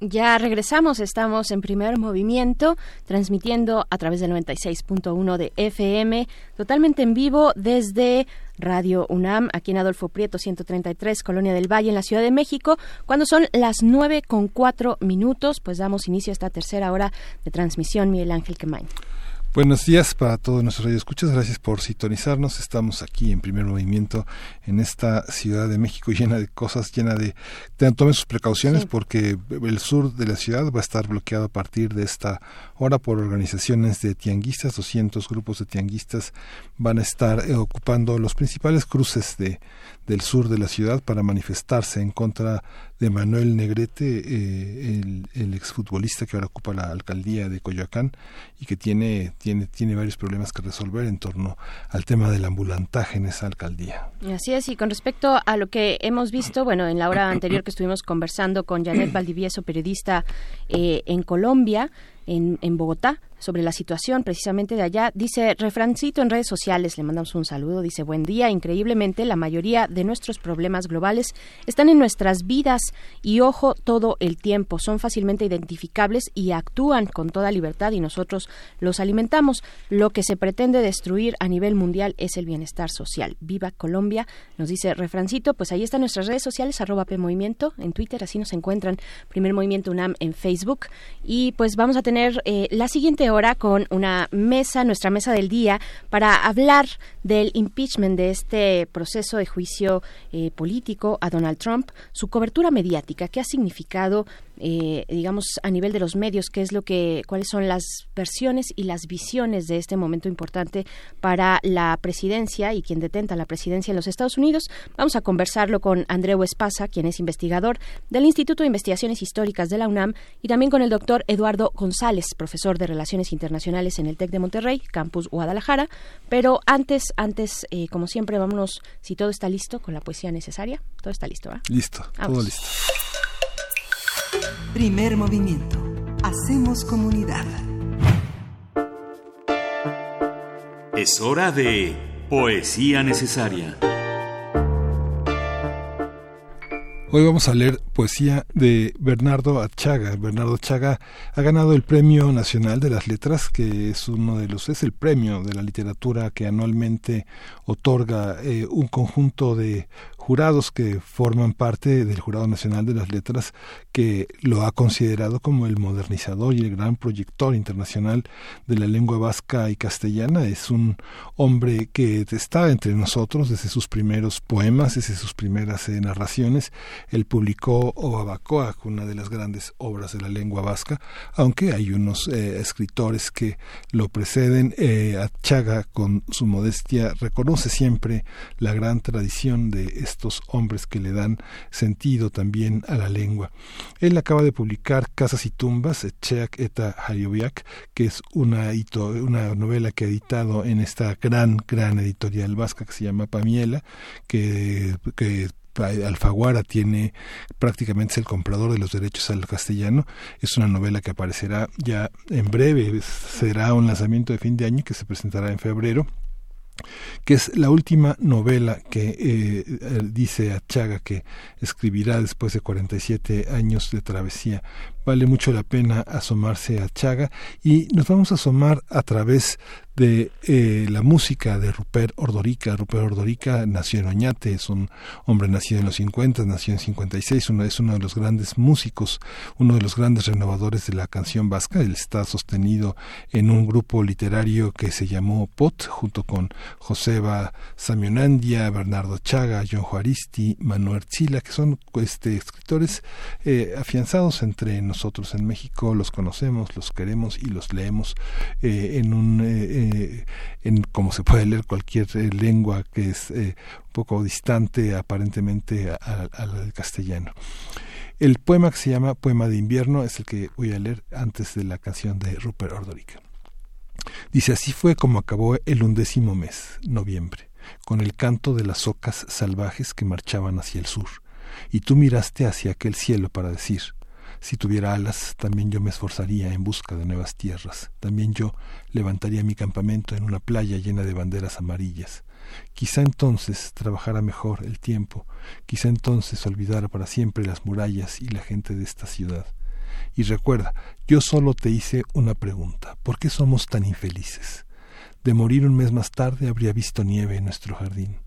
Ya regresamos, estamos en primer movimiento, transmitiendo a través del 96.1 de FM, totalmente en vivo desde Radio UNAM, aquí en Adolfo Prieto 133, Colonia del Valle, en la Ciudad de México. Cuando son las nueve con cuatro minutos, pues damos inicio a esta tercera hora de transmisión, Miguel Ángel Quemain. Buenos días para todos nuestros radioescuchas. Gracias por sintonizarnos. Estamos aquí en primer movimiento en esta Ciudad de México llena de cosas, llena de... Tomen sus precauciones porque el sur de la ciudad va a estar bloqueado a partir de esta hora por organizaciones de tianguistas. 200 grupos de tianguistas van a estar eh, ocupando los principales cruces de, del sur de la ciudad para manifestarse en contra de Manuel Negrete, eh, el, exfutbolista que ahora ocupa la alcaldía de Coyoacán y que tiene, tiene, tiene varios problemas que resolver en torno al tema del ambulantaje en esa alcaldía. Así es, y con respecto a lo que hemos visto, bueno, en la hora anterior que estuvimos conversando con Janet Valdivieso, periodista eh, en Colombia, en, en Bogotá, sobre la situación precisamente de allá. Dice Refrancito en redes sociales, le mandamos un saludo, dice buen día, increíblemente la mayoría de nuestros problemas globales están en nuestras vidas y ojo todo el tiempo, son fácilmente identificables y actúan con toda libertad y nosotros los alimentamos. Lo que se pretende destruir a nivel mundial es el bienestar social. Viva Colombia, nos dice Refrancito, pues ahí están nuestras redes sociales, arroba PMovimiento en Twitter, así nos encuentran Primer Movimiento UNAM en Facebook y pues vamos a tener eh, la siguiente hora con una mesa, nuestra mesa del día, para hablar del impeachment de este proceso de juicio eh, político a Donald Trump, su cobertura mediática, qué ha significado eh, digamos, a nivel de los medios, qué es lo que, cuáles son las versiones y las visiones de este momento importante para la presidencia y quien detenta la presidencia en los Estados Unidos. Vamos a conversarlo con Andreu Espasa, quien es investigador del Instituto de Investigaciones Históricas de la UNAM, y también con el doctor Eduardo González, profesor de Relaciones Internacionales en el TEC de Monterrey, Campus Guadalajara. Pero antes, antes, eh, como siempre, vámonos, si todo está listo, con la poesía necesaria. Todo está listo. Listo, todo listo. Primer movimiento. Hacemos comunidad. Es hora de poesía necesaria. Hoy vamos a leer poesía de Bernardo Achaga. Bernardo Achaga ha ganado el Premio Nacional de las Letras, que es uno de los es el premio de la literatura que anualmente otorga eh, un conjunto de jurados que forman parte del Jurado Nacional de las Letras, que lo ha considerado como el modernizador y el gran proyector internacional de la lengua vasca y castellana. Es un hombre que está entre nosotros desde sus primeros poemas, desde sus primeras eh, narraciones. Él publicó Oabacoa, una de las grandes obras de la lengua vasca, aunque hay unos eh, escritores que lo preceden. Eh, Achaga, con su modestia, reconoce siempre la gran tradición de estos hombres que le dan sentido también a la lengua. Él acaba de publicar Casas y Tumbas, Cheak eta Harioviak, que es una, una novela que ha editado en esta gran, gran editorial vasca que se llama Pamiela, que, Alfaguara tiene prácticamente es el comprador de los derechos al castellano. Es una novela que aparecerá ya en breve, será un lanzamiento de fin de año que se presentará en febrero que es la última novela que eh, dice Achaga que escribirá después de 47 años de travesía. Vale mucho la pena asomarse a Chaga y nos vamos a asomar a través de eh, la música de Rupert Ordorica. Rupert Ordorica nació en Oñate, es un hombre nacido en los 50, nació en 56, uno, es uno de los grandes músicos, uno de los grandes renovadores de la canción vasca. Él está sostenido en un grupo literario que se llamó POT, junto con Joseba Samionandia, Bernardo Chaga, John Juaristi, Manuel Chila, que son este, escritores eh, afianzados entre nosotros en México, los conocemos, los queremos y los leemos eh, en un eh, en como se puede leer cualquier eh, lengua que es eh, un poco distante aparentemente al castellano. El poema que se llama Poema de invierno es el que voy a leer antes de la canción de Rupert Ordorica. Dice así fue como acabó el undécimo mes, noviembre, con el canto de las ocas salvajes que marchaban hacia el sur, y tú miraste hacia aquel cielo para decir si tuviera alas, también yo me esforzaría en busca de nuevas tierras. También yo levantaría mi campamento en una playa llena de banderas amarillas. Quizá entonces trabajara mejor el tiempo, quizá entonces olvidara para siempre las murallas y la gente de esta ciudad. Y recuerda, yo solo te hice una pregunta. ¿Por qué somos tan infelices? De morir un mes más tarde habría visto nieve en nuestro jardín.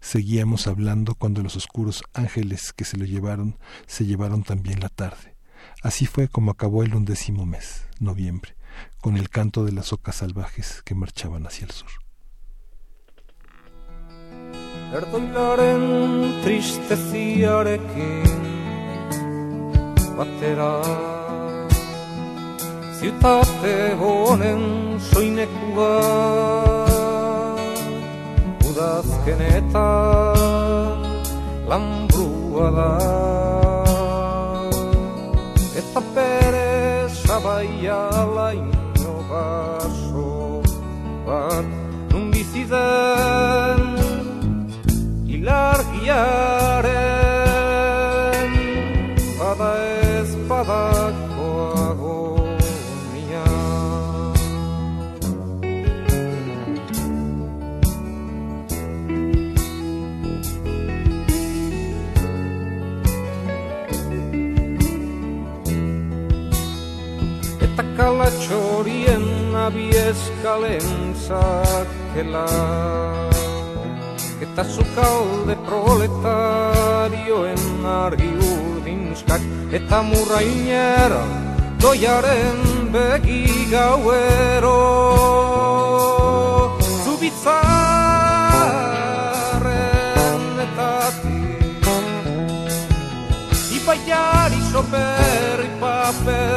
Seguíamos hablando cuando los oscuros ángeles que se lo llevaron se llevaron también la tarde. Así fue como acabó el undécimo mes, noviembre, con el canto de las ocas salvajes que marchaban hacia el sur. Sapere sabaiala ino baso bat nun bizi den ilargiaren kalatxorien abieskalen zakela Eta zukalde proletarioen argi urdinskak Eta murrainera doiaren begi gauero Zubitzaren eta Ipai Mutilari soperri papel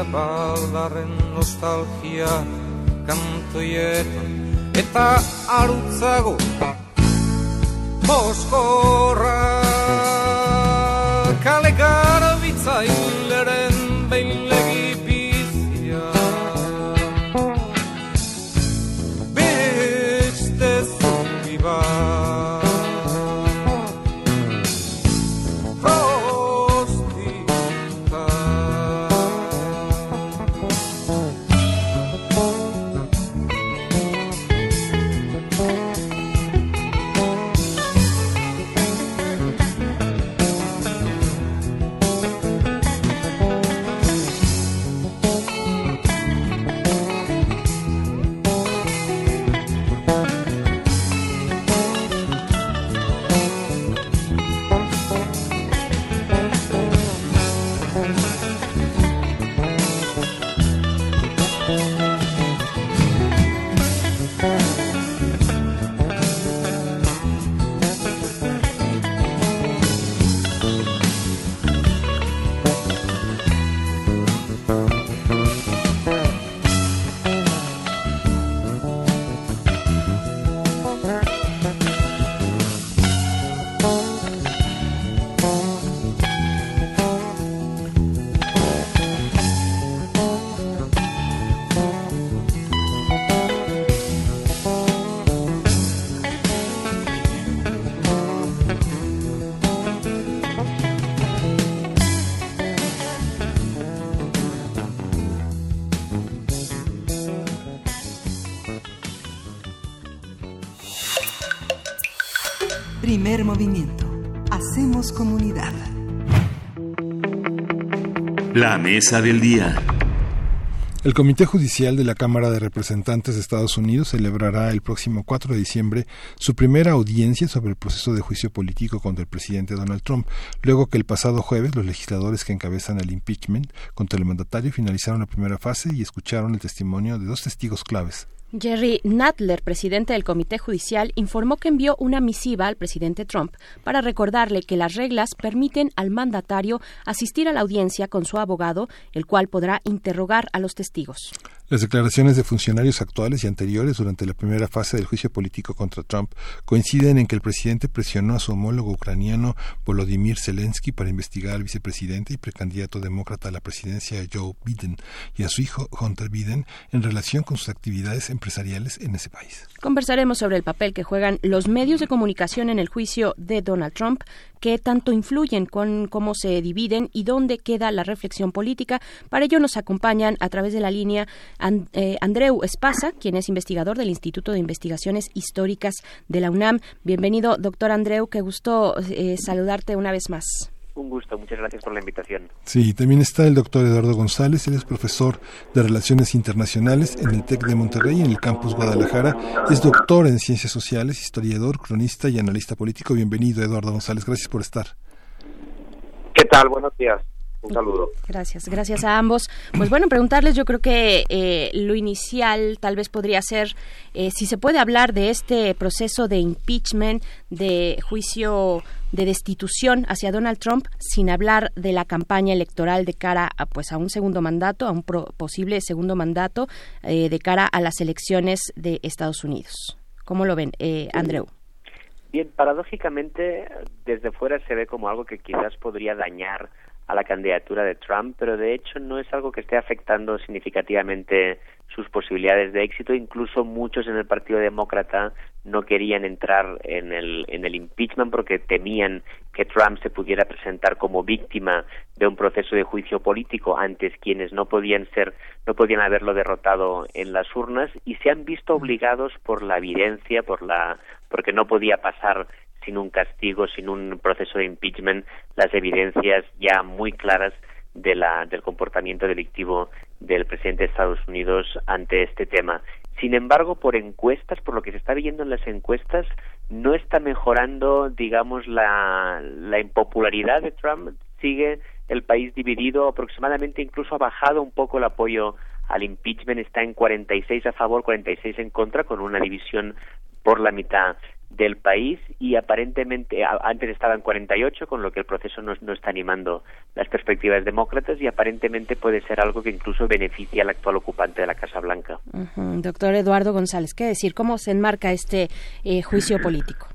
zabaldaren nostalgia kantoietan eta arutzago poskorra mesa del día. El Comité Judicial de la Cámara de Representantes de Estados Unidos celebrará el próximo 4 de diciembre su primera audiencia sobre el proceso de juicio político contra el presidente Donald Trump, luego que el pasado jueves los legisladores que encabezan el impeachment contra el mandatario finalizaron la primera fase y escucharon el testimonio de dos testigos claves. Jerry Nadler, presidente del Comité Judicial, informó que envió una misiva al presidente Trump para recordarle que las reglas permiten al mandatario asistir a la audiencia con su abogado, el cual podrá interrogar a los testigos. Las declaraciones de funcionarios actuales y anteriores durante la primera fase del juicio político contra Trump coinciden en que el presidente presionó a su homólogo ucraniano Volodymyr Zelensky para investigar al vicepresidente y precandidato demócrata a la presidencia Joe Biden y a su hijo Hunter Biden en relación con sus actividades empresariales en ese país. Conversaremos sobre el papel que juegan los medios de comunicación en el juicio de Donald Trump, qué tanto influyen con cómo se dividen y dónde queda la reflexión política. Para ello nos acompañan a través de la línea eh, Andreu Espasa, quien es investigador del Instituto de Investigaciones Históricas de la UNAM. Bienvenido, doctor Andreu, qué gusto eh, saludarte una vez más. Un gusto, muchas gracias por la invitación. Sí, también está el doctor Eduardo González, él es profesor de Relaciones Internacionales en el TEC de Monterrey, en el campus Guadalajara. Es doctor en Ciencias Sociales, historiador, cronista y analista político. Bienvenido, Eduardo González, gracias por estar. ¿Qué tal? Buenos días. Un saludo. Gracias, gracias a ambos. Pues bueno, preguntarles, yo creo que eh, lo inicial tal vez podría ser eh, si se puede hablar de este proceso de impeachment, de juicio de destitución hacia Donald Trump sin hablar de la campaña electoral de cara a, pues a un segundo mandato, a un pro, posible segundo mandato eh, de cara a las elecciones de Estados Unidos. ¿Cómo lo ven, eh, Andreu? Bien, paradójicamente desde fuera se ve como algo que quizás podría dañar a la candidatura de Trump, pero de hecho no es algo que esté afectando significativamente sus posibilidades de éxito. Incluso muchos en el Partido Demócrata no querían entrar en el, en el impeachment porque temían que Trump se pudiera presentar como víctima de un proceso de juicio político antes quienes no podían ser no podían haberlo derrotado en las urnas y se han visto obligados por la evidencia por la porque no podía pasar sin un castigo, sin un proceso de impeachment, las evidencias ya muy claras de la, del comportamiento delictivo del presidente de Estados Unidos ante este tema. Sin embargo, por encuestas, por lo que se está viendo en las encuestas, no está mejorando, digamos, la, la impopularidad de Trump. Sigue el país dividido, aproximadamente incluso ha bajado un poco el apoyo al impeachment, está en 46 a favor, 46 en contra, con una división por la mitad del país y aparentemente antes estaba en 48 con lo que el proceso no, no, está animando las perspectivas demócratas y aparentemente puede ser algo que incluso beneficia al actual ocupante de la Casa Blanca. Doctor Eduardo González, ¿qué decir? ¿Cómo se enmarca este eh, juicio político?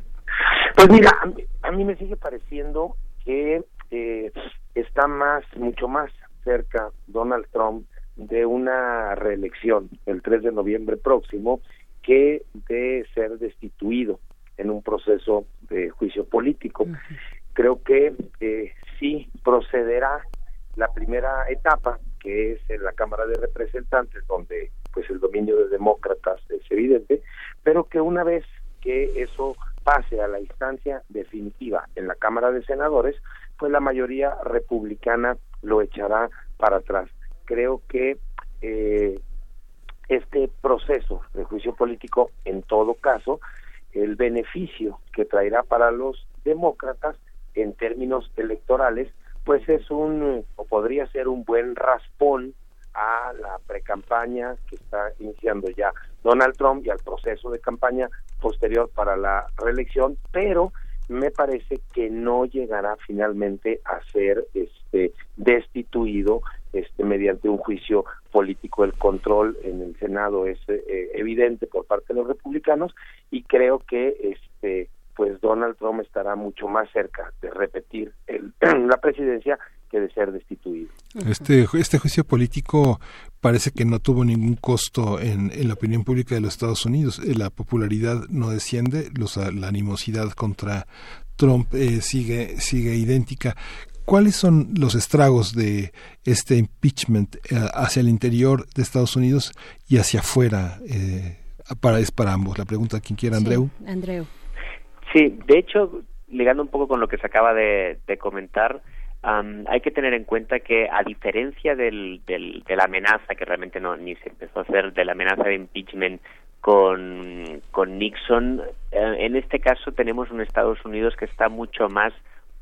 Pues mira, a mí, a mí me sigue pareciendo que eh, está más, mucho más cerca Donald Trump de una reelección el 3 de noviembre próximo que de ser destituido en un proceso de juicio político. Creo que eh, sí procederá la primera etapa, que es en la Cámara de Representantes, donde pues el dominio de demócratas es evidente, pero que una vez que eso pase a la instancia definitiva en la Cámara de Senadores, pues la mayoría republicana lo echará para atrás. Creo que eh, este proceso de juicio político, en todo caso, el beneficio que traerá para los demócratas en términos electorales, pues es un, o podría ser un buen raspón a la precampaña que está iniciando ya Donald Trump y al proceso de campaña posterior para la reelección, pero me parece que no llegará finalmente a ser este destituido este mediante un juicio político. El control en el Senado es eh, evidente por parte de los republicanos y creo que este pues Donald Trump estará mucho más cerca de repetir el, la presidencia que de ser destituido. Este, este juicio político parece que no tuvo ningún costo en, en la opinión pública de los Estados Unidos. Eh, la popularidad no desciende, los, la animosidad contra Trump eh, sigue, sigue idéntica. ¿Cuáles son los estragos de este impeachment eh, hacia el interior de Estados Unidos y hacia afuera? Eh, para, es para ambos. La pregunta, quien quiera, Andreu. Sí, Andreu. Sí, de hecho, ligando un poco con lo que se acaba de, de comentar, um, hay que tener en cuenta que a diferencia del, del, de la amenaza, que realmente no ni se empezó a hacer, de la amenaza de impeachment con, Nixon, eh, en este caso tenemos un Estados Unidos que está mucho más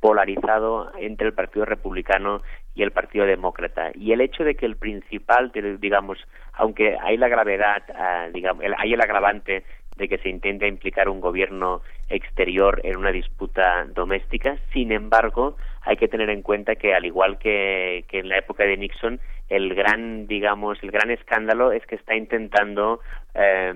polarizado entre el Partido Republicano y el Partido Demócrata. Y el hecho de que el principal, digamos, aunque hay la gravedad, uh, digamos, el, hay el agravante de que se intente implicar un gobierno exterior en una disputa doméstica. Sin embargo, hay que tener en cuenta que al igual que, que en la época de Nixon, el gran, digamos, el gran escándalo es que está intentando, eh,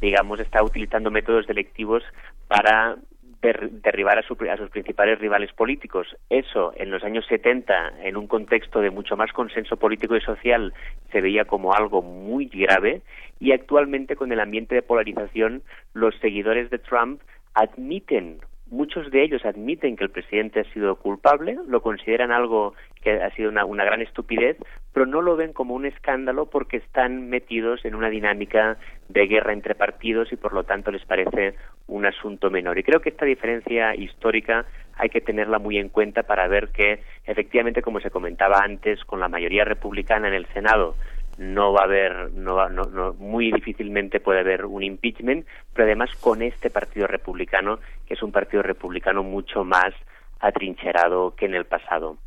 digamos, está utilizando métodos selectivos para derribar a, su, a, sus principales rivales políticos. Eso, en los años 70, en un contexto de mucho más consenso político y social, se veía como algo muy grave y actualmente, con el ambiente de polarización, los seguidores de Trump admiten muchos de ellos admiten que el presidente ha sido culpable, lo consideran algo que ha sido una, gran estupidez, pero no lo ven como un escándalo porque están metidos en una dinámica de guerra entre partidos y por lo tanto les parece un asunto menor. Y creo que esta diferencia histórica hay que tenerla muy en cuenta para ver que efectivamente, como se comentaba antes, con la mayoría republicana en el Senado, no va a haber, no, no, no, muy difícilmente puede haber un impeachment, pero además con este partido republicano, que es un partido republicano mucho más atrincherado que en el pasado.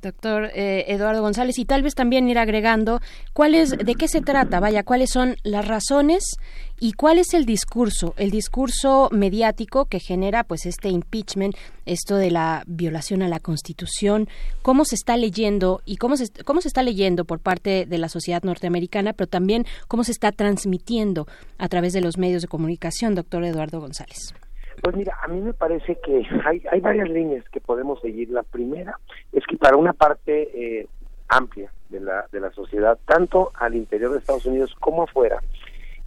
Doctor eh, Eduardo González, y tal vez también ir agregando cuál es, de qué se trata, vaya, cuáles son las razones y cuál es el discurso, el discurso mediático que genera pues este impeachment, esto de la violación a la Constitución, cómo se está leyendo y cómo se, cómo se está leyendo por parte de la sociedad norteamericana, pero también cómo se está transmitiendo a través de los medios de comunicación, doctor Eduardo González. Pues mira, a mí me parece que hay, hay varias líneas que podemos seguir. La primera es que para una parte eh, amplia de la, de la sociedad, tanto al interior de Estados Unidos como afuera,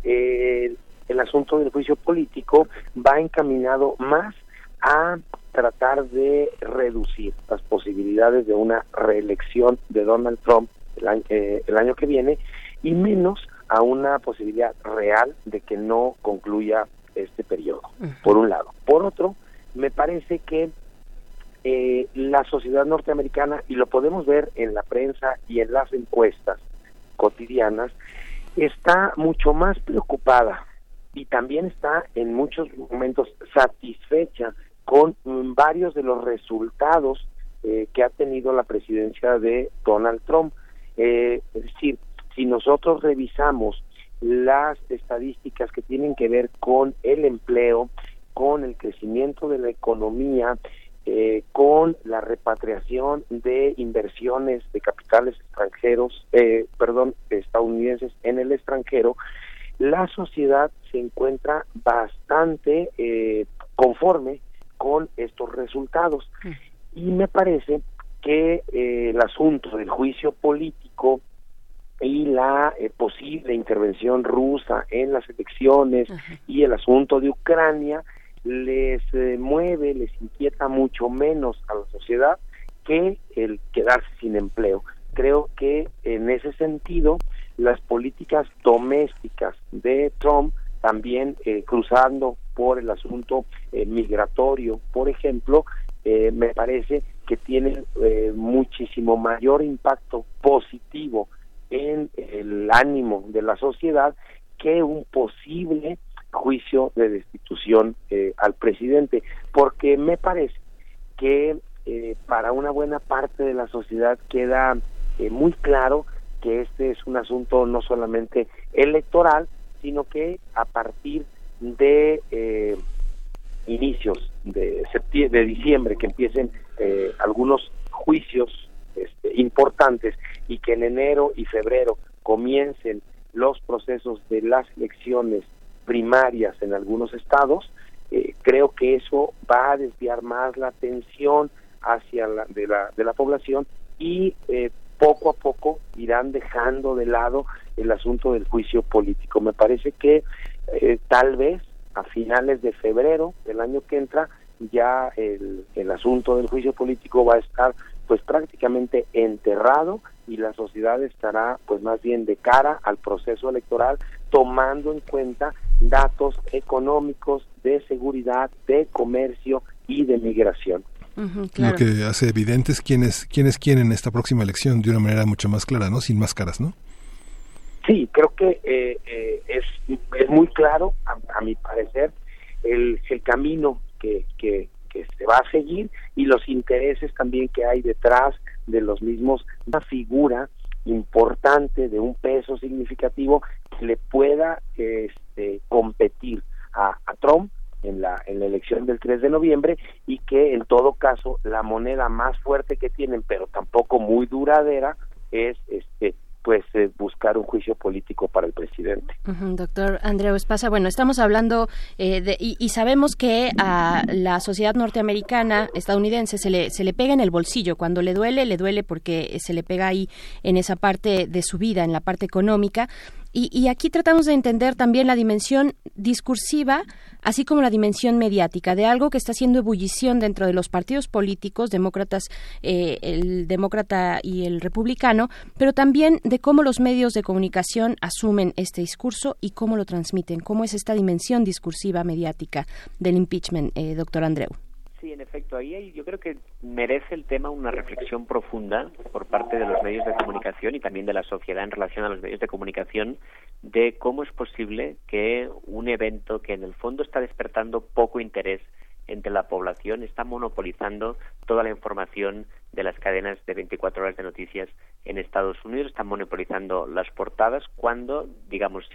eh, el asunto del juicio político va encaminado más a tratar de reducir las posibilidades de una reelección de Donald Trump el año, eh, el año que viene y menos a una posibilidad real de que no concluya este periodo, por un lado. Por otro, me parece que eh, la sociedad norteamericana, y lo podemos ver en la prensa y en las encuestas cotidianas, está mucho más preocupada y también está en muchos momentos satisfecha con varios de los resultados eh, que ha tenido la presidencia de Donald Trump. Eh, es decir, si nosotros revisamos las estadísticas que tienen que ver con el empleo, con el crecimiento de la economía, eh, con la repatriación de inversiones de capitales extranjeros, eh, perdón, estadounidenses en el extranjero, la sociedad se encuentra bastante eh, conforme con estos resultados. Y me parece que el asunto del juicio político y la posible intervención rusa en las elecciones y el asunto de Ucrania les eh, mueve, les inquieta mucho menos a la sociedad que el quedarse sin empleo. Creo que en ese sentido las políticas domésticas de Trump también eh, cruzando por el asunto eh, migratorio, por ejemplo, me parece que tienen muchísimo mayor impacto positivo en el ánimo de la sociedad que un posible juicio de destitución eh, al presidente, porque me parece que eh, para una buena parte de la sociedad queda eh, muy claro que este es un asunto no solamente electoral, sino que a partir de inicios de septiembre, de diciembre, que empiecen algunos juicios este, importantes y que en enero y febrero comiencen los procesos de las elecciones primarias en algunos estados, eh, creo que eso va a desviar más la atención hacia la de la, de la población y eh, poco a poco irán dejando de lado el asunto del juicio político. Me parece que eh, tal vez a finales de febrero del año que entra ya el, el asunto del juicio político va a estar pues prácticamente enterrado y la sociedad estará pues más bien de cara al proceso electoral tomando en cuenta datos económicos de seguridad, de comercio y de migración. Lo que hace evidente es quiénes quiénes quieren esta próxima elección de una manera mucho más clara, ¿no? Sin máscaras, ¿no? Sí, creo que eh, eh, es, es muy claro, a, mi parecer, el, el camino que, que, que se va a seguir y los intereses también que hay detrás de los mismos, una figura importante de un peso significativo que le pueda este, competir a, Trump en la, en la elección del 3 de noviembre y que en todo caso la moneda más fuerte que tienen, pero tampoco muy duradera, es este pues eh, buscar un juicio político para el presidente. doctor Andreu Espasa, bueno, estamos hablando eh, de, y, sabemos que a la sociedad norteamericana, estadounidense, se le, se le pega en el bolsillo. Cuando le duele, le duele porque se le pega ahí en esa parte de su vida, en la parte económica. Y, aquí tratamos de entender también la dimensión discursiva, así como la dimensión mediática, de algo que está haciendo ebullición dentro de los partidos políticos, demócratas, eh, el demócrata y el republicano, pero también de cómo los medios de comunicación asumen este discurso y cómo lo transmiten, cómo es esta dimensión discursiva mediática del impeachment, eh, doctor Andreu. Sí, en efecto, ahí yo creo que merece el tema una reflexión profunda por parte de los medios de comunicación y también de la sociedad en relación a los medios de comunicación de cómo es posible que un evento que en el fondo está despertando poco interés entre la población está monopolizando toda la información de las cadenas de 24 horas de noticias en Estados Unidos, está monopolizando las portadas cuando, digamos,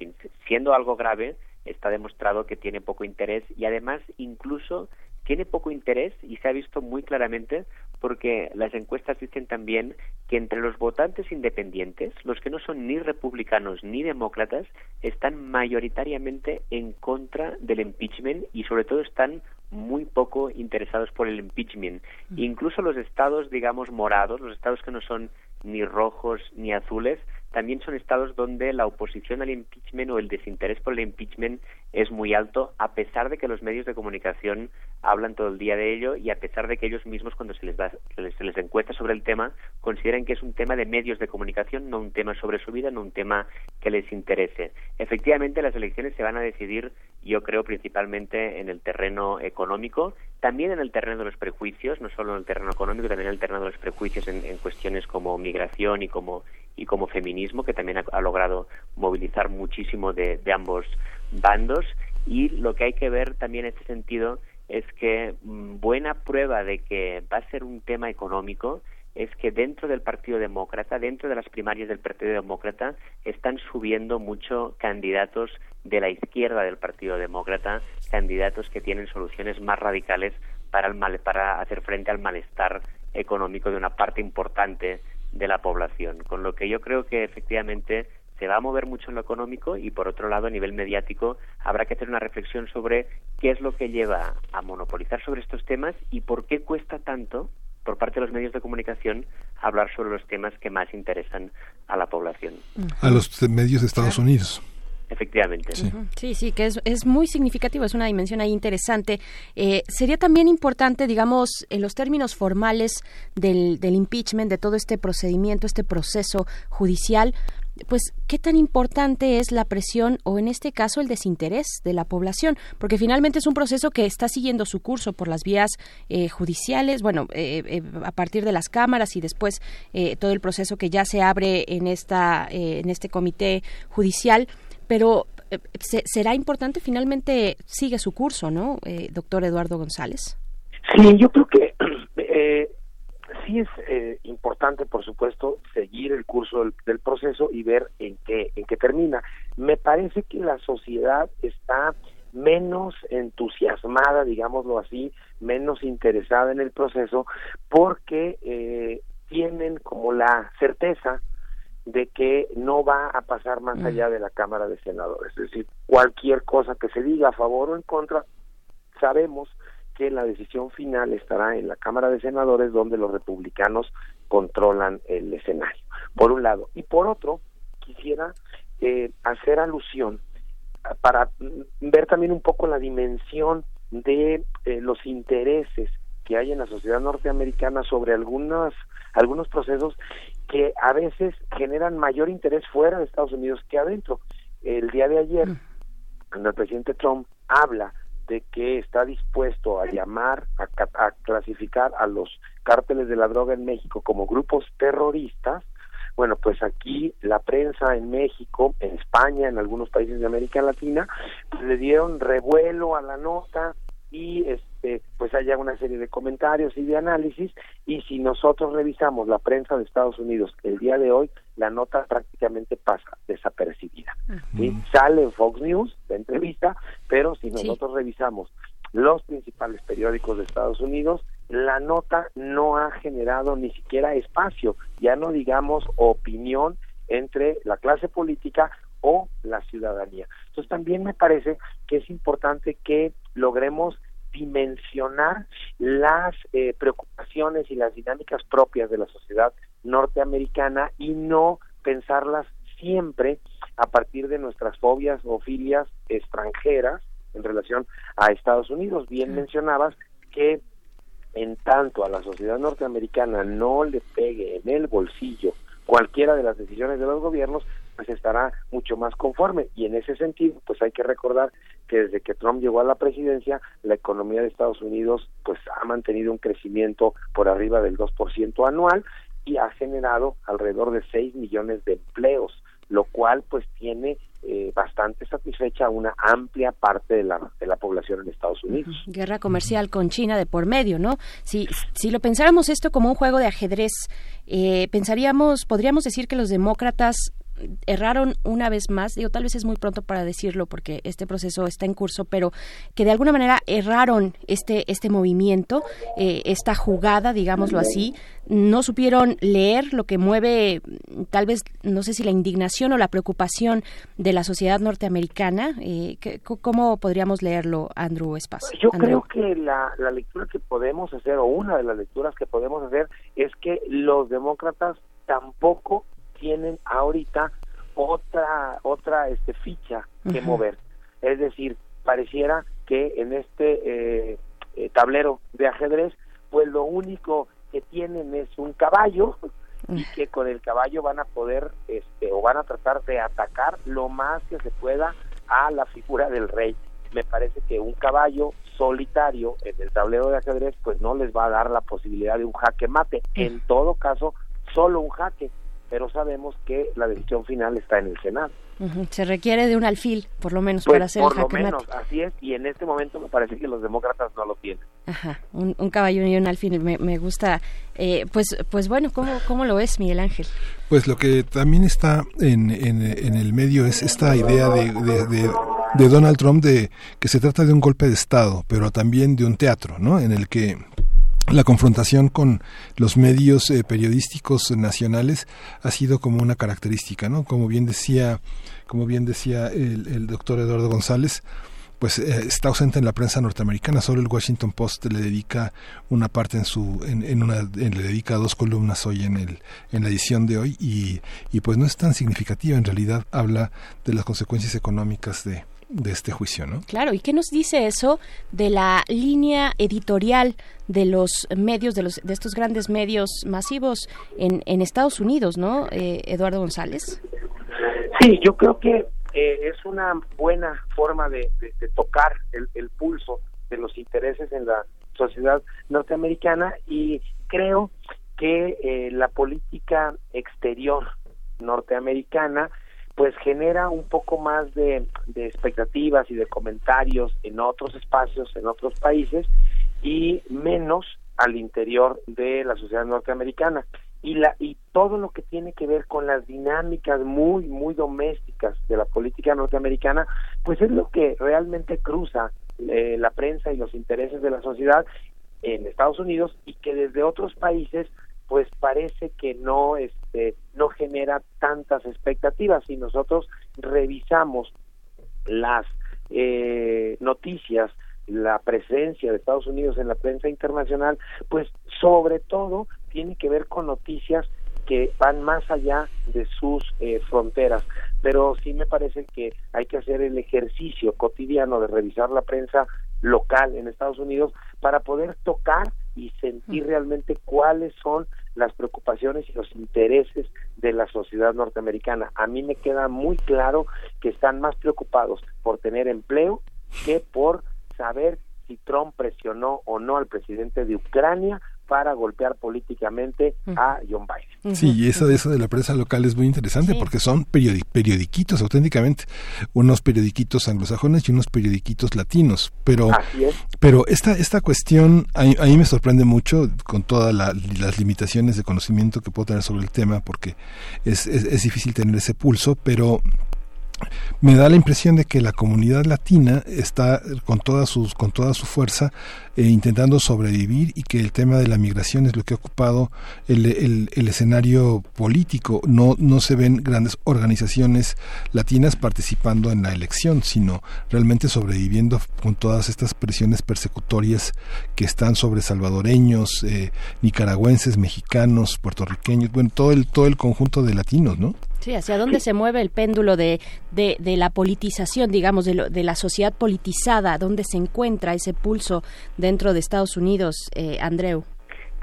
siendo algo grave, está demostrado que tiene poco interés y además incluso tiene poco interés y se ha visto muy claramente porque las encuestas dicen también que entre los votantes independientes, los que no son ni republicanos ni demócratas, están mayoritariamente en contra del impeachment y sobre todo están muy poco interesados por el impeachment. Incluso los estados, digamos, morados, los estados que no son ni rojos ni azules, también son estados donde la oposición al impeachment o el desinterés por el impeachment es muy alto, a pesar de que los medios de comunicación hablan todo el día de ello y a pesar de que ellos mismos, cuando se les, da, se les, encuesta sobre el tema, consideran que es un tema de medios de comunicación, no un tema sobre su vida, no un tema que les interese. Efectivamente, las elecciones se van a decidir, yo creo, principalmente en el terreno económico, también en el terreno de los prejuicios, no solo en el terreno económico, también en el terreno de los prejuicios en cuestiones como migración y como y como feminismo, que también ha, logrado movilizar muchísimo de, de, ambos bandos. Y lo que hay que ver también en este sentido es que mmm, buena prueba de que va a ser un tema económico es que dentro del Partido Demócrata, dentro de las primarias del Partido Demócrata, están subiendo mucho candidatos de la izquierda del Partido Demócrata, candidatos que tienen soluciones más radicales para, el mal, para hacer frente al malestar económico de una parte importante de la población. Con lo que yo creo que efectivamente se va a mover mucho en lo económico y por otro lado a nivel mediático habrá que hacer una reflexión sobre qué es lo que lleva a monopolizar sobre estos temas y por qué cuesta tanto por parte de los medios de comunicación hablar sobre los temas que más interesan a la población. A los medios de Estados Unidos. Efectivamente. Sí, sí, sí que es, es, muy significativo, es una dimensión ahí interesante. Eh, sería también importante, digamos, en los términos formales del, del impeachment, de todo este procedimiento, este proceso judicial, pues qué tan importante es la presión o en este caso el desinterés de la población, porque finalmente es un proceso que está siguiendo su curso por las vías eh, judiciales, bueno, eh, eh, a partir de las cámaras y después eh, todo el proceso que ya se abre en esta eh, en este comité judicial, pero eh, será importante finalmente sigue su curso, ¿no, doctor Eduardo González? Sí, yo creo que eh, sí es eh, importante, por supuesto, seguir el curso del, del, proceso y ver en qué, en qué termina. Me parece que la sociedad está menos entusiasmada, digámoslo así, menos interesada en el proceso, porque eh, tienen como la certeza de que no va a pasar más allá de la Cámara de Senadores. Es decir, cualquier cosa que se diga a favor o en contra, sabemos que la decisión final estará en la Cámara de Senadores donde los republicanos controlan el escenario, por un lado. Y por otro, quisiera eh, hacer alusión para ver también un poco la dimensión de eh, los intereses que hay en la sociedad norteamericana sobre algunos algunos procesos que a veces generan mayor interés fuera de Estados Unidos que adentro. El día de ayer, cuando el presidente Trump habla de que está dispuesto a llamar, a, a, clasificar a los cárteles de la droga en México como grupos terroristas, bueno, pues aquí la prensa en México, en España, en algunos países de América Latina, pues le dieron revuelo a la nota y este pues haya una serie de comentarios y de análisis y si nosotros revisamos la prensa de Estados Unidos el día de hoy la nota prácticamente pasa desapercibida uh -huh. ¿sí? sale en Fox News la entrevista pero si nosotros sí. revisamos los principales periódicos de Estados Unidos la nota no ha generado ni siquiera espacio ya no digamos opinión entre la clase política o la ciudadanía. Entonces también me parece que es importante que logremos dimensionar las eh, preocupaciones y las dinámicas propias de la sociedad norteamericana y no pensarlas siempre a partir de nuestras fobias o filias extranjeras en relación a Estados Unidos. Bien mencionabas que en tanto a la sociedad norteamericana no le pegue en el bolsillo cualquiera de las decisiones de los gobiernos, pues estará mucho más conforme. Y en ese sentido, pues hay que recordar que desde que Trump llegó a la presidencia, la economía de Estados Unidos pues ha mantenido un crecimiento por arriba del 2% anual y ha generado alrededor de 6 millones de empleos, lo cual pues tiene eh, bastante satisfecha a una amplia parte de la, de la población en Estados Unidos. Guerra comercial con China de por medio, ¿no? Si, si lo pensáramos esto como un juego de ajedrez, eh, pensaríamos, podríamos decir que los demócratas erraron una vez más, digo, tal vez es muy pronto para decirlo porque este proceso está en curso, pero que de alguna manera erraron este, este movimiento, eh, esta jugada, digámoslo así, no supieron leer lo que mueve tal vez, no sé si la indignación o la preocupación de la sociedad norteamericana. Eh, ¿Cómo podríamos leerlo, Andrew Espas? Yo creo que la, la lectura que podemos hacer, o una de las lecturas que podemos hacer, es que los demócratas tampoco tienen ahorita otra otra este ficha que mover. Es decir pareciera que en este eh, eh, tablero de ajedrez pues lo único que tienen es un caballo y que con el caballo van a poder este o van a tratar de atacar lo más que se pueda a la figura del rey. Me parece que un caballo solitario en el tablero de ajedrez pues no les va a dar la posibilidad de un jaque mate. En todo caso solo un jaque pero sabemos que la decisión final está en el Senado. Se requiere de un alfil, por lo menos, pues, para hacer por el lo menos, así es, y en este momento me parece que los demócratas no lo tienen. Ajá, un, caballo y un alfil, me, me gusta. Eh, pues, pues bueno, ¿cómo, ¿cómo lo es, Miguel Ángel? Pues lo que también está en, en, el medio es esta idea de, de, de Donald Trump de que se trata de un golpe de Estado, pero también de un teatro, ¿no? En el que la confrontación con los medios eh, periodísticos nacionales ha sido como una característica, ¿no? Como bien decía, como bien decía el, doctor Eduardo González, pues eh, está ausente en la prensa norteamericana. Solo el Washington Post le dedica una parte en su, en, una, le dedica dos columnas hoy en el, en la edición de hoy y, y pues no es tan significativa. En realidad habla de las consecuencias económicas de, de este juicio, ¿no? Claro, ¿y qué nos dice eso de la línea editorial de los medios, de, los, de estos grandes medios masivos en, en Estados Unidos, ¿no, eh, Eduardo González? Sí, yo creo que eh, es una buena forma de, tocar el, pulso de los intereses en la sociedad norteamericana y creo que eh, la política exterior norteamericana pues genera un poco más de, expectativas y de comentarios en otros espacios, en otros países, y menos al interior de la sociedad norteamericana. Y, la, y todo lo que tiene que ver con las dinámicas muy, muy domésticas de la política norteamericana, pues es lo que realmente cruza eh, la prensa y los intereses de la sociedad en Estados Unidos y que desde otros países pues parece que no este no genera tantas expectativas si nosotros revisamos las eh, noticias la presencia de Estados Unidos en la prensa internacional pues sobre todo tiene que ver con noticias que van más allá de sus eh, fronteras. Pero sí me parece que hay que hacer el ejercicio cotidiano de revisar la prensa local en Estados Unidos para poder tocar y sentir realmente cuáles son las preocupaciones y los intereses de la sociedad norteamericana. A mí me queda muy claro que están más preocupados por tener empleo que por saber si Trump presionó o no al presidente de Ucrania para golpear políticamente a John Biden. Sí, y eso, eso de la prensa local es muy interesante porque son periodiquitos auténticamente, unos periodiquitos anglosajones y unos periodiquitos latinos, pero pero esta esta cuestión a, mí me sorprende mucho con todas las limitaciones de conocimiento que puedo tener sobre el tema porque es, es, es difícil tener ese pulso, pero me da la impresión de que la comunidad latina está con toda sus con toda su fuerza eh, intentando sobrevivir y que el tema de la migración es lo que ha ocupado el, el, escenario político. No no se ven grandes organizaciones latinas participando en la elección sino realmente sobreviviendo con todas estas presiones persecutorias que están sobre salvadoreños eh, nicaragüenses mexicanos puertorriqueños bueno todo el todo el conjunto de latinos no Sí, ¿hacia dónde se mueve el péndulo de, de, la politización, digamos, de, de, la sociedad politizada? ¿Dónde se encuentra ese pulso dentro de Estados Unidos, eh, Andreu?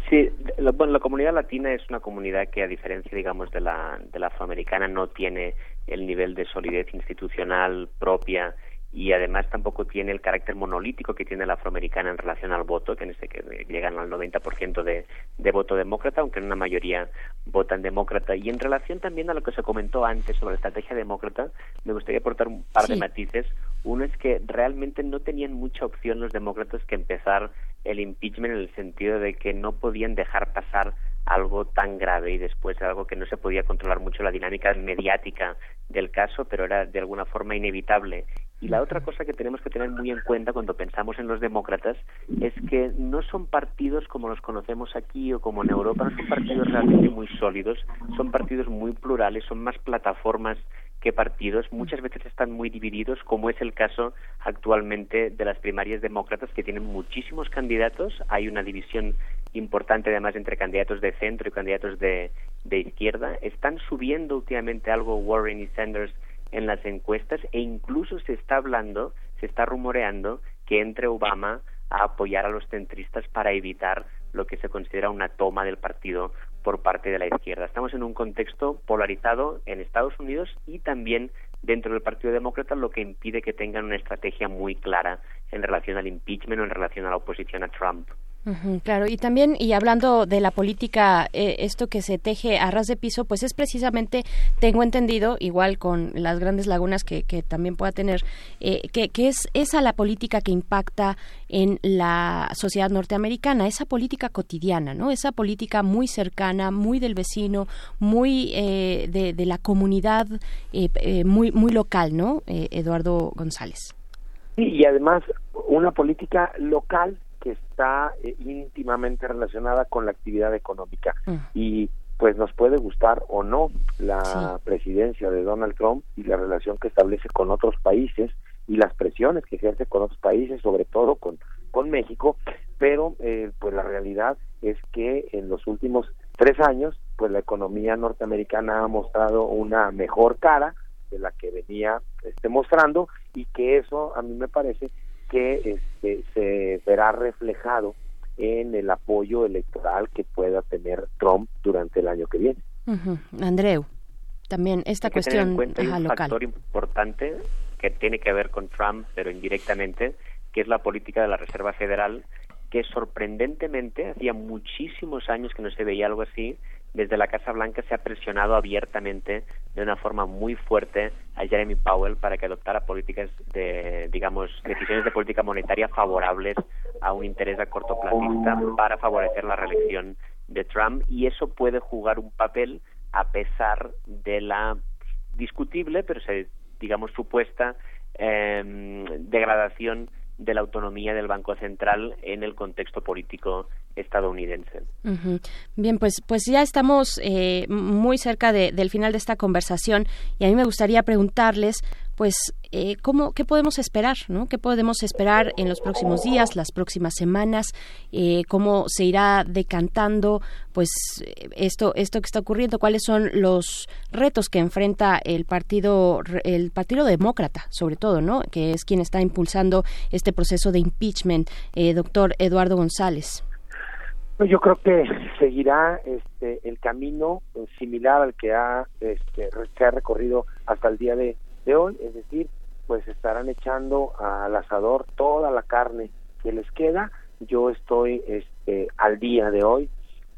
Sí, la, bueno, la comunidad latina es una comunidad que, a diferencia, digamos, de la, de la afroamericana, no tiene el nivel de solidez institucional propia y además tampoco tiene el carácter monolítico que tiene la afroamericana en relación al voto, que en este que llegan al 90% de, de voto demócrata, aunque en una mayoría votan demócrata. Y en relación también a lo que se comentó antes sobre la estrategia demócrata, me gustaría aportar un par de matices. Uno es que realmente no tenían mucha opción los demócratas que empezar el impeachment en el sentido de que no podían dejar pasar algo tan grave y después algo que no se podía controlar mucho la dinámica mediática del caso, pero era de alguna forma inevitable. Y la otra cosa que tenemos que tener muy en cuenta cuando pensamos en los demócratas es que no son partidos como los conocemos aquí o como en Europa, no son partidos realmente muy sólidos, son partidos muy plurales, son más plataformas que partidos, muchas veces están muy divididos, como es el caso actualmente de las primarias demócratas, que tienen muchísimos candidatos, hay una división importante además entre candidatos de centro y candidatos de, de izquierda, están subiendo últimamente algo Warren y Sanders en las encuestas e incluso se está hablando, se está rumoreando que entre Obama a apoyar a los centristas para evitar lo que se considera una toma del partido por parte de la izquierda. Estamos en un contexto polarizado en Estados Unidos y también dentro del Partido Demócrata, lo que impide que tengan una estrategia muy clara en relación al impeachment o en relación a la oposición a Trump claro, y también, y hablando de la política, eh, esto que se teje a ras de piso, pues es precisamente, tengo entendido, igual con las grandes lagunas que, que también pueda tener, eh, que, que, es esa la política que impacta en la sociedad norteamericana, esa política cotidiana, ¿no? Esa política muy cercana, muy del vecino, muy eh, de, de, la comunidad, muy, muy local, ¿no? Eduardo González. Y además una política local que está eh, íntimamente relacionada con la actividad económica. Mm. y pues nos puede gustar o no la presidencia de Donald Trump y la relación que establece con otros países y las presiones que ejerce con otros países, sobre todo con, con México, pero eh, pues la realidad es que en los últimos tres años, pues la economía norteamericana ha mostrado una mejor cara de la que venía este, mostrando y que eso a mí me parece que este, se verá reflejado en el apoyo electoral que pueda tener Trump durante el año que viene. Andreu, también esta cuestión hay un factor importante que tiene que ver con Trump, pero indirectamente, que es la política de la Reserva Federal, que sorprendentemente hacía muchísimos años que no se veía algo así desde la Casa Blanca se ha presionado abiertamente de una forma muy fuerte a Jeremy Powell para que adoptara políticas de, digamos, decisiones de política monetaria favorables a un interés a corto platista para favorecer la reelección de Trump. Y eso puede jugar un papel a pesar de la discutible, pero se, digamos, supuesta eh, degradación de la autonomía del Banco Central en el contexto político estadounidense. Bien, pues, pues ya estamos eh, muy cerca del final de esta conversación y a mí me gustaría preguntarles, pues, eh, ¿cómo, ¿qué podemos esperar? ¿no? ¿Qué podemos esperar en los próximos días, las próximas semanas? Eh, ¿Cómo se irá decantando pues esto, esto que está ocurriendo? ¿Cuáles son los retos que enfrenta el partido, el partido demócrata, sobre todo, ¿no? que es quien está impulsando este proceso de impeachment, doctor Eduardo González? Pues yo creo que seguirá este el camino similar al que ha este, se ha recorrido hasta el día de, hoy, es decir, pues estarán echando al asador toda la carne que les queda. Yo estoy este, al día de hoy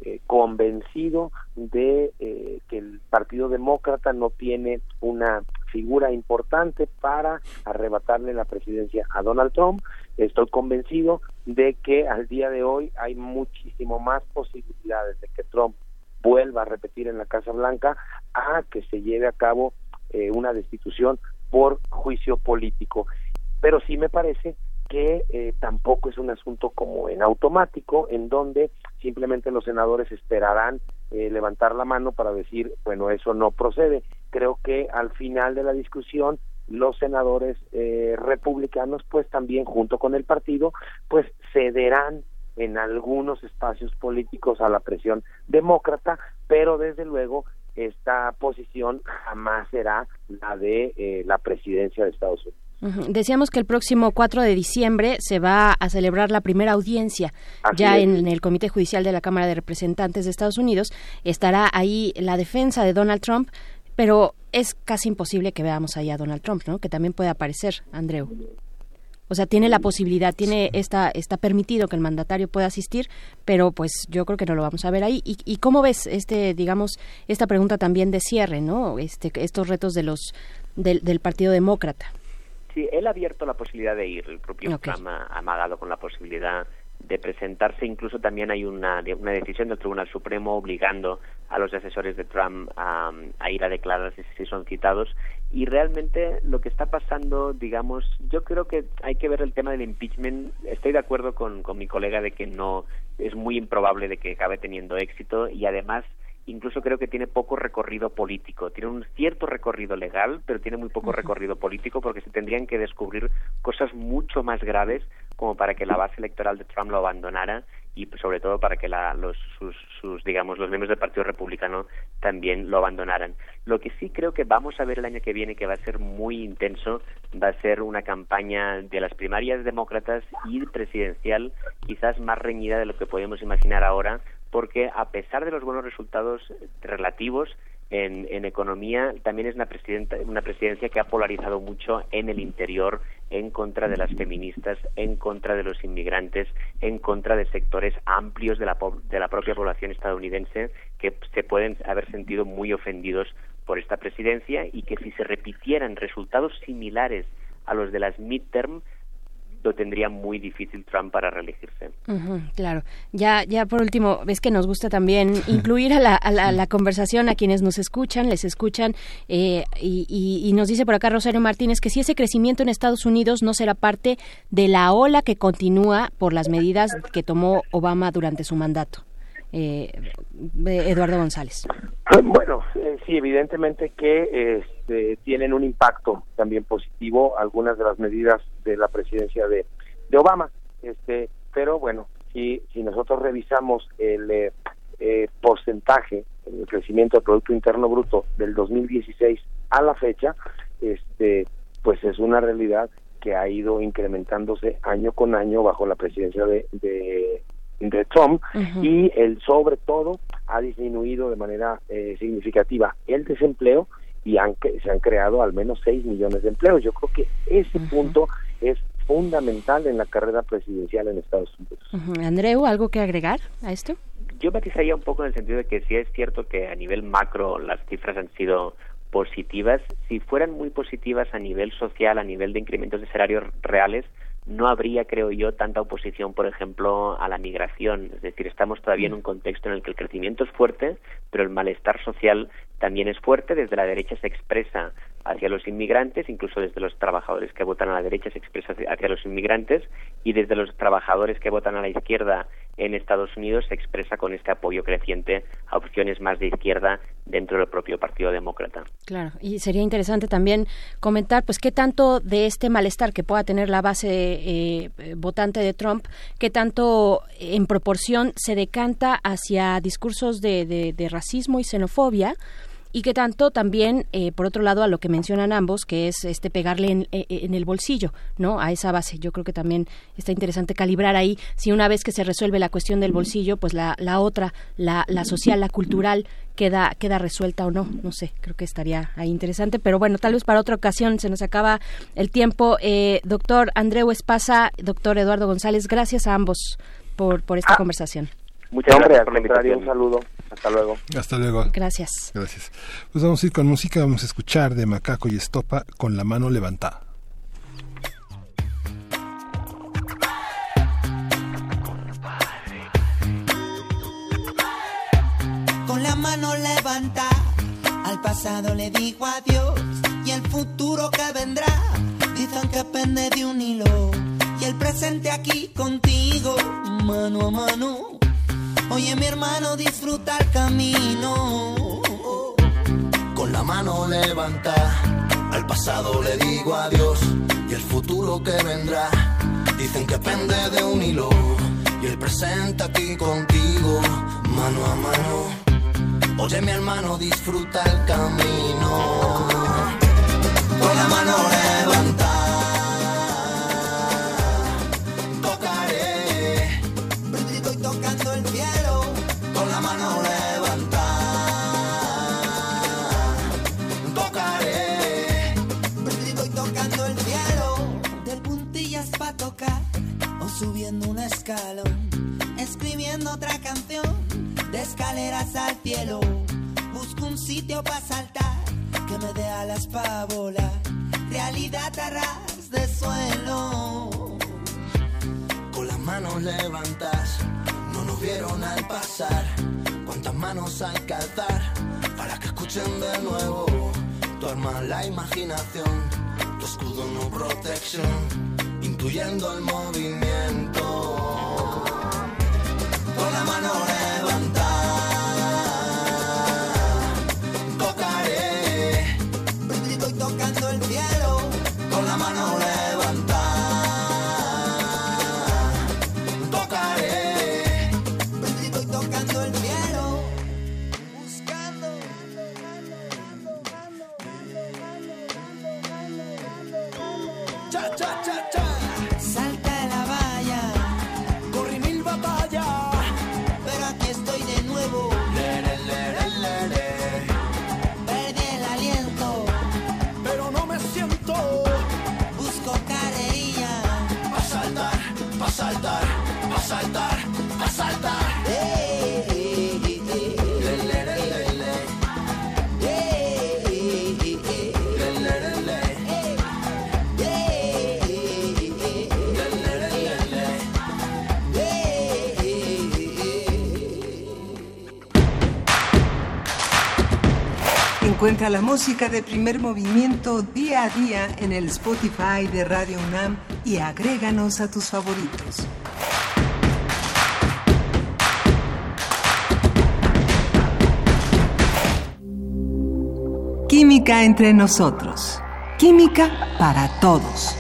eh, convencido de eh, que el Partido Demócrata no tiene una figura importante para arrebatarle la presidencia a Donald Trump. Estoy convencido de que al día de hoy hay muchísimo más posibilidades de que Trump vuelva a repetir en la Casa Blanca a que se lleve a cabo eh, una destitución por juicio político. Pero sí me parece que eh, tampoco es un asunto como en automático, en donde simplemente los senadores esperarán eh, levantar la mano para decir, bueno, eso no procede. Creo que al final de la discusión los senadores eh, republicanos, pues también junto con el partido, pues cederán en algunos espacios políticos a la presión demócrata, pero desde luego esta posición jamás será la de la presidencia de Estados Unidos. Decíamos que el próximo 4 de diciembre se va a celebrar la primera audiencia ya en el Comité Judicial de la Cámara de Representantes de Estados Unidos. Estará ahí la defensa de Donald Trump, pero es casi imposible que veamos ahí a Donald Trump, ¿no? Que también puede aparecer, Andreu. O sea, tiene la posibilidad, tiene está está permitido que el mandatario pueda asistir, pero pues yo creo que no lo vamos a ver ahí. ¿Y, y cómo ves este, digamos, esta pregunta también de cierre, ¿no? Este, estos retos de los del, del Partido Demócrata. Sí, él ha abierto la posibilidad de ir. El propio Trump ha amagado con la posibilidad de presentarse. Incluso también hay una, una decisión del Tribunal Supremo obligando a los asesores de Trump a, ir a declararse si son citados. Y realmente lo que está pasando, digamos, yo creo que hay que ver el tema del impeachment. Estoy de acuerdo con, con mi colega de que no es muy improbable de que acabe teniendo éxito y además incluso creo que tiene poco recorrido político. Tiene un cierto recorrido legal, pero tiene muy poco recorrido político porque se tendrían que descubrir cosas mucho más graves como para que la base electoral de Trump lo abandonara y sobre todo para que la, los, sus, sus, digamos, los miembros del Partido Republicano también lo abandonaran. Lo que sí creo que vamos a ver el año que viene que va a ser muy intenso va a ser una campaña de las primarias demócratas y presidencial quizás más reñida de lo que podemos imaginar ahora porque a pesar de los buenos resultados relativos en, economía, también es una, presidenta, una presidencia que ha polarizado mucho en el interior en contra de las feministas, en contra de los inmigrantes, en contra de sectores amplios de la, de la propia población estadounidense que se pueden haber sentido muy ofendidos por esta presidencia y que si se repitieran resultados similares a los de las midterm, lo tendría muy difícil Trump para reelegirse. claro. Ya, ya por último, ves que nos gusta también incluir a la, a la, conversación a quienes nos escuchan, les escuchan, eh, y, y, nos dice por acá Rosario Martínez que si ese crecimiento en Estados Unidos no será parte de la ola que continúa por las medidas que tomó Obama durante su mandato. Eh, Eduardo González. Bueno, eh, sí, evidentemente que este, tienen un impacto también positivo algunas de las medidas de la presidencia de, de Obama, este, pero bueno, si, si nosotros revisamos el eh, eh porcentaje, el crecimiento del Producto Interno Bruto del 2016 a la fecha, este, pues es una realidad que ha ido incrementándose año con año bajo la presidencia de, de de Trump y el sobre todo ha disminuido de manera eh, significativa el desempleo y han, se han creado al menos 6 millones de empleos. Yo creo que ese punto es fundamental en la carrera presidencial en Estados Unidos. Andreu, ¿algo que agregar a esto? Yo matizaría un poco en el sentido de que sí es cierto que a nivel macro las cifras han sido positivas. Si fueran muy positivas a nivel social, a nivel de incrementos de salarios reales, no habría, creo yo, tanta oposición, por ejemplo, a la migración. Es decir, estamos todavía en un contexto en el que el crecimiento es fuerte, pero el malestar social también es fuerte. Desde la derecha se expresa hacia los inmigrantes, incluso desde los trabajadores que votan a la derecha se expresa hacia los inmigrantes, y desde los trabajadores que votan a la izquierda en Estados Unidos se expresa con este apoyo creciente a opciones más de izquierda dentro del propio Partido Demócrata. Claro, y sería interesante también comentar, pues, qué tanto de este malestar que pueda tener la base eh, votante de Trump, qué tanto en proporción se decanta hacia discursos de, de racismo y xenofobia y que tanto también, eh, por otro lado, a lo que mencionan ambos, que es este pegarle en, eh, en, el bolsillo, ¿no? A esa base. Yo creo que también está interesante calibrar ahí si una vez que se resuelve la cuestión del bolsillo, pues la, la otra, la, la social, la cultural, queda, queda resuelta o no. No sé, creo que estaría ahí interesante. Pero bueno, tal vez para otra ocasión se nos acaba el tiempo. Eh, doctor Andreu Espasa, doctor Eduardo González, gracias a ambos por, por esta ah. conversación. Muchas gracias por la invitación. Un saludo. Hasta luego. Hasta luego. Gracias. Gracias. Pues vamos a ir con música. Vamos a escuchar de Macaco y Estopa con la mano levantada. Con la mano levanta, al pasado le digo adiós y el futuro que vendrá. Dicen que pende de un hilo y el presente aquí contigo, mano a mano Oye mi hermano, disfruta el camino. Con la mano levanta, al pasado le digo adiós y el futuro que vendrá. Dicen que pende de un hilo y el presente aquí contigo, mano a mano. Oye mi hermano, disfruta el camino. Con la mano levanta subiendo un escalón, escribiendo otra canción, de escaleras al cielo. Busco un sitio para saltar, que me dé alas para volar, realidad a ras de suelo. Con la manos levantas? No nos vieron al pasar. ¿Cuántas manos hay que alzar para que escuchen de nuevo? Tu arma la imaginación, tu escudo no protección, intuyendo el movimiento. Con la mano Encuentra la música de primer movimiento día a día en el Spotify de Radio UNAM y agréganos a tus favoritos. Química entre nosotros. Química para todos.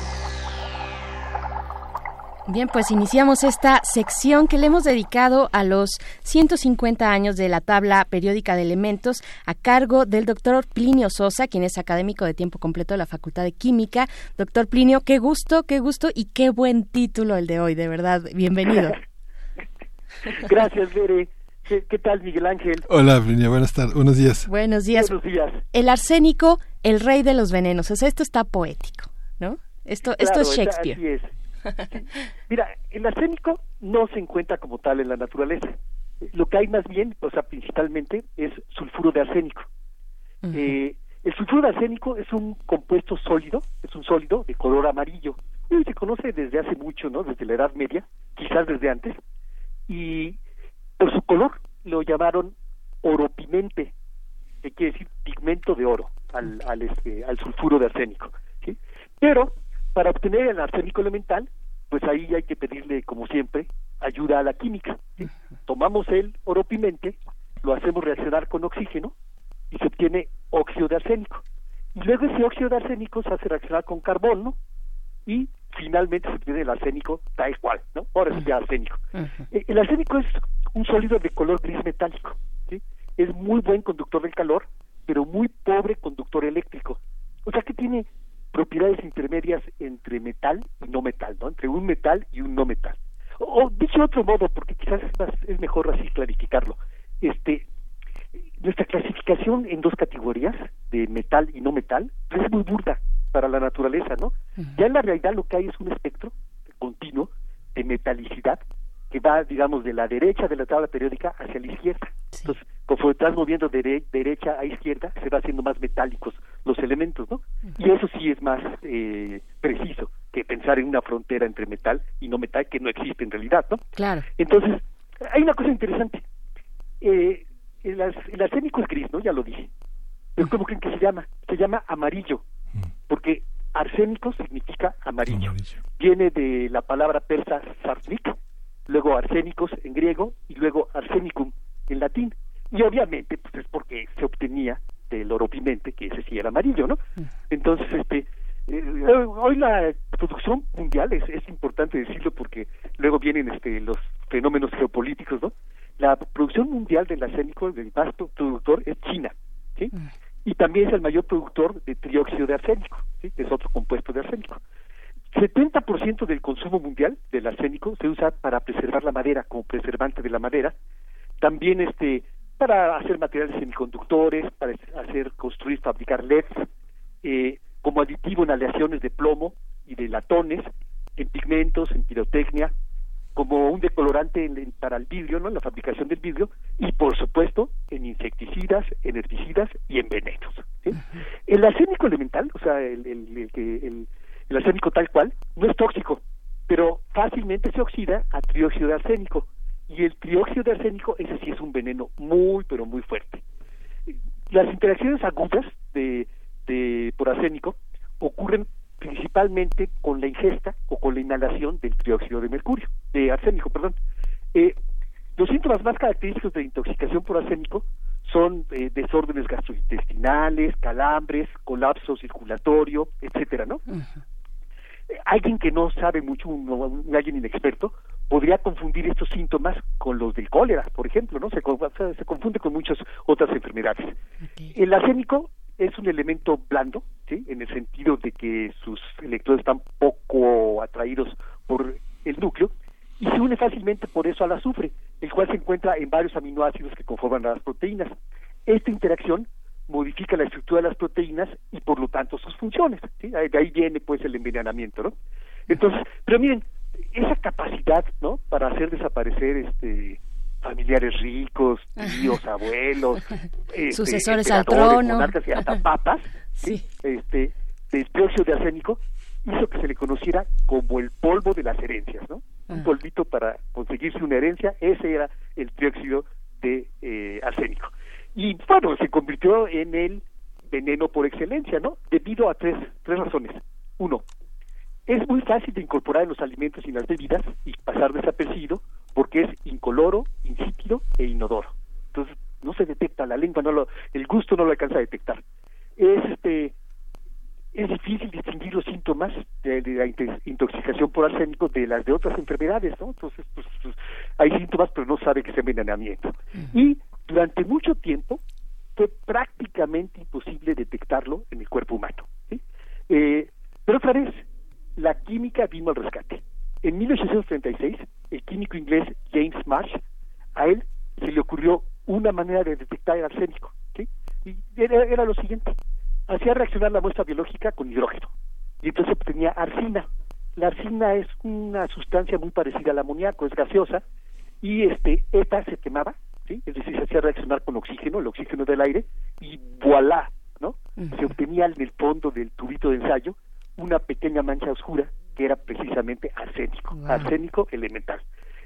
Bien, pues iniciamos esta sección que le hemos dedicado a los 150 años de la tabla periódica de elementos a cargo del doctor Plinio Sosa, quien es académico de tiempo completo de la Facultad de Química. Doctor Plinio, qué gusto, qué gusto y qué buen título el de hoy, de verdad. Bienvenido. Gracias, Bere. ¿Qué, qué tal, Miguel Ángel? Hola, Brinia, buenas tardes, buenos días. Buenos días. Buenos días. El arsénico, el rey de los venenos. O sea, esto está poético, ¿no? Esto, esto es Shakespeare. Así es. Mira, el arsénico no se encuentra como tal en la naturaleza. Lo que hay más bien, o sea, principalmente, es sulfuro de arsénico. Eh, el sulfuro de arsénico es un compuesto sólido, es un sólido de color amarillo. Y se conoce desde hace mucho, ¿no? Desde la Edad Media, quizás desde antes. Y por su color lo llamaron oropimente, que quiere decir pigmento de oro al, al, este, al sulfuro de arsénico. ¿sí? Pero para obtener el arsénico elemental, pues ahí hay que pedirle, como siempre, ayuda a la química. ¿sí? Tomamos el oropimente, lo hacemos reaccionar con oxígeno y se obtiene óxido de arsénico. Y luego ese óxido de arsénico se hace reaccionar con carbono y finalmente se obtiene el arsénico tal cual, ¿no? Ahora sí ya arsénico. Eh, El arsénico es un sólido de color gris metálico. ¿sí? Es muy buen conductor del calor, pero muy pobre conductor eléctrico. O sea que tiene propiedades intermedias entre metal y no metal, ¿no? Entre un metal y un no metal. O, o dicho de otro modo, porque quizás es, más, es mejor así clarificarlo. Este, nuestra clasificación en dos categorías, de metal y no metal, pues es muy burda para la naturaleza, ¿no? Ya en la realidad lo que hay es un espectro continuo de metalicidad que va, digamos, de la derecha de la tabla periódica hacia la izquierda. Entonces, conforme estás moviendo de dere- derecha a izquierda, se va haciendo más metálicos los elementos, ¿no? Y eso sí es más eh, preciso que pensar en una frontera entre metal y no metal que no existe en realidad, ¿no? Claro. Entonces, hay una cosa interesante. Eh, el, el arsénico es gris, ¿no? Ya lo dije. Pero ¿cómo creen que se llama? Se llama amarillo, porque arsénico significa amarillo. Viene de la palabra persa sarnik, luego arsénicos en griego y luego arsenicum en latín. Y obviamente, pues es porque se obtenía del oropimente, que ese sí era amarillo, ¿no? Entonces, este, eh, hoy la producción mundial es, es importante decirlo porque luego vienen este los fenómenos geopolíticos no la producción mundial del arsénico el más pro- productor es China ¿sí? y también es el mayor productor de trióxido de arsénico ¿sí? es otro compuesto de arsénico 70% del consumo mundial del arsénico se usa para preservar la madera como preservante de la madera también este para hacer materiales semiconductores para hacer construir fabricar LEDs eh, como aditivo en aleaciones de plomo y de latones, en pigmentos, en pirotecnia, como un decolorante en- en- para el vidrio, ¿no? En la fabricación del vidrio, y por supuesto en insecticidas, en herbicidas y en venenos. ¿sí? El arsénico elemental, o sea, el, el- el que- el- el arsénico tal cual, no es tóxico, pero fácilmente se oxida a trióxido de arsénico. Y el trióxido de arsénico, ese sí es un veneno muy, pero muy fuerte. Las interacciones agudas de, de por arsénico ocurren principalmente con la ingesta o con la inhalación del trióxido de mercurio, de arsénico, perdón. Eh, los síntomas más característicos de intoxicación por arsénico son eh, desórdenes gastrointestinales, calambres, colapso circulatorio, etcétera, ¿no? Eh, alguien que no sabe mucho, un, un- alguien inexperto, podría confundir estos síntomas con los del cólera, por ejemplo, ¿no? Se, se confunde con muchas otras enfermedades. El arsénico es un elemento blando, ¿sí? En el sentido de que sus electrones están poco atraídos por el núcleo y se une fácilmente por eso al azufre, el cual se encuentra en varios aminoácidos que conforman las proteínas. Esta interacción modifica la estructura de las proteínas y por lo tanto sus funciones. ¿sí? De ahí viene pues el envenenamiento, ¿no? Entonces, pero miren, esa capacidad, ¿no? Para hacer desaparecer este familiares ricos, tíos, abuelos, este, Sucesores al trono. monarcas y hasta papas, ¿sí? este, del dióxido de arsénico, hizo que se le conociera como el polvo de las herencias, ¿no? Un Ah. polvito para conseguirse una herencia, ese era el trióxido de eh, arsénico. Y bueno, se convirtió en el veneno por excelencia, ¿no? Debido a tres, tres razones. Uno, es muy fácil de incorporar en los alimentos y en las bebidas y pasar desapercibido porque es incoloro, insípido e inodoro. Entonces no se detecta, la lengua no lo, el gusto no lo alcanza a detectar. Es este es difícil distinguir los síntomas de, de la intoxicación por arsénico de las de otras enfermedades, ¿no? Entonces, pues, pues, hay síntomas, pero no sabe que es envenenamiento. Y durante mucho tiempo fue prácticamente imposible detectarlo en el cuerpo humano. Eh, pero otra vez, la química vino al rescate. En 1836, el químico inglés James Marsh, a él se le ocurrió una manera de detectar el arsénico. Y era, era lo siguiente, hacía reaccionar la muestra biológica con hidrógeno y entonces obtenía arsina. La arsina es una sustancia muy parecida al amoníaco, es gaseosa y este esta se quemaba, ¿sí? Es decir, se hacía reaccionar con oxígeno, el oxígeno del aire y voilà, ¿no? Se obtenía en el fondo del tubito de ensayo una pequeña mancha oscura que era precisamente arsénico, arsénico elemental.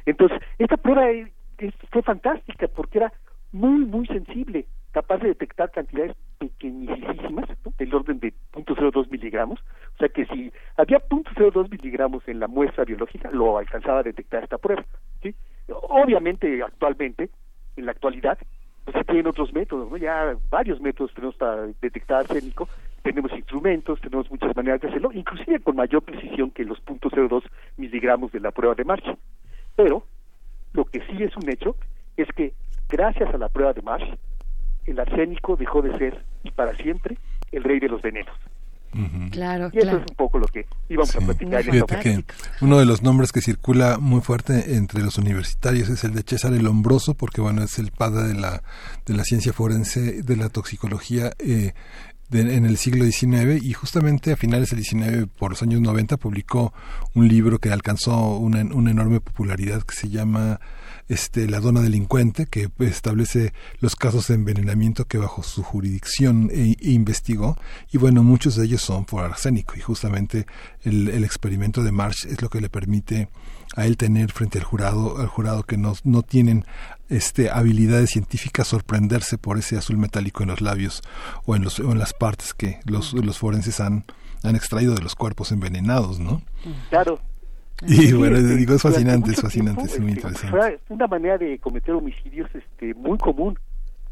Entonces, esta prueba fue fantástica porque era muy, muy sensible, capaz de detectar cantidades pequeñísimas, ¿no? del orden de 0.02 miligramos. O sea que si había 0.02 miligramos en la muestra biológica, lo alcanzaba a detectar esta prueba. ¿sí? Obviamente, actualmente, en la actualidad, pues se tienen otros métodos, ¿no? Ya varios métodos tenemos para detectar arsénico, tenemos instrumentos, tenemos muchas maneras de hacerlo, inclusive con mayor precisión que los 0.02 miligramos de la prueba de marcha. Pero lo que sí es un hecho es que gracias a la prueba de Marsh, el arsénico dejó de ser y para siempre el rey de los venenos. Claro, Y eso claro. es un poco lo que íbamos a platicar en esta Fíjate ocasión. que uno de los nombres que circula muy fuerte entre los universitarios es el de César el Hombroso, porque bueno, es el padre de la, de la ciencia forense, de la toxicología eh, de- en el siglo XIX y justamente a finales del XIX, por los años 90, publicó un libro que alcanzó una, una enorme popularidad que se llama este, La Dona Delincuente, que establece los casos de envenenamiento que bajo su jurisdicción e, e investigó. Y bueno, muchos de ellos son por arsénico. Y justamente el, experimento de Marsh es lo que le permite a él tener frente al jurado, al jurado que no, no tienen este, habilidades científicas, sorprenderse por ese azul metálico en los labios o en, los, o en las partes que los, los forenses han, han extraído de los cuerpos envenenados, ¿no? Claro. Y bueno, este, digo, es fascinante, es fascinante, es muy interesante. Fue una manera de cometer homicidios este, muy común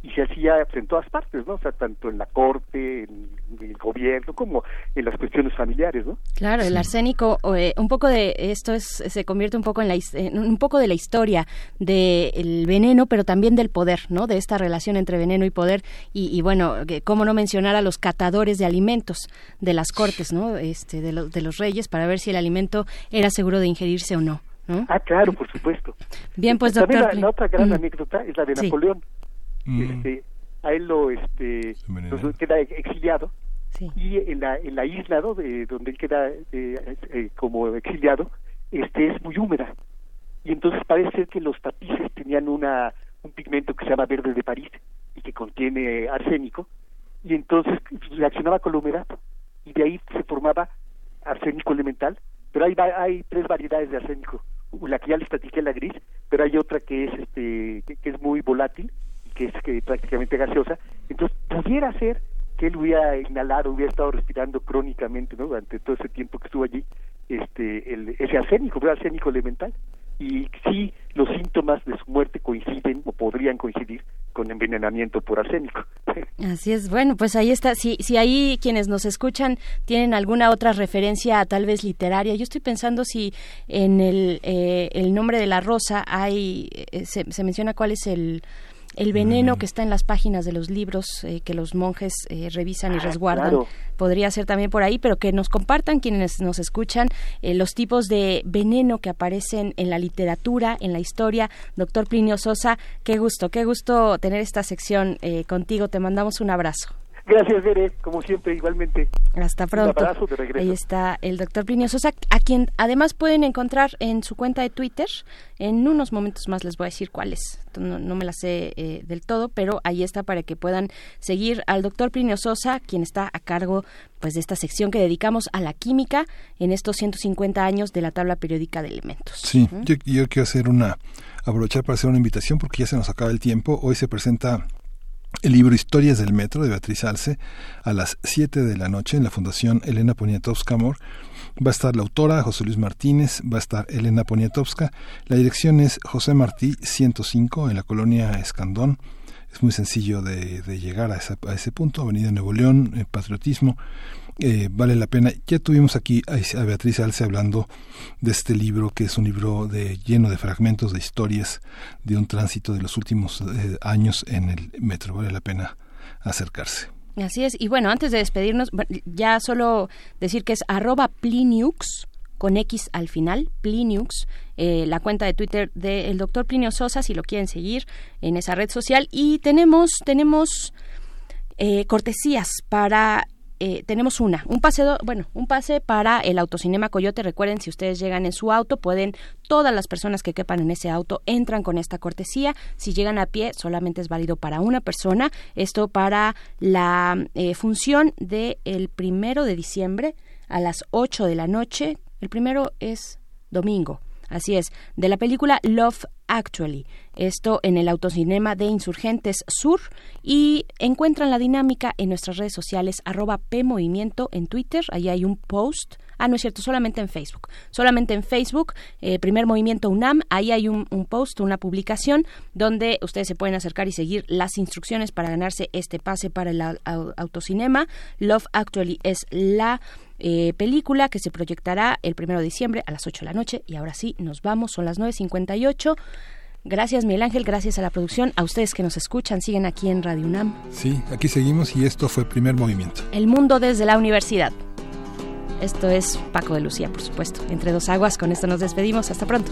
y se hacía en todas partes, ¿no? O sea, tanto en la corte, en, en el gobierno, como en las cuestiones familiares, ¿no? Claro, el arsénico, o, eh, un poco de esto es, se convierte un poco en la en un poco de la historia del veneno, pero también del poder, ¿no? De esta relación entre veneno y poder y, y bueno, que cómo no mencionar a los catadores de alimentos de las cortes, ¿no? Este, de, los de los reyes para ver si el alimento era seguro de ingerirse o no. ¿no? Ah, claro, por supuesto. Bien, pues También doctor. la, la otra gran Mm. anécdota es la de Sí. Napoleón. Mm. Este, a él lo este lo- queda exiliado y en la en la isla ¿no? de donde él queda eh, eh, como exiliado este es muy húmeda y entonces parece ser que los tapices tenían una un pigmento que se llama verde de París y que contiene arsénico y entonces reaccionaba con la humedad y de ahí se formaba arsénico elemental pero hay, hay tres variedades de arsénico. La que ya les platiqué, la gris, pero hay otra que es este que, es muy volátil que es que prácticamente gaseosa. Entonces, pudiera ser que él hubiera inhalado, hubiera estado respirando crónicamente, ¿no? Durante todo ese tiempo que estuvo allí, este, el, ese arsénico, el arsénico elemental. Y sí, los síntomas de su muerte coinciden o podrían coincidir con envenenamiento por arsénico. Así es, bueno, pues ahí está. Si, si ahí quienes nos escuchan tienen alguna otra referencia, tal vez literaria, yo estoy pensando si en el, eh, el nombre de la rosa hay, eh, se menciona cuál es el el veneno mm. que está en las páginas de los libros eh, que los monjes eh, revisan y ah, resguardan podría ser también por ahí, pero que nos compartan quienes nos escuchan eh, los tipos de veneno que aparecen en la literatura, en la historia. Doctor Plinio Sosa, qué gusto, qué gusto tener esta sección contigo. Te mandamos un abrazo. Gracias, Bere, como siempre, igualmente. Hasta pronto. Un abrazo de regreso. Ahí está el doctor Plinio Sosa, a quien además pueden encontrar en su cuenta de Twitter. En unos momentos más les voy a decir cuál es. No, me la sé eh, del todo, pero ahí está para que puedan seguir al doctor Plinio Sosa, quien está a cargo pues de esta sección que dedicamos a la química en estos 150 años de la tabla periódica de elementos. Sí, yo, yo quiero hacer una aprovechar para hacer una invitación porque ya se nos acaba el tiempo. Hoy se presenta el libro Historias del Metro de Beatriz Alce a las 7 de la noche en la Fundación Elena Poniatowska Amor. Va a estar la autora José Luis Martínez, va a estar Elena Poniatowska. La dirección es José Martí 105 en la colonia Escandón. Es muy sencillo de, llegar a, a, ese punto, Avenida Nuevo León, eh, Patriotismo. Eh, vale la pena. Ya tuvimos aquí a, Beatriz Alce hablando de este libro, que es un libro de, lleno de fragmentos de historias de un tránsito de los últimos eh, años en el metro. Vale la pena acercarse. Así es. Y bueno, antes de despedirnos, ya solo decir que es arroba Pliniux con X al final, Pliniux, eh, la cuenta de Twitter del doctor Plinio Sosa, si lo quieren seguir en esa red social. Y tenemos, tenemos cortesías para eh, tenemos una, un pase, bueno, un pase para el autocinema Coyote. Recuerden, si ustedes llegan en su auto, pueden, todas las personas que quepan en ese auto entran con esta cortesía. Si llegan a pie, solamente es válido para una persona. Esto para la eh, función del el primero de diciembre a las 8 de la noche. El primero es domingo. Así es, de la película Love Actually. Esto en el autocinema de Insurgentes Sur y encuentran la dinámica en nuestras redes sociales arroba PMovimiento en Twitter. Ahí hay un post. Ah, no es cierto, solamente en Facebook. Solamente en Facebook, eh, Primer Movimiento UNAM, ahí hay un, post, una publicación donde ustedes se pueden acercar y seguir las instrucciones para ganarse este pase para el autocinema. Love Actually es la eh, película que se proyectará el primero de diciembre a las 8 de la noche. Y ahora sí, nos vamos, son las 9.58. Gracias, Miguel Ángel, gracias a la producción, a ustedes que nos escuchan, siguen aquí en Radio UNAM. Sí, aquí seguimos y esto fue Primer Movimiento. El mundo desde la universidad. Esto es Paco de Lucía, por supuesto. Entre dos aguas, con esto nos despedimos. Hasta pronto.